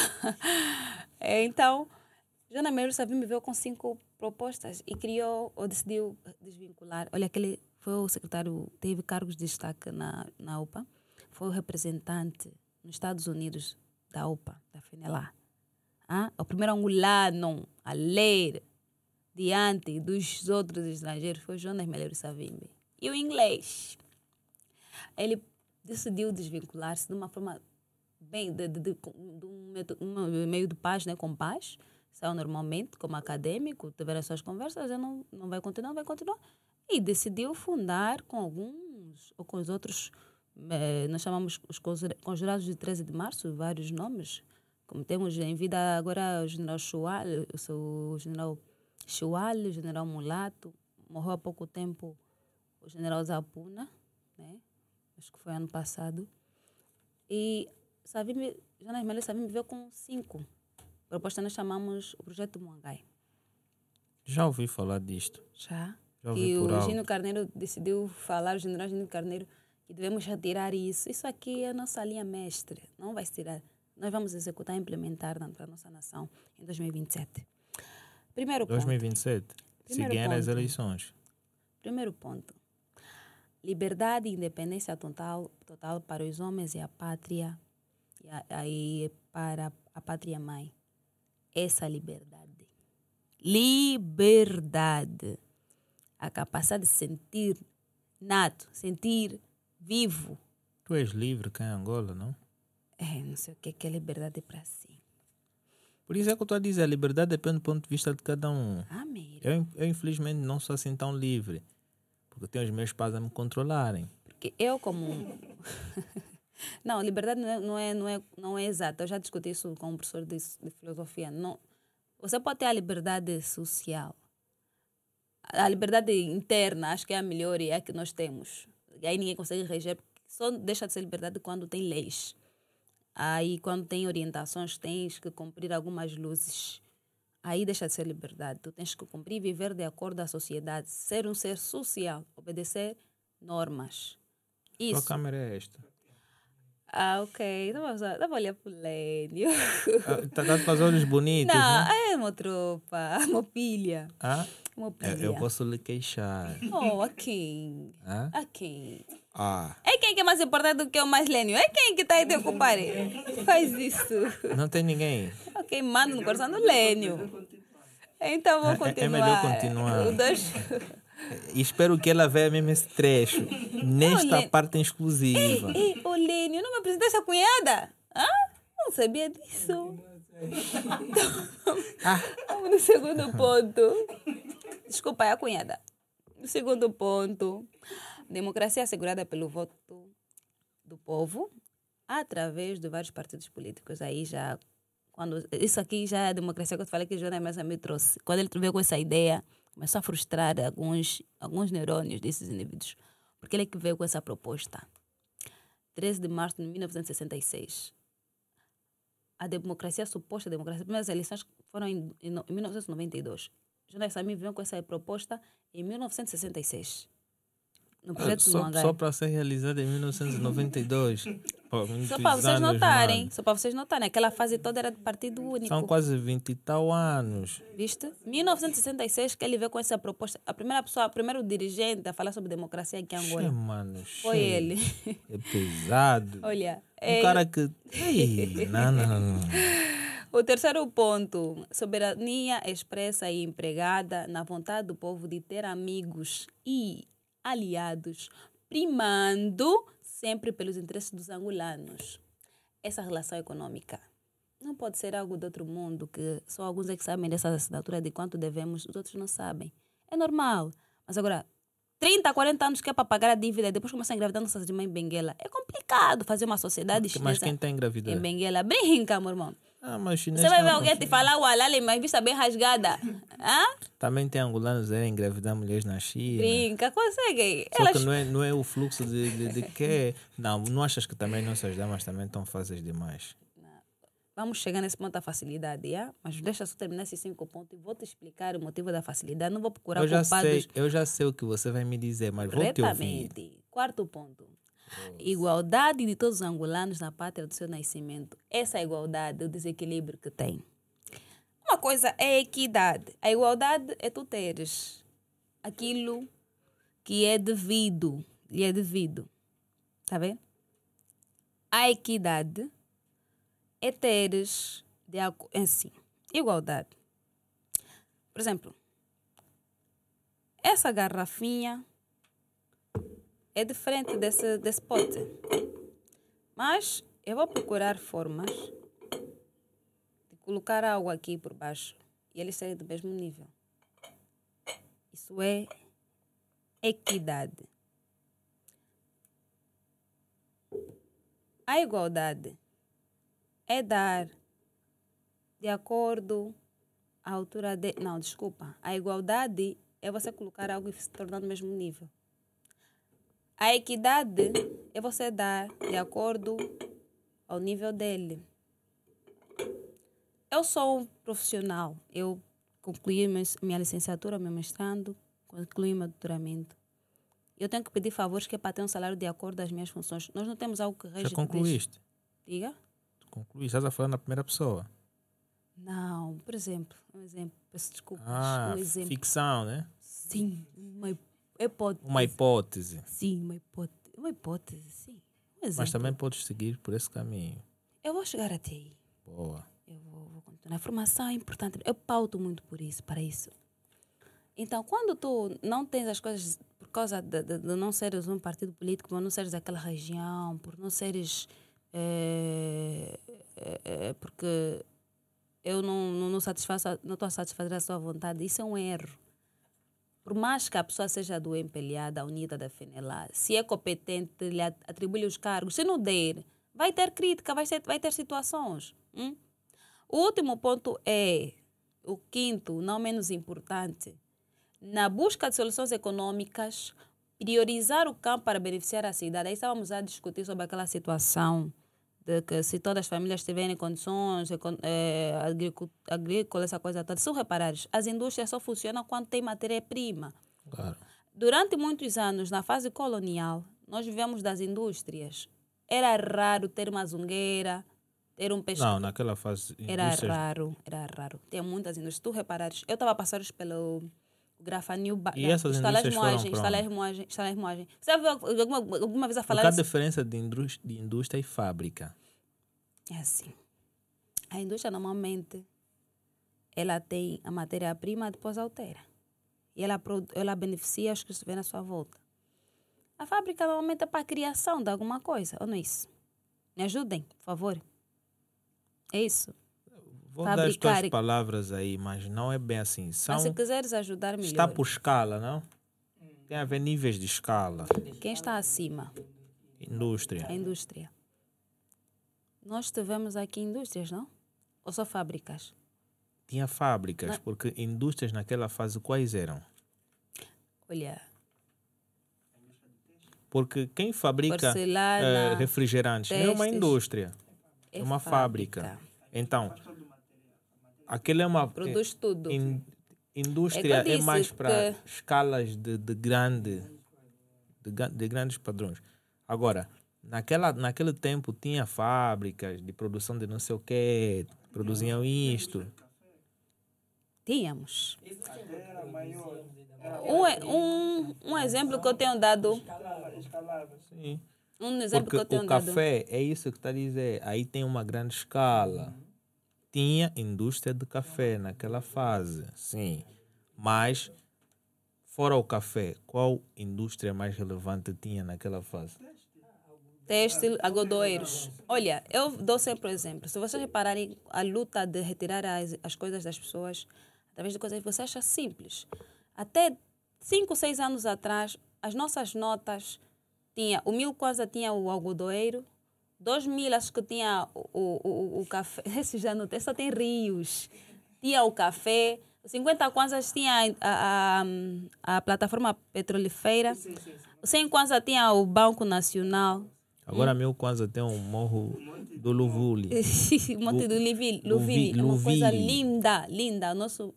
então, Jana Meiro me veio com cinco propostas e criou ou decidiu desvincular. Olha, aquele foi o secretário, teve cargos de destaque na, na UPA, foi o representante nos Estados Unidos da UPA, da FENELA. Ah, o primeiro angolano a ler diante dos outros estrangeiros foi Jonas Meleiro Savimbi. E o inglês. Ele decidiu desvincular-se de uma forma bem, de, de, de, de um, meio, de paz, né, com paz. Saiu normalmente, como acadêmico, tiveram as suas conversas, ele não, não vai continuar, não vai continuar. E decidiu fundar com alguns, ou com os outros, nós chamamos os conjura- conjurados de 13 de março, vários nomes, como temos em vida agora o general Chual, o general Chual, o general Mulato, morreu há pouco tempo o general Zapuna, né? acho que foi ano passado. E Savimbi, Jonas Melo Savimbi veio com cinco propostas, nós chamamos o projeto Muangai. Já ouvi falar disto. Já? Já ouvi E o alto. Gino Carneiro decidiu falar, o general Gino Carneiro, que devemos retirar isso. Isso aqui é a nossa linha mestre, não vai tirar. Nós vamos executar e implementar para a nossa nação em 2027. Primeiro ponto. 2027. Se ganhar as eleições. Primeiro ponto. Liberdade e independência total, total para os homens e a pátria, e a- aí para a pátria mãe. Essa liberdade. Liberdade. A capacidade de sentir nato, sentir vivo. Tu és livre cá em Angola, não? É, não sei o que que é liberdade para si. Por isso é que eu estou a dizer, a liberdade depende do ponto de vista de cada um. Amém. Eu, eu infelizmente não sou assim tão livre. Porque tenho os meus pais a me controlarem. Porque eu como não liberdade não é, não é não é não é exata eu já discuti isso com um professor de, de filosofia não você pode ter a liberdade social a liberdade interna acho que é a melhor e é a que nós temos e aí ninguém consegue reger porque só deixa de ser liberdade quando tem leis aí quando tem orientações tens que cumprir algumas luzes aí deixa de ser liberdade tu tens que cumprir e viver de acordo à sociedade ser um ser social obedecer normas isso câmera é esta. ah, ok. Usar- não vou olhar pro Lênio. Está tá a fazer olhos bonitos, Não, né? é uma tropa, uma pilha. Ah, Uma eu, pilha. eu posso lhe queixar. Oh, a quem? Ah? A quem? ah, É quem que é mais importante do que o mais Lênio? É quem que tá aí de ocupar? Faz isso. não tem ninguém. Ok, manda no coração do Lênio. Então vou É- é continuar. melhor continuar. Dois... Espero que ela veja mesmo esse trecho. Nesta parte exclusiva. Ei, ô Lênio, não me apresentaste a cunhada? Hã? Não sabia disso. Vamos no segundo ponto. Desculpa, é a cunhada. No segundo ponto, democracia assegurada pelo voto do povo através de vários partidos políticos. Aí já, quando isso aqui já é a democracia que eu te falei que o Jonas Mesa me trouxe. Quando ele veio com essa ideia, começou a frustrar alguns, alguns neurônios desses indivíduos. Porque ele é que veio com essa proposta. 13 de março de 1966 a democracia, a suposta democracia, as primeiras eleições foram em, em, em 1992. Jonas Samir veio com essa proposta em 1966. No projeto Só, Mangai. só para ser realizada em 1992. Pô, Só para vocês notarem. mano. Só para vocês notarem. Aquela fase toda era de partido único. São quase 20 e tal anos. Viste? 1966 que ele veio com essa proposta. A primeira pessoa, o primeiro dirigente a falar sobre democracia aqui em Che, Angola. mano. Foi che. ele. É pesado. Olha. Um é- cara que. Ei, não, não, não. O terceiro ponto, soberania expressa e empregada na vontade do povo de ter amigos e aliados, primando sempre pelos interesses dos angolanos. Essa relação econômica não pode ser algo de outro mundo, que só alguns é que sabem dessa assinatura de quanto devemos, os outros não sabem. É normal. Mas agora, 30, 40 anos que é para pagar a dívida e depois começar a engravidar nossas irmãs em Benguela. É complicado fazer uma sociedade Mas chinesa quem está em engravidando? Benguela. Brinca, meu irmão. Ah, mas Você chinês vai não ver é alguém te falar o halal, mas vista bem rasgada. Hã? Também tem angolanos a engravidar mulheres na China. Brinca, consegue. Só Elas que não é, não é o fluxo de, de, de que. Não, não achas que também nossas damas também estão fáceis demais? Vamos chegar nesse ponto da facilidade, yeah? mas deixa só terminar esses cinco pontos e vou te explicar o motivo da facilidade. Não vou procurar Eu já, culpados sei, eu já sei o que você vai me dizer, mas vou te ouvir. Quarto ponto. Igualdade de todos os angolanos na pátria do seu nascimento. Essa é igualdade, o desequilíbrio que tem. Uma coisa é a equidade. A igualdade é tu teres aquilo que é devido, lhe é devido. Tá vendo? A equidade é teres de aco- assim, igualdade. Por exemplo, essa garrafinha é diferente desse, desse pote. Mas eu vou procurar formas de colocar água aqui por baixo e eles serem do mesmo nível. Isso é equidade. A igualdade é dar de acordo à altura de. Não, desculpa. A igualdade é você colocar algo e se tornar do mesmo nível. A equidade é você dar de acordo ao nível dele. Eu sou um profissional. Eu concluí minha licenciatura, meu mestrado, concluí meu doutoramento. Eu tenho que pedir favores que é para ter um salário de acordo às minhas funções. Nós não temos algo que rege... Já concluíste? Diga? Tu concluíste? Estás a falar na primeira pessoa. Não, por exemplo, um exemplo, peço desculpas, Ah, um exemplo. ficção, né? Sim, uma hipótese. Uma hipótese. Sim, uma hipótese. Uma hipótese, sim. Um. Mas também podes seguir por esse caminho. Eu vou chegar até aí. Boa. Eu vou, vou continuar. A formação é importante. Eu pauto muito por isso, para isso. Então, quando tu não tens as coisas por causa de, de, de não seres um partido político, por não seres daquela região, por não seres. Eh, eh, eh, porque eu não não, não satisfaço, não estou a satisfazer a sua vontade, isso é um erro. Por mais que a pessoa seja do MPLA, da da FENELA, se é competente, lhe at- atribui os cargos. Se não der, vai ter crítica, vai, ser, vai ter situações. hum? O último ponto é, o quinto, não menos importante, na busca de soluções econômicas, priorizar o campo para beneficiar a cidade. Aí estávamos a discutir sobre aquela situação de que se todas as famílias tiverem condições agricu- agrícolas, essa coisa toda, se reparares, as indústrias só funcionam quando tem matéria-prima. Claro. Durante muitos anos, na fase colonial, nós vivemos das indústrias. Era raro ter uma zungueira, ter um peixe. Não, naquela fase. Era indústrias- raro, era raro. Tinha muitas indústrias. Se tu reparares, eu estava a passar pelo grafanil. E essas estalagem indústrias foram moagem, pra estalagem moagem, estalagem moagem. Você já viu alguma, alguma vez a falar Qual a diferença de indústria, de indústria e fábrica? É assim. A indústria normalmente ela tem a matéria-prima depois altera. E ela, ela beneficia os que estiverem à sua volta. A fábrica normalmente é para a criação de alguma coisa, ou não é isso? Me ajudem, por favor. É isso. Vou dar as Fabricar tuas palavras aí, mas não é bem assim. São, Mas se quiseres ajudar melhor, está por escala, não? Tem a ver níveis de escala. quem está acima? Indústria. A indústria. Nós tivemos aqui indústrias, não? Ou só fábricas? Tinha fábricas, Não. porque indústrias naquela fase quais eram? Olha, Porque quem fabrica eh, refrigerantes não é uma testes. indústria, é, uma fábrica. Então, aquilo é uma. Produz tudo. in- indústria É é mais para que- escalas de, de grande. De, de grandes padrões. Agora, naquela, naquele tempo tinha fábricas de produção de não sei o quê, produziam isto. Tínhamos. Um, um, um exemplo que eu tenho dado. Sim. Um exemplo Porque que eu tenho o dado. café, é isso que está a dizer, aí tem uma grande escala. Tinha indústria de café naquela fase, sim. Mas, fora o café, qual indústria mais relevante tinha naquela fase? Têxtil, algodoeiros. Olha, eu dou sempre o exemplo. Se vocês repararem a luta de retirar as, as coisas das pessoas através de coisas que você acha simples. Até 5, 6 anos atrás, as nossas notas tinha o mil kwanza tinha o algodoeiro, 2000 acho que tinha o, o, o, o café. Esse já não tem, só tem rios. Tinha o café. 50 kwanzas tinha a, a, a plataforma petrolífera. 100 kwanzas tinha o Banco Nacional. Agora mil kwanza tem um morro do Luvuli. Monte do. Luvili. É uma coisa linda, linda. O nosso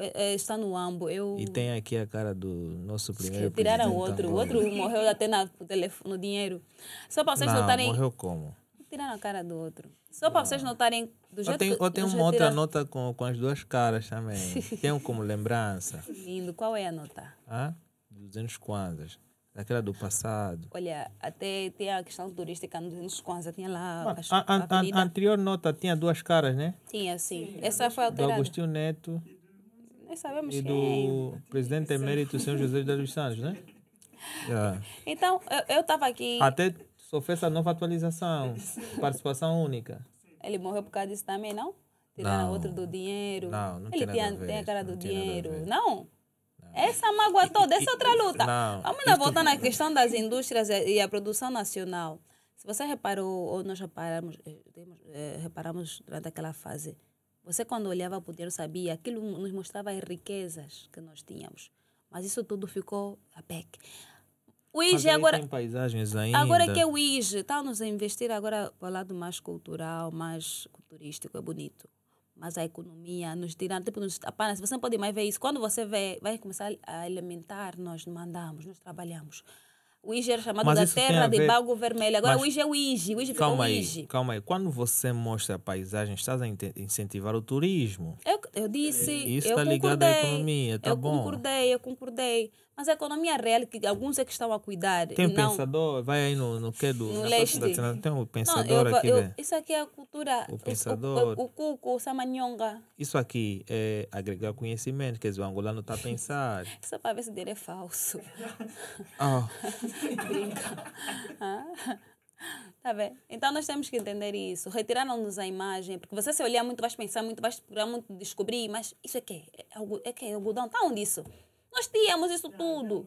é, é, está no Ambo. Eu... E tem aqui a cara do nosso primeiro Tiraram outro. O Angola. outro morreu até na, no, telefone, no dinheiro. Só para vocês Não, notarem. morreu como? Tiraram a cara do outro. Só para vocês notarem do jeito tem, que- ou tem do uma outra tira- nota com, com as duas caras também. tem um como lembrança. Lindo. Qual é a nota? Ah? 200 kwanzas. Daquela do passado. Olha, até tem a questão turística nos Kwanza. Tinha lá A, a, a- a- anterior nota tinha duas caras, né? Tinha, sim. Essa foi Do alterada. Agostinho Neto Nem sabemos e quem. do presidente emérito São José dos Santos, né? Yeah. Então, eu estava aqui. Até sofreu essa nova atualização. Participação única. Ele morreu por causa disso também, não? Tiraram Não. outro do dinheiro. Não, não Ele tem nada tem, a ver, tem a cara não do a dinheiro. Não? Essa mágoa toda, essa é outra luta. Não. Vamos ainda voltar na questão das indústrias e a produção nacional. Se você reparou, ou nós reparamos, eh, eh, reparamos durante aquela fase, você quando olhava para o dinheiro sabia, aquilo nos mostrava as riquezas que nós tínhamos. Mas isso tudo ficou a PEC. O Mas IG aí agora, tem paisagens ainda. Agora que é o IG está-nos a investir agora para o lado mais cultural, mais turístico, é bonito. Mas a economia nos tirando, tipo, nos, apenas, você não pode mais ver isso. Quando você vê, vai começar a alimentar, nós mandamos, nós trabalhamos. O IG era chamado Mas da terra de Bago Vermelho. Agora Mas- o IG é o IG, o ficou Calma aí, IG. calma aí. Quando você mostra a paisagem, estás a incentivar o turismo. Eu, eu disse, Isso eu tá ligado à economia, tá eu bom. concordei, eu concordei. Mas a economia real, que alguns é que estão a cuidar. Tem um não, pensador, vai aí no, no que do. No leste. Da Tem um Não, pensador eu, aqui, eu, né? isso aqui é a cultura. O o- pensador. O, o, o cuco, o samanhonga. Isso aqui é agregar conhecimento, quer dizer, o angolano está a pensar. Só para ver se dele é falso. Ah, Brinca. Ah, Tá bem? Então nós temos que entender isso. Retiraram-nos a imagem, porque você se olhar muito, vai pensar muito, vai procurar muito, descobrir, mas isso é que é, algo- é que é algodão. Está onde isso? Nós tínhamos isso tudo.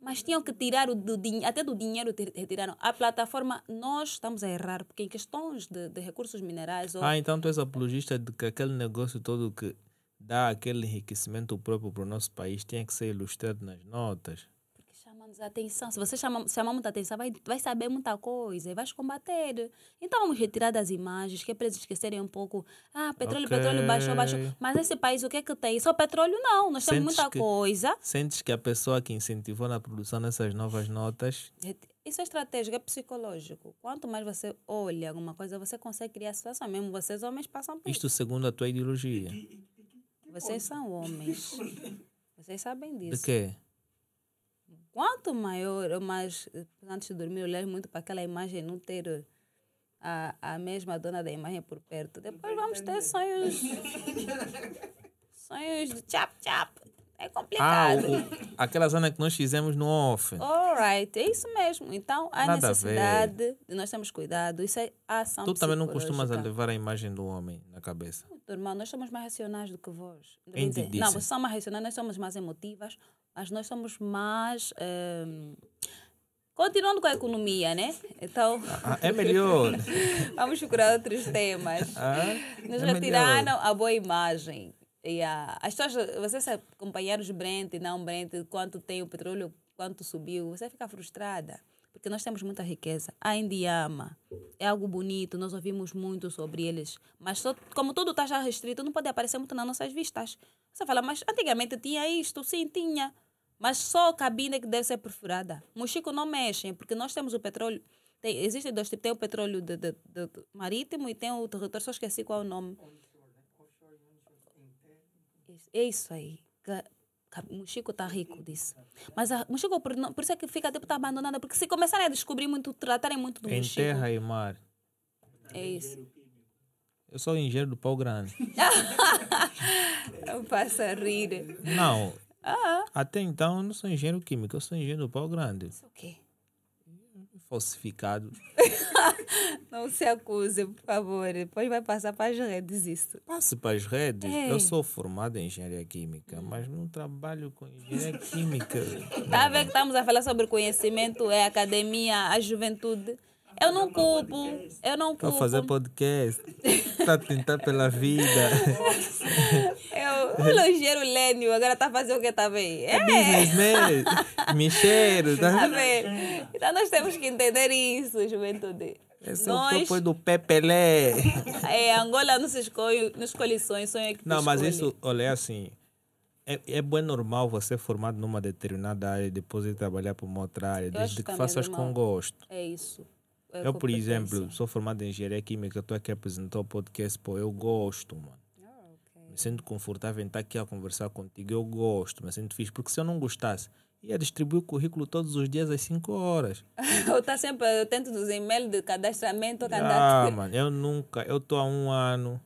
Mas tinham que tirar o do dinheiro, até do dinheiro retiraram. A plataforma, nós estamos a errar, porque em questões de, de recursos minerais ou ah, então tu és apologista de que aquele negócio todo que dá aquele enriquecimento próprio para o nosso país tinha que ser ilustrado nas notas. Chamamos a atenção. Se você chama, chamar muita atenção, vai, vai saber muita coisa e vais combater. Então vamos retirar das imagens, que é para eles esquecerem um pouco. Ah, petróleo, Ok. petróleo baixou, baixou. Mas esse país o que é que tem? Só petróleo não. Nós temos Sentes muita que- coisa. Sentes que a pessoa que incentivou na produção dessas novas notas Isso é estratégico, é psicológico. Quanto mais você olha alguma coisa, você consegue criar situação. Mesmo vocês homens passam por isso. Isto segundo a tua ideologia. Vocês são homens. Vocês sabem De disso. quê? Quanto maior, ou mais antes de dormir, olhar muito para aquela imagem, não ter a, a mesma dona da imagem por perto. Depois vamos ter sonhos. sonhos de chap-chap. É Ah, complicado. o- o- aquela zona que nós fizemos no off. Alright, é isso mesmo. Então, há Nada necessidade de nós termos cuidado. Isso é ação Tu também não costumas levar a imagem do homem na cabeça. Muito, irmão, nós somos mais racionais do que vós. Dizer, Não, vocês são mais racionais, nós somos mais emotivas, mas nós somos mais. ehm, Continuando com a economia, né? Então, Ah, é melhor. vamos procurar outros temas. Ah, Nos é melhor. retiraram a boa imagem. A, as pessoas, vocês acompanhar os Brent e não Brent, quanto tem o petróleo, quanto subiu, você fica frustrada. Porque nós temos muita riqueza. A Indiama é algo bonito, nós ouvimos muito sobre eles. Mas só, como tudo está já restrito, não pode aparecer muito nas nossas vistas. Você fala, mas antigamente tinha isto, sim, tinha. Mas só a cabine que deve ser perfurada. Mochico não mexem, porque nós temos o petróleo. Tem, existem dois tipos. Tem o petróleo de- de- de marítimo e tem o território, só esqueci qual é o nome. Isso- É isso aí. O Chico está rico disso. Mas a, o por, não- por isso é que fica tipo tá abandonada, porque se começarem a descobrir muito, tratarem muito do Em Chico, terra e mar. é isso. Eu sou engenheiro do pau grande. Eu passo a rir. Não. Ah, Até então eu não sou engenheiro químico, eu sou engenheiro do pau grande. isso o quê? Falsificado. Não se acuse, por favor. Depois vai passar para as redes isso. Passe para as redes. Eu sou formado em engenharia química, mas não trabalho com engenharia química. Tá a ver que estamos a falar sobre conhecimento, é a academia, a juventude. Eu não culpo, eu não Estou a culpo. fazer podcast. Está a tentar pela vida. Eu o Lênio, agora tá fazendo o que tá bem. É, Businessman. Me cheiro. tá Tá? bem. Então nós temos que entender isso, juventude. Esse é o nós, propósito do Pepelé. é, Angola não se escolhe, não escolhe sonhos, sonho é que Não, mas escolhe. isso, olha, é assim. É, é bem normal você formado numa determinada área e depois ir trabalhar para uma outra área, acho desde que que também faças é com gosto. É isso. É Eu, por exemplo, sou formado em engenharia química, estou aqui a apresentar o podcast, pô, eu gosto, mano. Ah, sinto confortável em estar aqui a conversar contigo, eu gosto, me sinto fixe. Porque se eu não gostasse, ia distribuir o currículo todos os dias às 5 horas. Eu tá sempre, eu tento dos e-mails de cadastramento, Ah, candidato. mano, eu nunca, eu estou há um ano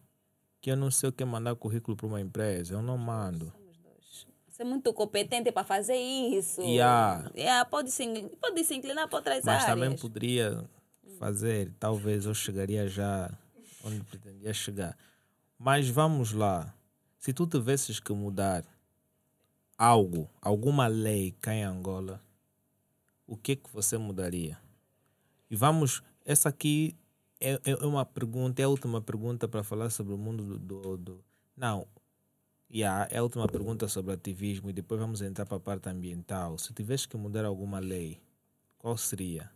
que eu não sei o que é mandar currículo para uma empresa, eu não mando. Você é muito competente para fazer isso. Yeah. Yeah, pode, se, pode se inclinar para outras Mas áreas. também poderia fazer, talvez eu chegaria já onde pretendia chegar. Mas vamos lá. Se tu tivesses que mudar algo, alguma lei cá em Angola, o que que você mudaria? E vamos, essa aqui é, é uma pergunta, é a última pergunta para falar sobre o mundo do. do, do não, yeah, é a última pergunta sobre ativismo e depois vamos entrar para a parte ambiental. Se tivesse que mudar alguma lei, qual seria?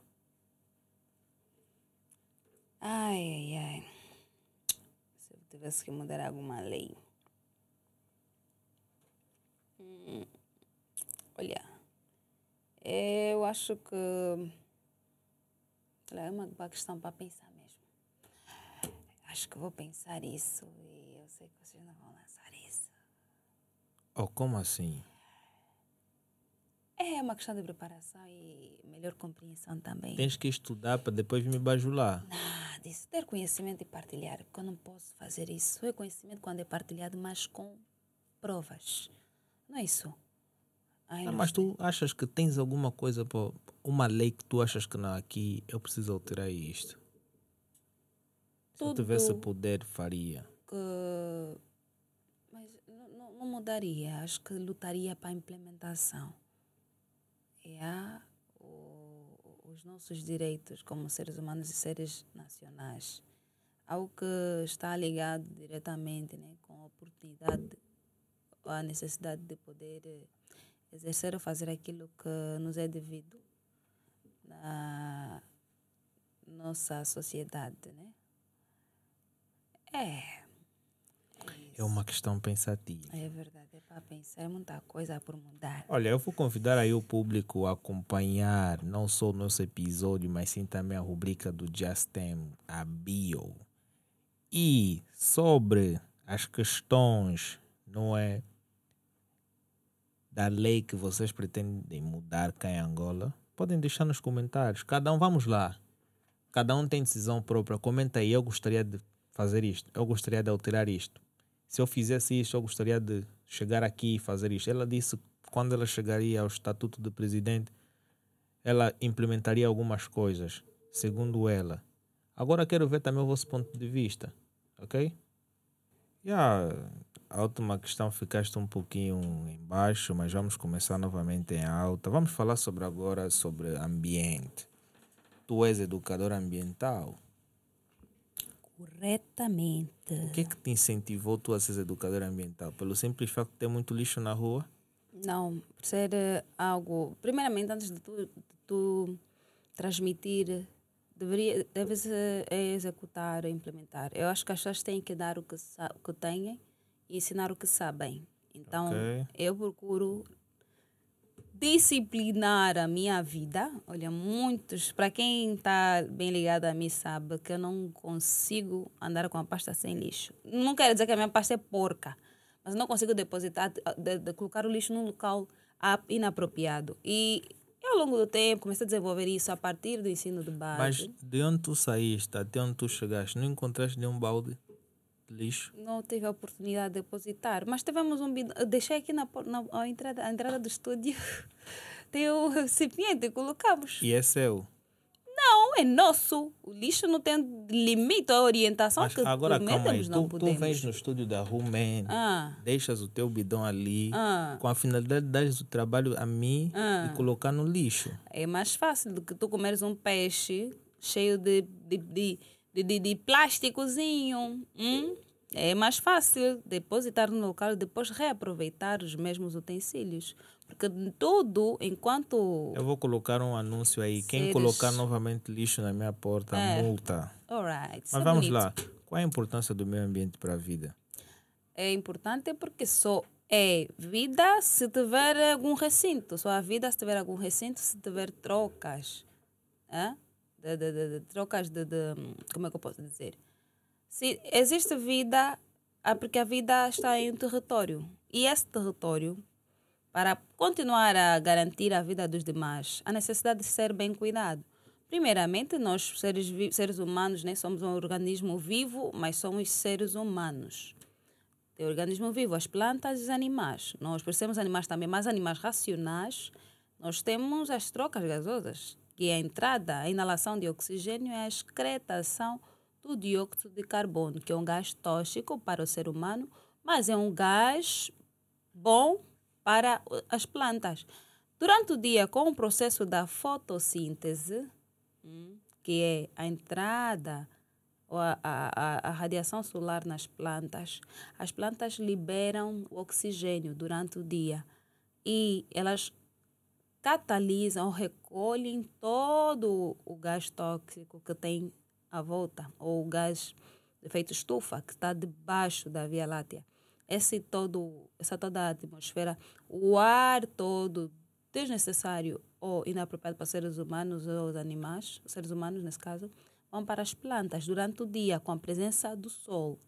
Ai, ai, ai. Se eu tivesse que mudar alguma lei. Hum, olha, eu acho que. Olha, é uma boa questão para pensar mesmo. Acho que vou pensar isso e eu sei que vocês não vão lançar isso. Oh, como assim? É uma questão de preparação e melhor compreensão também. Tens que estudar para depois me bajular. Ah, disso, ter conhecimento e partilhar, porque eu não posso fazer isso. É conhecimento quando é partilhado, mas com provas. Não é isso? Ai, Ah, não mas sei. tu achas que tens alguma coisa, pô, uma lei que tu achas que não, aqui eu preciso alterar isto? Se eu tivesse poder, faria. que. Mas não, não- não mudaria. Acho que lutaria para a implementação. E há o- os nossos direitos como seres humanos e seres nacionais. Algo que está ligado diretamente né, com a oportunidade, a necessidade de poder eh, exercer ou fazer aquilo que nos é devido na nossa sociedade. Né? É. É uma questão pensativa. É verdade, é para pensar, é muita coisa por mudar. Olha, eu vou convidar aí o público a acompanhar não só o nosso episódio, mas sim também a rubrica do Just Them, a bio. E sobre as questões, não é? Da lei que vocês pretendem mudar cá em Angola, podem deixar nos comentários. Cada um, vamos lá. Cada um tem decisão própria. Comenta aí, eu gostaria de fazer isto, eu gostaria de alterar isto. Se eu fizesse isso, eu gostaria de chegar aqui e fazer isto. Ela disse quando ela chegaria ao estatuto de presidente, ela implementaria algumas coisas, segundo ela. Agora quero ver também o vosso ponto de vista, ok? E a, última questão ficaste um pouquinho em baixo, mas vamos começar novamente em alta. Vamos falar sobre agora sobre ambiente. Tu és educador ambiental. Corretamente. O que é que te incentivou tu a ser educador ambiental? Pelo simples facto de ter muito lixo na rua? Não, por ser eh, algo. Primeiramente, antes de tu, de tu transmitir, deveria, deves eh, executar, implementar. Eu acho que as pessoas têm que dar o que, o que têm e ensinar o que sabem. Então, Ok. eu procuro disciplinar a minha vida. Olha, muitos, para quem está bem ligado a mim, sabe que eu não consigo andar com a pasta sem lixo. Não quero dizer que a minha pasta é porca, mas não consigo depositar, de, de colocar o lixo num local inapropriado. E ao longo do tempo, comecei a desenvolver isso a partir do ensino de base. Mas de onde tu saíste até onde tu chegaste, não encontraste nenhum balde de lixo? não tive a oportunidade de depositar, mas tivemos um bidão. Deixei aqui na, na a entrada, a entrada do estúdio. Tem o recipiente, colocamos. E é seu. Não, é nosso. O lixo não tem limite a orientação Mas que agora calma aí, não tu, tu vens no estúdio da Rumen, Ah, deixas o teu bidão ali, ah, com a finalidade de dar o trabalho a mim Ah. e colocar no lixo. é mais fácil do que tu comeres um peixe cheio de, de, de, de, de, de plásticozinho. Hum? É mais fácil depositar no local e depois reaproveitar os mesmos utensílios. Porque tudo, enquanto. Eu vou colocar um anúncio aí. Quem Seres- colocar novamente lixo na minha porta, É. multa. Alright. Mas é vamos bonito. lá. Qual é a importância do meio ambiente para a vida? É importante porque só é vida se tiver algum recinto. Só a vida se tiver algum recinto, se tiver trocas. hã? De, de- de- de trocas de, Como é que eu posso dizer? Se existe vida, é porque a vida está em um território. E esse território, para continuar a garantir a vida dos demais, a necessidade de ser bem cuidado. Primeiramente, nós, seres, seres humanos, né, somos um organismo vivo, mas somos seres humanos. Tem organismo vivo, as plantas e os animais. Nós parecemos animais também, mas animais racionais. Nós temos as trocas gasosas, que é a entrada, a inalação de oxigênio e a excretação do dióxido de carbono, que é um gás tóxico para o ser humano, mas é um gás bom para as plantas. Durante o dia, com o processo da fotossíntese, hum, que é a entrada ou a, a- a radiação solar nas plantas, as plantas liberam o oxigênio durante o dia e elas catalisam ou recolhem todo o gás tóxico que tem à volta, ou o gás de efeito estufa que está debaixo da Via Láctea. Esse todo, essa toda a atmosfera, o ar todo desnecessário ou inapropriado para seres humanos ou os animais, seres humanos nesse caso, vão para as plantas durante o dia com a presença do sol.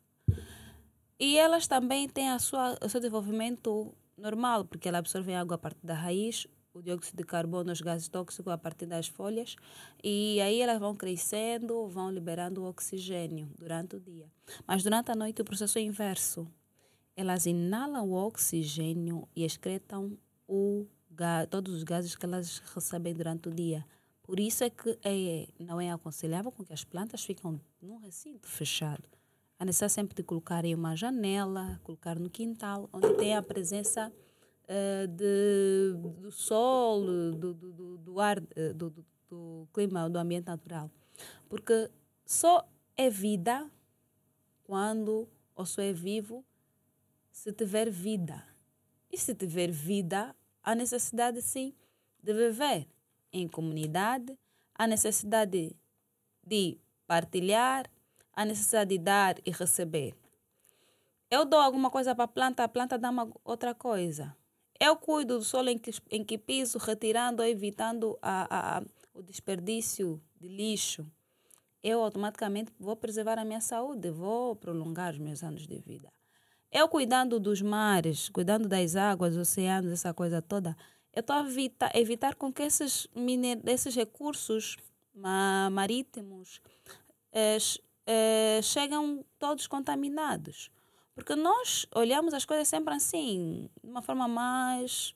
E elas também têm a sua, o seu desenvolvimento normal, porque elas absorvem água a partir da raiz, o dióxido de carbono, os gases tóxicos a partir das folhas, e aí elas vão crescendo, vão liberando o oxigênio durante o dia. Mas durante a noite o processo é inverso. Elas inalam o oxigênio e excretam o todos os gases que elas recebem durante o dia. Por isso é que é, não é aconselhável com que as plantas fiquem num recinto fechado. A necessidade sempre de colocar em uma janela, colocar no quintal, onde tem a presença eh, de, do sol, do, do, do, ar, do, do, do clima, do ambiente natural. Porque só é vida quando, ou só é vivo, se tiver vida. E se tiver vida, há necessidade sim de viver em comunidade, há necessidade de partilhar, há necessidade de dar e receber. Eu dou alguma coisa para a planta, a planta dá uma outra coisa. Eu cuido do solo em que, em que piso, retirando ou evitando a, a- o desperdício de lixo. Eu automaticamente vou preservar a minha saúde, vou prolongar os meus anos de vida. Eu cuidando dos mares, cuidando das águas, oceanos, essa coisa toda, eu estou a evita, evitar com que esses, miner, esses recursos ma, marítimos eh, eh, chegam todos contaminados. Porque nós olhamos as coisas sempre assim, de uma forma mais.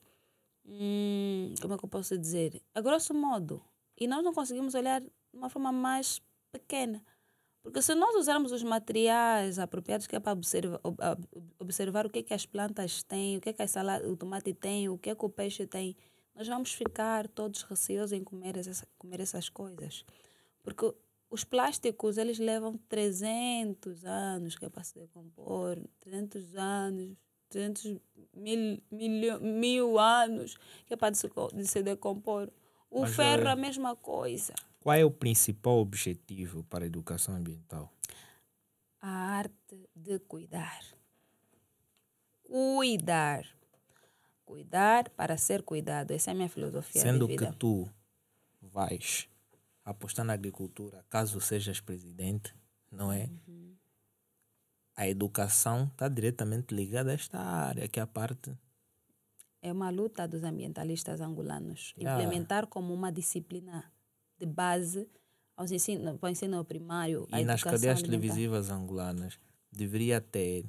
hum, como é que eu posso dizer? A grosso modo. E nós não conseguimos olhar de uma forma mais pequena. Porque se nós usarmos os materiais apropriados que é para observa, ob- ob- observar o que, é que as plantas têm, o que, é que salada, o tomate tem, o que, é que o peixe tem, nós vamos ficar todos receosos em comer essas, comer essas coisas. Porque os plásticos, eles levam 300 anos que é para se decompor, 300 anos, 300 mil, milho- mil anos que é para se, de se decompor. O Mas, ferro, eh, a mesma coisa. Qual é o principal objetivo para a educação ambiental? a arte de cuidar. Cuidar. Cuidar para ser cuidado. Essa é a minha filosofia Sendo de que vida. tu vais apostar na agricultura, caso sejas presidente, não é? Uhum. A educação está diretamente ligada a esta área, que é a parte. É uma luta dos ambientalistas angolanos. Yeah. Implementar como uma disciplina de base aos ensino, para o ensino primário. a E nas cadeias alimentar. televisivas angolanas deveria ter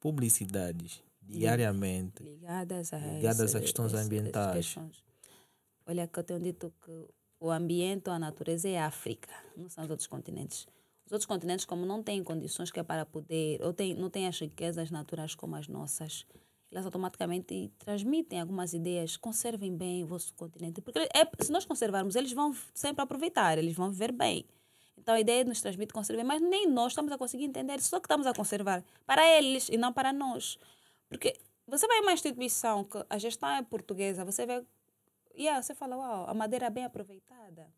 publicidades diariamente. ligadas a, ligadas questões ambientais. questões. Olha, que eu tenho dito que o ambiente ou a natureza é a África, não são os outros continentes. Os outros continentes, como não têm condições que é para poder, ou tem, não têm as riquezas naturais como as nossas, elas automaticamente transmitem algumas ideias. Conservem bem o vosso continente. Porque é, se nós conservarmos, eles vão sempre aproveitar, eles vão viver bem. Então a ideia nos transmite conservar, mas nem nós estamos a conseguir entender, só que estamos a conservar para eles e não para nós. Porque você vai em uma instituição que a gestão é portuguesa, você vê. Yeah, você fala, uau, a madeira é bem aproveitada.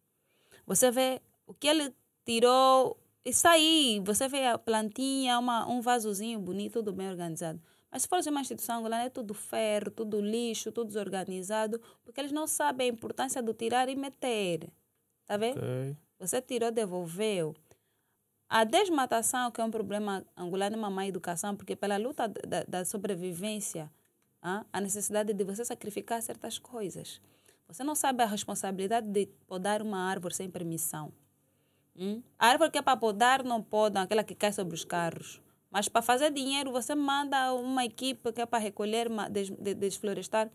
Você vê o que ele tirou, isso aí. Você vê a plantinha, uma, um vasozinho bonito, tudo bem organizado. Mas se for uma instituição angolana, é tudo ferro, tudo lixo, tudo desorganizado, porque eles não sabem a importância do tirar e meter. Tá vendo? Ok. Você tirou, devolveu. A desmatação, que é um problema angolano, é uma má educação, porque pela luta da, da sobrevivência, ah, a necessidade de você sacrificar certas coisas. Você não sabe a responsabilidade de podar uma árvore sem permissão. Hum? A árvore que é para podar não podam, aquela que cai sobre os carros. Mas para fazer dinheiro, você manda uma equipe que é para recolher, des, de- desflorestar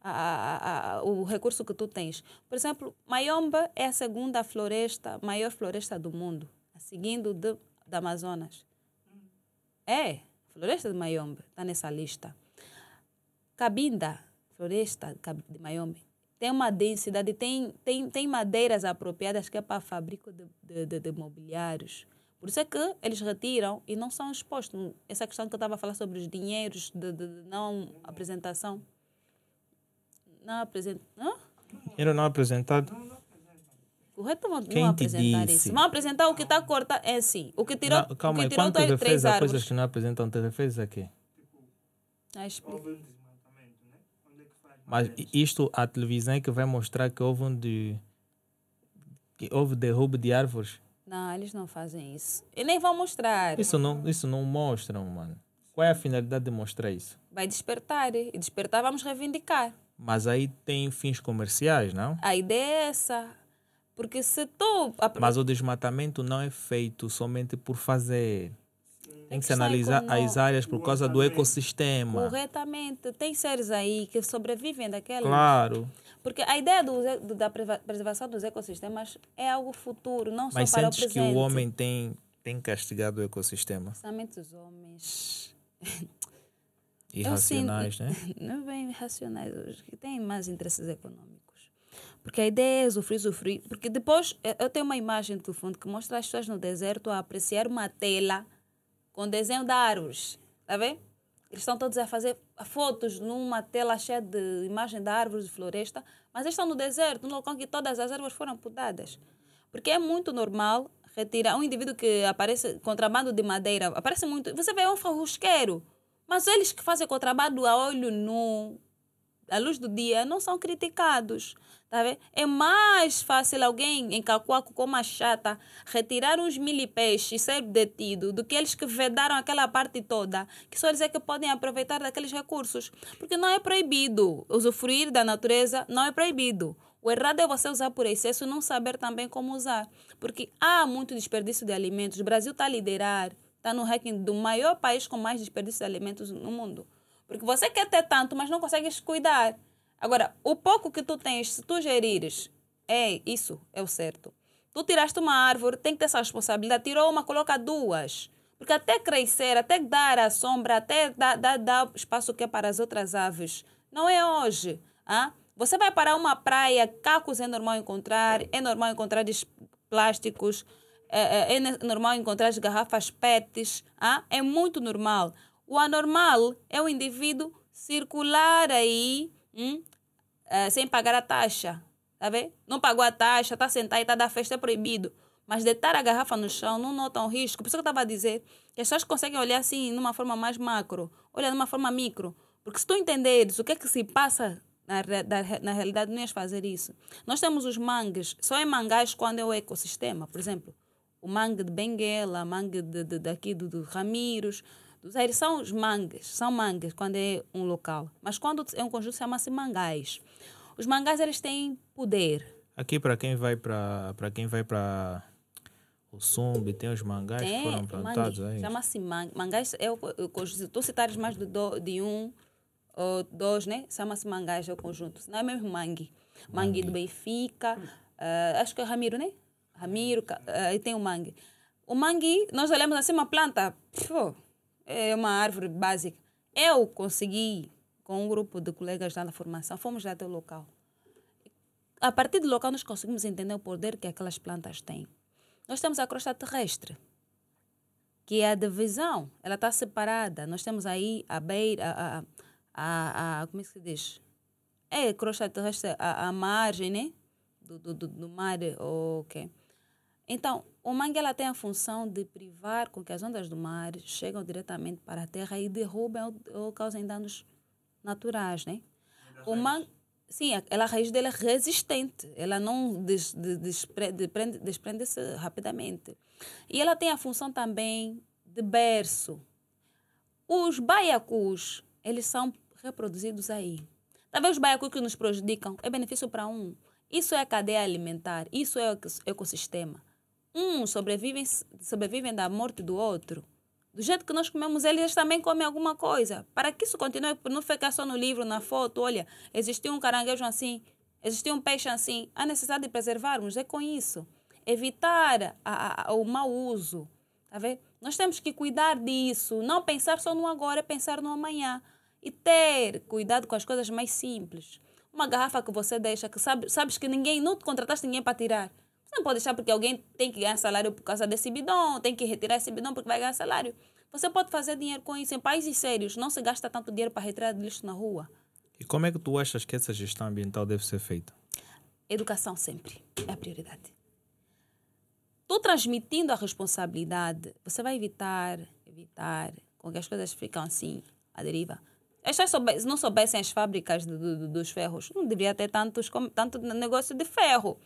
a- a- a- o recurso que tu tens. Por exemplo, Mayomba é a segunda floresta, maior floresta do mundo, seguindo de, da Amazonas. É, floresta de Mayombe está nessa lista. Cabinda, floresta de Mayombe, tem uma densidade, tem, tem, tem madeiras apropriadas que é para fabrico de, de, de, de mobiliários. Por isso é que eles retiram e não são expostos. Essa questão que eu estava a falar sobre os dinheiros de, de, de não apresentação. Não apresentação. Era não apresentado? Correto Quem não te apresentar disse? isso. Vão apresentar o que está cortado. É assim. O que tirou, Não, calma o que tirou quando tu três, refez a coisas que não apresentam, te refez a quê? Ah, explica. Houve um desmatamento, né? Onde é que faz Mas isto, a televisão é que vai mostrar que houve um de... que houve derrubo de árvores. Não, eles não fazem isso. E nem vão mostrar. Isso não, isso não mostram, mano. Qual é a finalidade de mostrar isso? Vai despertar. E despertar vamos reivindicar. Mas aí tem fins comerciais, não? A ideia é essa. Porque se tu... Mas o desmatamento não é feito somente por fazer. Tem que se analisar econômica. as áreas por causa do ecossistema. Corretamente. Tem seres aí que sobrevivem daquela... Claro. Porque a ideia do, da preservação dos ecossistemas é algo futuro, não Mas só para o sentes presente. que o homem tem, tem castigado o ecossistema? Principalmente os homens... Irracionais, né? não bem racionais hoje, que têm mais interesses econômicos. Porque a ideia é usufruir, usufruir. Porque depois eu tenho uma imagem do fundo que mostra as pessoas no deserto a apreciar uma tela com desenho de árvores. Está vendo? Eles estão todos a fazer fotos numa tela cheia de imagem de árvores de floresta, mas eles estão no deserto, num local que todas as árvores foram podadas. Porque é muito normal retirar um indivíduo que aparece contrabando de madeira, aparece muito. Você vê um farrusqueiro, mas eles que fazem contrabando a olho nu, à luz do dia, não são criticados. Tá vendo? É mais fácil alguém em Cacoaco com uma chata retirar uns milipeixes e ser detido do que eles que vedaram aquela parte toda, que só eles é que podem aproveitar daqueles recursos. Porque não é proibido usufruir da natureza, não é proibido. O errado é você usar por excesso e não saber também como usar. Porque há muito desperdício de alimentos. O Brasil está a liderar, está no ranking do maior país com mais desperdício de alimentos no mundo. Porque você quer ter tanto, mas não consegues cuidar. Agora, o pouco que tu tens, se tu gerires, é isso, é o certo. Tu tiraste uma árvore, tem que ter essa responsabilidade. Tirou uma, coloca duas. Porque até crescer, até dar a sombra, até dar, dar, dar espaço que é para as outras aves, não é hoje. Ah? Você vai para uma praia, cacos é normal encontrar, é normal encontrar plásticos, é, é- é normal encontrar as garrafas PETs, ah? é muito normal. O anormal é o indivíduo circular aí hum, eh, sem pagar a taxa. Tá vendo? Não pagou a taxa, está sentado e está da festa, é proibido. Mas deitar a garrafa no chão não nota um risco. Por isso que eu estava a dizer que as pessoas conseguem olhar assim, numa forma mais macro, olha numa forma micro. Porque se tu entenderes o que é que se passa na, re- na realidade, não ias fazer isso. Nós temos os mangues, só é mangás quando é o ecossistema. Por exemplo, o mangue de Benguela, mangue de, de, daqui do, do Ramiros, dos Aires, são os mangues, são mangues quando é um local. Mas quando é um conjunto, chama-se mangás. Os mangás, eles têm poder. Aqui para quem vai para para quem vai para o Sumbi, tem os mangás que Tem foram plantados mangue, aí. chama-se mangue. Mangás é o, o conjunto. Se tu citares mais de, do, de um ou dois, né? Chama-se mangás, é o conjunto. Não é mesmo mangue. Mangue do Benfica, ah, acho que é Ramiro, né? Ramiro, aí tem o mangue. O mangue, nós olhamos assim, uma planta, pô, é uma árvore básica. Eu consegui com um grupo de colegas lá na formação, fomos até o local. A partir do local, nós conseguimos entender o poder que aquelas plantas têm. Nós temos a crosta terrestre, que é a divisão, ela está separada. Nós temos aí a beira, a, a, a como é que se diz? É, crosta terrestre, a, a margem, né? Do, do, do, do mar, ok. Então, o mangue ela tem a função de privar com que as ondas do mar chegam diretamente para a terra e derrubem ou, ou causem danos naturais, né? O mangue, sim, ela, a raiz dela é resistente, ela não des, des, desprende, desprende-se rapidamente. E ela tem a função também de berço. Os baiacus, eles são reproduzidos aí. Talvez os baiacus que nos prejudicam é benefício para um. Isso é a cadeia alimentar, isso é o ecossistema. Uns sobrevivem, sobrevivem da morte do outro. Do jeito que nós comemos, eles também comem alguma coisa. Para que isso continue, por não ficar só no livro, na foto, olha, existiu um caranguejo assim, existiu um peixe assim. Há necessidade de preservarmos, é com isso. Evitar a, a, o mau uso. Tá vendo? Nós temos que cuidar disso, não pensar só no agora, pensar no amanhã. E ter cuidado com as coisas mais simples. Uma garrafa que você deixa, que sabe, sabes que ninguém, não contrataste ninguém para tirar. Você não pode deixar porque alguém tem que ganhar salário por causa desse bidão, tem que retirar esse bidão porque vai ganhar salário. Você pode fazer dinheiro com isso. Em países sérios, não se gasta tanto dinheiro para retirar lixo na rua. E como é que tu achas que essa gestão ambiental deve ser feita? Educação sempre é a prioridade. Tu transmitindo a responsabilidade, você vai evitar, evitar com que as coisas ficam assim, à deriva. Se não soubessem as fábricas do, do, dos ferros, não deveria ter tantos, tanto negócio de ferro.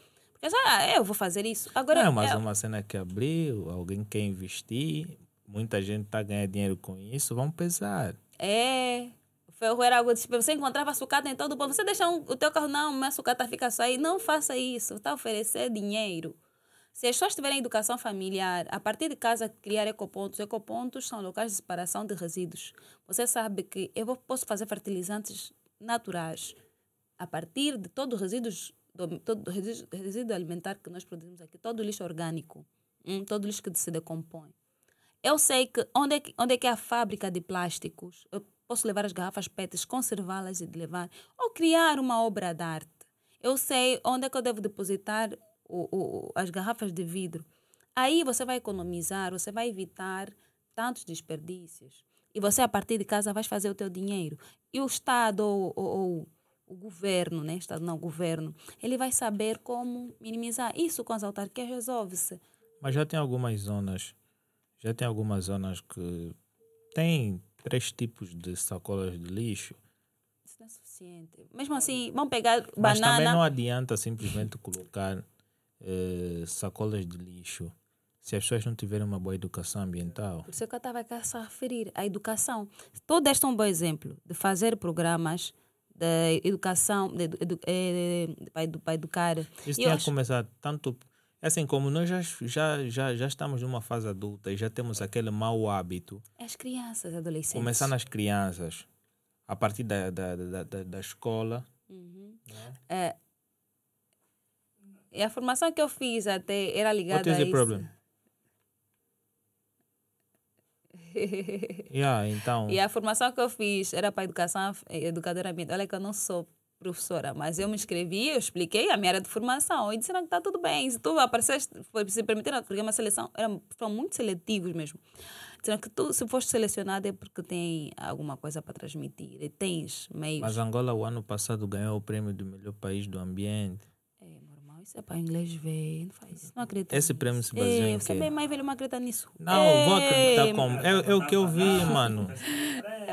Eu ah, eu vou fazer isso. Agora, é, mas é uma cena que abriu, alguém quer investir, muita gente está ganhando dinheiro com isso, vamos pensar. É, o ferro era algo tipo, você encontrava sucata em todo o ponto. Você deixa um, o teu carro, não, minha sucata fica só aí. Não faça isso, está oferecer dinheiro. Se as pessoas tiverem educação familiar, a partir de casa criar ecopontos. Ecopontos são locais de separação de resíduos. Você sabe que eu posso fazer fertilizantes naturais a partir de todos os resíduos do, todo resíduo alimentar que nós produzimos aqui, todo lixo orgânico, hum, todo lixo que se decompõe. Eu sei que onde é que, onde é que é a fábrica de plásticos? Eu posso levar as garrafas PETs, conservá-las e levar, ou criar uma obra de arte. Eu sei onde é que eu devo depositar o, o, as garrafas de vidro. Aí você vai economizar, você vai evitar tantos desperdícios. E você, a partir de casa, vai fazer o teu dinheiro. E o Estado ou, ou, ou o governo, né? Estado não, o governo, ele vai saber como minimizar. Isso com as autarquias resolve-se. Mas já tem algumas zonas, já tem algumas zonas que têm três tipos de sacolas de lixo. Isso não é suficiente. Mesmo assim, vamos pegar Mas banana. também não adianta simplesmente colocar eh, sacolas de lixo se as pessoas não tiverem uma boa educação ambiental. Por isso que eu estava a se referir à educação. Tu deste um bom exemplo de fazer programas da educação, de, de, de, de, para educar. Isso tinha acho... começar tanto. É assim, como nós já, já, já, já estamos numa fase adulta e já temos aquele mau hábito. As crianças, adolescentes. Começar nas crianças, a partir da, da, da, da, da escola. Uhum. Né? É, e a formação que eu fiz até era ligada What is a the isso. problem? yeah, então. E a formação que eu fiz era para educação educadora ambiental. Olha que eu não sou professora, mas eu me inscrevi, eu expliquei a minha área de formação e disseram que está tudo bem. Se tu apareceste, se permitiram, porque uma seleção, eram, foram muito seletivos mesmo. Disseram que tu, se foste selecionado é porque tem alguma coisa para transmitir e tens meios. Mas Angola, o ano passado, ganhou o prêmio do melhor país do ambiente. Isso é para inglês ver, não faz. Não acredito. Esse prêmio se baseia em Você quê? bem mais velho, não acredita nisso. Não, Ei. vou acreditar como. É, é, o que eu vi, mano.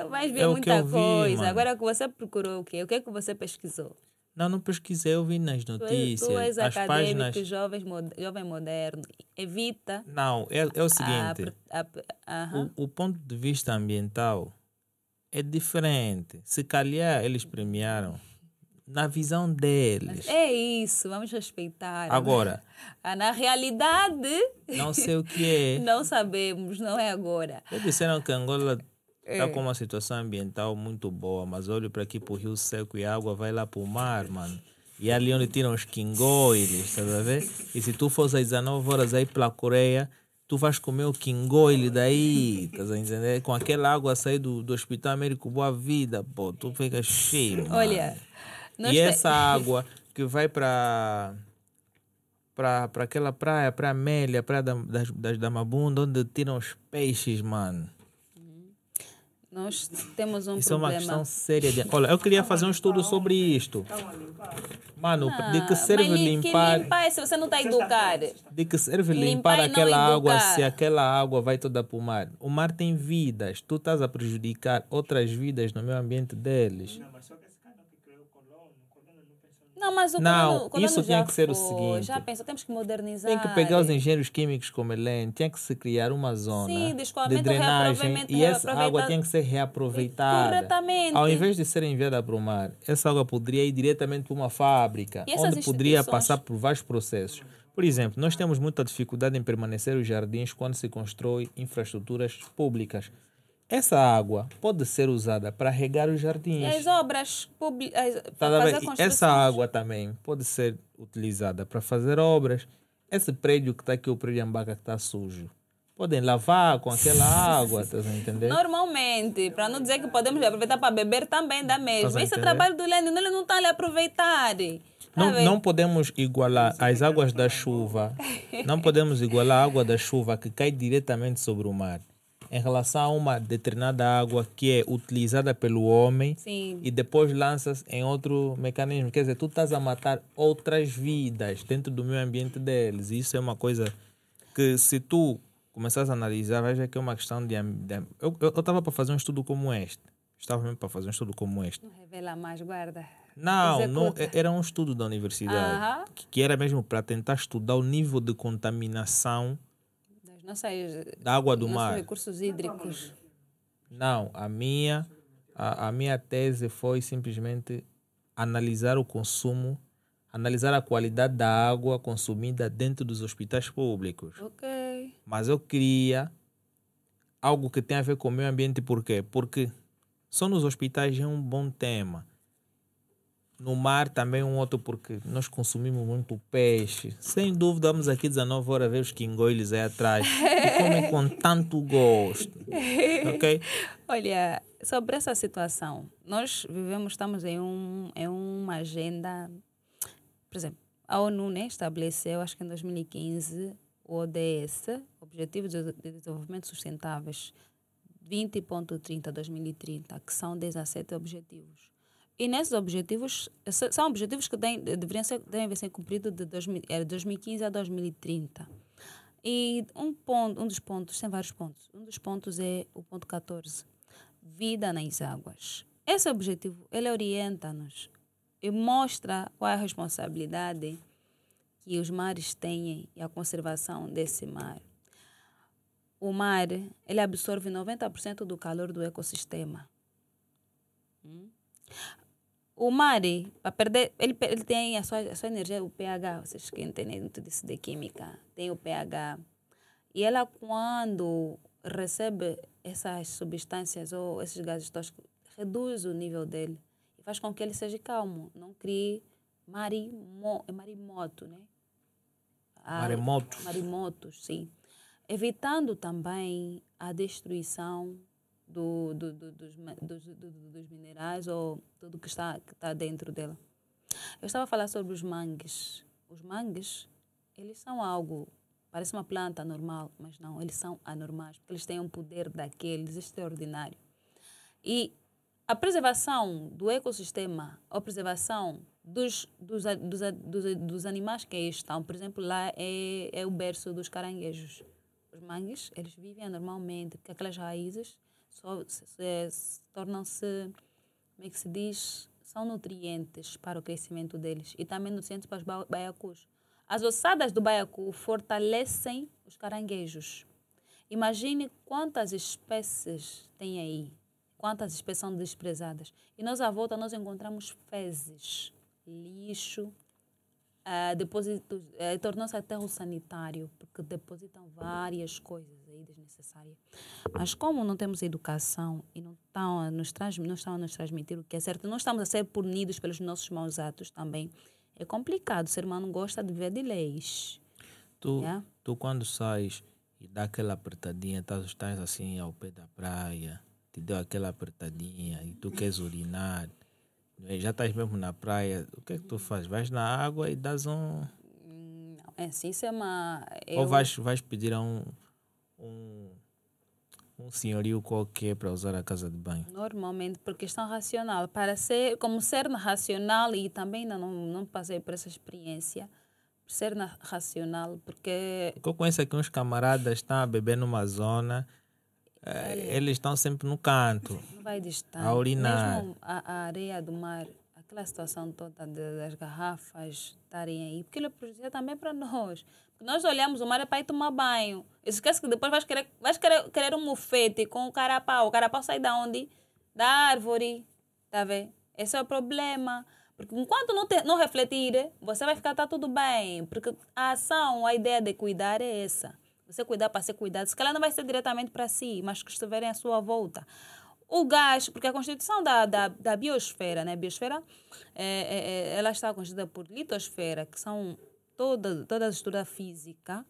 Vais ver é muita coisa. Vi, Agora que você procurou o quê? O que é que você pesquisou? Não, não pesquisei, eu vi nas notícias. Tu, tu és as páginas... jovens, jovem moderno. Evita. Não, é, é o seguinte. A, a, a, o, o ponto de vista ambiental é diferente. Se calhar eles premiaram na visão deles. É isso, vamos respeitar. Né? Agora. Né? Na realidade. Não sei o que é. Não sabemos, não é agora. Eles disseram que Angola está é. com uma situação ambiental muito boa, mas olho para aqui para o rio seco e a água vai lá para o mar, mano. E ali onde tiram os quingóides, sabe a ver? E se tu fosse às 19 horas aí pela Coreia, tu vais comer o quingoile daí, estás a entender? Com aquela água sair do, do Hospital Américo Boa Vida, pô, tu ficas cheio. mano. E essa água que vai para para aquela praia, praia Amélia, praia da, das, das Damabunda, onde tiram os peixes, mano. nós temos um Isso é uma problema. questão séria. De... Olha, eu queria fazer um estudo sobre isto. Mano, de que serve Mas li- limpar, Que limpar é se você não está a educar. de que serve Limpar limpar não aquela água se aquela água vai toda para o mar? O mar tem vidas, tu estás a prejudicar outras vidas no meio ambiente deles. Não, mas só que esse cara que criou o colono, o colono não mas o Não, o isso tinha que ser o foi, seguinte. Já pensou, temos que modernizar. Tem que pegar os engenheiros químicos como Helen, tinha que se criar uma zona Sim, de de drenagem e essa água tinha que ser reaproveitada. Corretamente. Ao invés de ser enviada para o mar, essa água poderia ir diretamente para uma fábrica, onde poderia passar por vários processos. Por exemplo, nós temos muita dificuldade em permanecer os jardins quando se constrói infraestruturas públicas. Essa água pode ser usada para regar os E jardins. as obras públicas. Tá a fazer? E. Essa água também pode ser utilizada para fazer obras. Esse prédio que está aqui, o prédio Ambaca, que está sujo, podem lavar com aquela água, estás a entender? Normalmente, para não dizer que podemos aproveitar para beber também dá mesmo. A Esse é trabalho do Lênin, ele não está ali a aproveitar. Tá Não, não podemos igualar as águas da chuva, não podemos igualar a água da chuva que cai diretamente sobre o mar em relação a uma determinada água que é utilizada pelo homem Sim. e depois lanças em outro mecanismo. Quer dizer, tu estás a matar outras vidas dentro do meio ambiente deles. Isso é uma coisa que se tu começares a analisar, ver que é uma questão de... de eu estava para fazer um estudo como este. Estava mesmo para fazer um estudo como este. Não revela mais, guarda. Não, não Executa. era um estudo da universidade Aham. que, que era mesmo para tentar estudar o nível de contaminação nossas, da água do mar. recursos hídricos. Não, a minha a, a minha tese foi simplesmente analisar o consumo, analisar a qualidade da água consumida dentro dos hospitais públicos. Ok. Mas eu queria algo que tenha a ver com o meio ambiente, por quê? Porque só nos hospitais é um bom tema. No mar também um outro, porque nós consumimos muito peixe. Sem dúvida, vamos aqui 19 horas ver os quingoiles aí atrás. E comem com tanto gosto. Ok? Olha, sobre essa situação, nós vivemos, estamos em, um, em uma agenda. Por exemplo, a ONU né, estabeleceu, acho que em 2015, o ODS, Objetivos de de Desenvolvimento Sustentáveis 20.30 2030, que são 17 objetivos. E nesses objetivos, são objetivos que têm, deveriam ser, devem ser cumpridos de 2000, eh, 2015 a 2030. E um, ponto, um dos pontos, tem vários pontos, um dos pontos é o ponto 14, vida nas águas. Esse objetivo, ele orienta-nos e mostra qual é a responsabilidade que os mares têm e a conservação desse mar. O mar, ele absorve 90% do calor do ecossistema. Hum? O mar, para perder, ele, ele tem a sua, a sua energia, o pH, vocês que entendem muito disso de química, tem o pH. E ela, quando recebe essas substâncias ou esses gases tóxicos, reduz o nível dele e faz com que ele seja calmo, não crie marimo, é marimoto, né? Ah, Maremotos. Marimotos, sim. Evitando também a destruição do, do, do- dos, dos, do- do- dos minerais ou tudo que está, que está dentro dela. Eu estava a falar sobre os mangues. Os mangues, eles são algo, parece uma planta normal, mas não, eles são anormais, porque eles têm um poder daqueles extraordinário. E a preservação do ecossistema, a preservação dos, dos, dos, dos, dos animais que aí estão, por exemplo, lá é, é o berço dos caranguejos. Os mangues, eles vivem anormalmente, porque aquelas raízes tornam-se, como é que se diz, são nutrientes para o crescimento deles e também nutrientes para os ba- baiacus. As ossadas do baiacu fortalecem os caranguejos. Imagine quantas espécies tem aí, quantas espécies são desprezadas. E nós à volta nós encontramos fezes, lixo, ah, depositos, eh, tornou-se aterro sanitário, porque depositam várias coisas aí desnecessárias. Mas como não temos educação e não estão a nos, trans, não estão a nos transmitir o que é certo, não estamos a ser punidos pelos nossos maus atos também, é complicado. O ser humano gosta de viver de leis. Tu, Yeah. tu quando sais e dá aquela apertadinha, estás, estás assim ao pé da praia, te deu aquela apertadinha e tu queres urinar? Já estás mesmo na praia, o que é que tu fazes? Vais na água e dás um. Não, é assim, isso é uma. Ou eu- vais, vais pedir a um, um, um senhorio qualquer para usar a casa de banho. Normalmente por questão racional. Para ser, como ser racional, e também ainda não, não passei por essa experiência, ser na- racional, porque eu conheço aqui uns camaradas estão a beber numa zona, eh, eles estão sempre no canto. não vai distante. A urinar. Mesmo a, a areia do mar, aquela situação toda de- das garrafas estarem aí, porque ele é prejudicial também para nós. Porque nós olhamos o mar é para ir tomar banho. Esquece que depois vais querer, vais querer, querer um mufete com o carapau. O carapau sai da onde? Da árvore. Tá vendo? Esse é o problema. Porque enquanto não, te, não refletir, você vai ficar tá tudo bem. Porque a ação, a ideia de cuidar é essa. Você cuidar para ser cuidado. Se calhar não vai ser diretamente para si, mas que estiverem à sua volta. O gás, porque a constituição da, da, da biosfera, né? biosfera, é, é, é, ela está constituída por litosfera, que são toda, toda a estrutura física.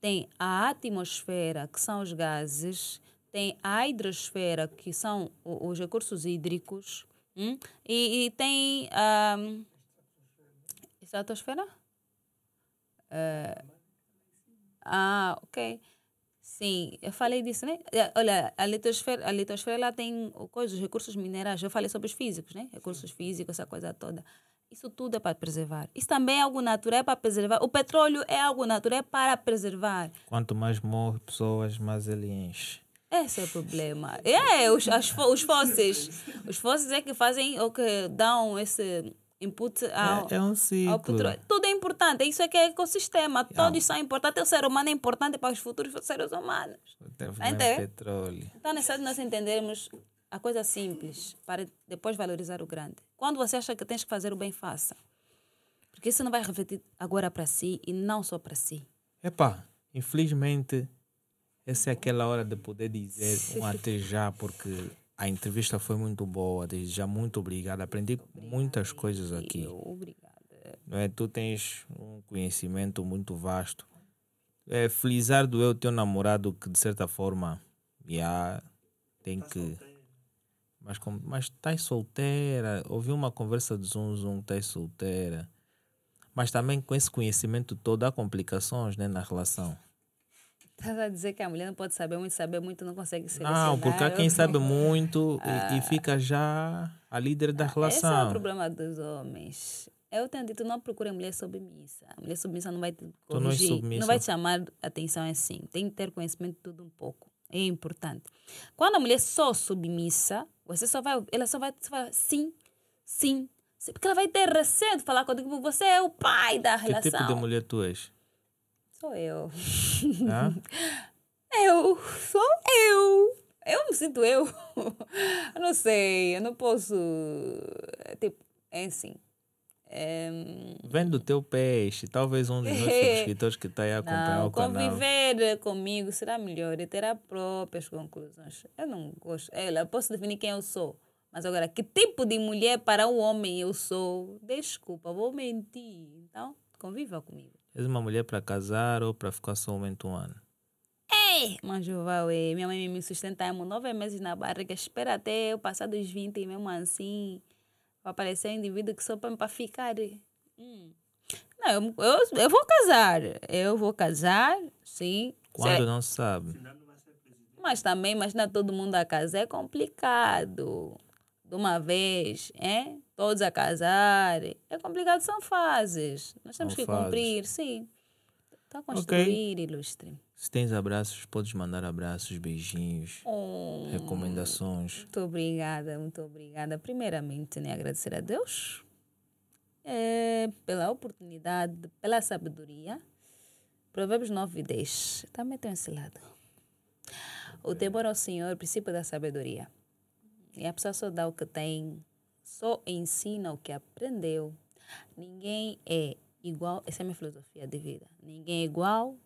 Tem a atmosfera, que são os gases. Tem a hidrosfera, que são os recursos hídricos. hum? E, e tem a estratosfera? É, ah, ok. Sim, eu falei disso, né? Eh, Olha, a litosfera, a litosfera ela tem coisa, os recursos minerais. Eu falei sobre os físicos, né? Recursos físicos, essa coisa toda. Isso tudo é para preservar. Isso também é algo natural é para preservar. O petróleo é algo natural é para preservar. Quanto mais morre pessoas, mais ele enche. Esse é o problema. É, os, as, os fósseis. Os fósseis é que fazem ou que dão esse input ao, É, é um ao petróleo. Tudo é importante. Isso é que é ecossistema. Todos são importantes. O ser humano é importante para os futuros seres humanos. Entender? petróleo. Então é necessário nós entendermos a coisa simples para depois valorizar o grande. Quando você acha que tens que fazer o bem, faça. Porque isso não vai refletir agora para si e não só para si. Epá, infelizmente, essa é aquela hora de poder dizer um até já, porque a entrevista foi muito boa. Desde já, muito obrigado. Aprendi muitas coisas aqui. Obrigada. não é? Tu tens um conhecimento muito vasto. É, felizar do eu teu namorado que de certa forma já tem que. Mas, como, mas estás solteira, ouvi uma conversa de Zoom Zoom, estás solteira. Mas também com esse conhecimento todo há complicações né, na relação. Estás a dizer que a mulher não pode saber muito, saber muito, não consegue ser Não, porque há quem sabe muito e, e fica já a líder da Esse é o relação. problema dos homens. Eu tenho dito, não procure mulher submissa. A mulher submissa não vai te Tu não corrigir, submissa. não vai te chamar atenção assim. Tem que ter conhecimento de tudo um pouco. É importante. Quando a mulher é só submissa, você só vai, ela só vai, só vai sim, sim, porque ela vai ter receio de falar contigo, você é o pai da Que relação. tipo de mulher tu és? Sou eu. Hã? Eu sou eu. Eu me sinto eu. Eu não sei, eu não posso. Tipo, é assim. É, Vendo o teu peixe, talvez um dos meus subscritores que está aí a acompanhar não, o canal. conviver comigo será melhor e terá próprias conclusões. Eu não gosto. Ela, eu posso definir quem eu sou. Mas agora, que tipo de mulher para um homem eu sou? Desculpa, vou mentir. Então, conviva comigo. És uma mulher para casar ou para ficar somente um ano? Ei, Manjuva, ué, minha mãe me sustentamos nove meses na barriga. Espera até eu passar dos 20 e mesmo assim vai aparecer um indivíduo que só para ficar. Hum. Não, eu, eu, eu vou casar. Eu vou casar, sim. Quando Sei- não se sabe. Mas também, imagina todo mundo a casar, é complicado. De uma vez, é? Todos a casar. É complicado, são fases. Nós temos São que fases. cumprir, sim. Está a construir, ilustre. Se tens abraços, podes mandar abraços, beijinhos, Oh. recomendações. Muito obrigada, muito obrigada. Primeiramente, né, agradecer a Deus eh, pela oportunidade, pela sabedoria. Provérbios 9 e 10. Também tem esse lado. O temor ao Senhor, princípio da sabedoria. E a pessoa só dá o que tem, só ensina o que aprendeu. Ninguém é igual, essa é a minha filosofia de vida. Ninguém é igual,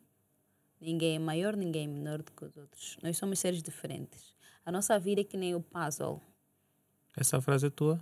ninguém é maior, ninguém é menor do que os outros. Nós somos seres diferentes. A nossa vida é que nem o puzzle. Essa frase é tua?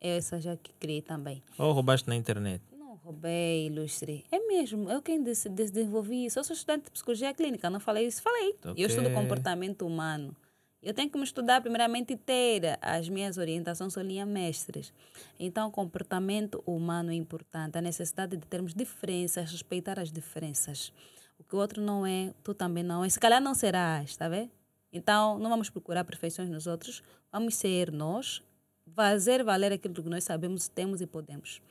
É essa já que criei também. Ou roubaste na internet? Não roubei, ilustre. É mesmo, eu quem des- des- desenvolvi isso. Eu sou estudante de psicologia clínica, não falei isso? Falei. Eu estudo comportamento humano. Eu tenho que me estudar primeiramente ter as minhas orientações são linhas mestres. Então, comportamento humano é importante. A necessidade de termos diferenças, respeitar as diferenças. O que o outro não é, tu também não é. Se calhar não serás, está vendo? Então, não vamos procurar perfeições nos outros. Vamos ser nós, fazer valer aquilo que nós sabemos, temos e podemos.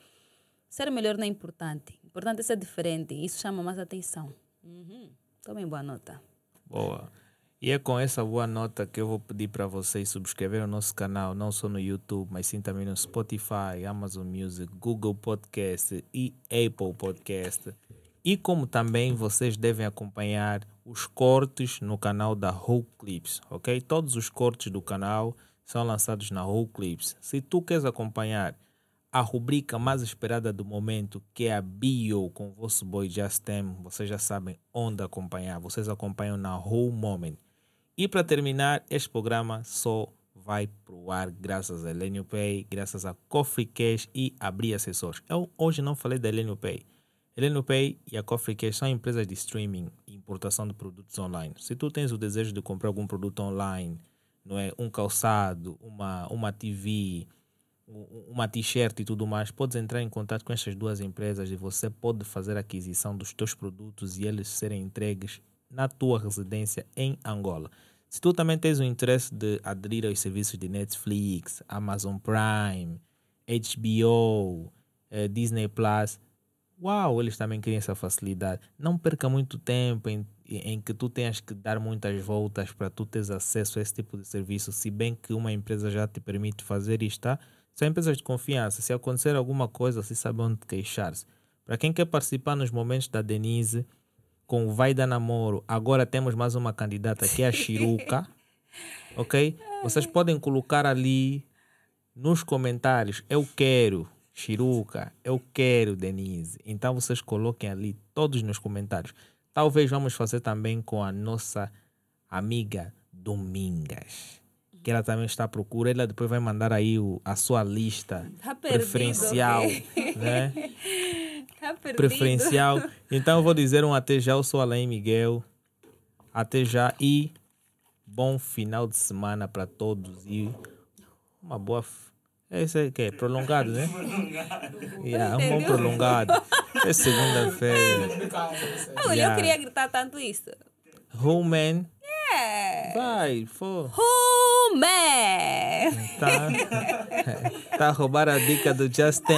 Ser melhor não é importante. Importante é ser diferente. Isso chama mais atenção. Uhum. Tomem boa nota. Boa. E é com essa boa nota que eu vou pedir para vocês subscrever o nosso canal, não só no YouTube, mas sim também no Spotify, Amazon Music, Google Podcast e Apple Podcast. E como também vocês devem acompanhar os cortes no canal da Whole Clips, ok? Todos os cortes do canal são lançados na Whole Clips. Se tu queres acompanhar a rubrica mais esperada do momento, que é a Bio com o vosso boy Justem, vocês já sabem onde acompanhar. Vocês acompanham na Whole Moment. E para terminar, este programa só vai pro ar graças a Elenio Pay, graças a Coffee Cash e Abrir Acessórios. Eu hoje não falei da Elenio Pay. Elenio Pay e a Coffee Cash são empresas de streaming e importação de produtos online. Se tu tens o desejo de comprar algum produto online, não é um calçado, uma, uma TV, uma t-shirt e tudo mais, podes entrar em contato com estas duas empresas e você pode fazer a aquisição dos teus produtos e eles serem entregues na tua residência em Angola. Se tu também tens o interesse de aderir aos serviços de Netflix, Amazon Prime, HBO, eh, Disney Plus, uau, eles também querem essa facilidade. Não perca muito tempo em, em que tu tenhas que dar muitas voltas para tu teres acesso a esse tipo de serviço, se bem que uma empresa já te permite fazer isto, tá? São empresas de confiança. Se acontecer alguma coisa, você sabe onde queixar-se. Para quem quer participar nos momentos da Denise, com o Vai Dar Namoro, agora temos mais uma candidata que é a Chiruca, ok? Vocês podem colocar ali nos comentários, eu quero Chiruca, eu quero Denise. Então vocês coloquem ali todos nos comentários. Talvez vamos fazer também com a nossa amiga Domingas. Que ela também está à procura. Ela depois vai mandar aí o, a sua lista Tá perdido, preferencial, ok? né? Tá perdido. preferencial. Então eu vou dizer um até já. Eu sou Alain Miguel. Até já e bom final de semana para todos e uma boa. Esse é que é prolongado, né? Yeah, um bom prolongado. É segunda-feira. Ah, olha, Yeah. eu queria gritar tanto isso. Human. É. Vai, for. Human! Tá, tá roubar a dica do Justin.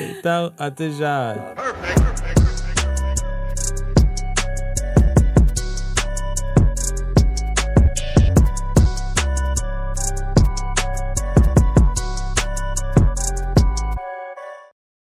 Então, até já.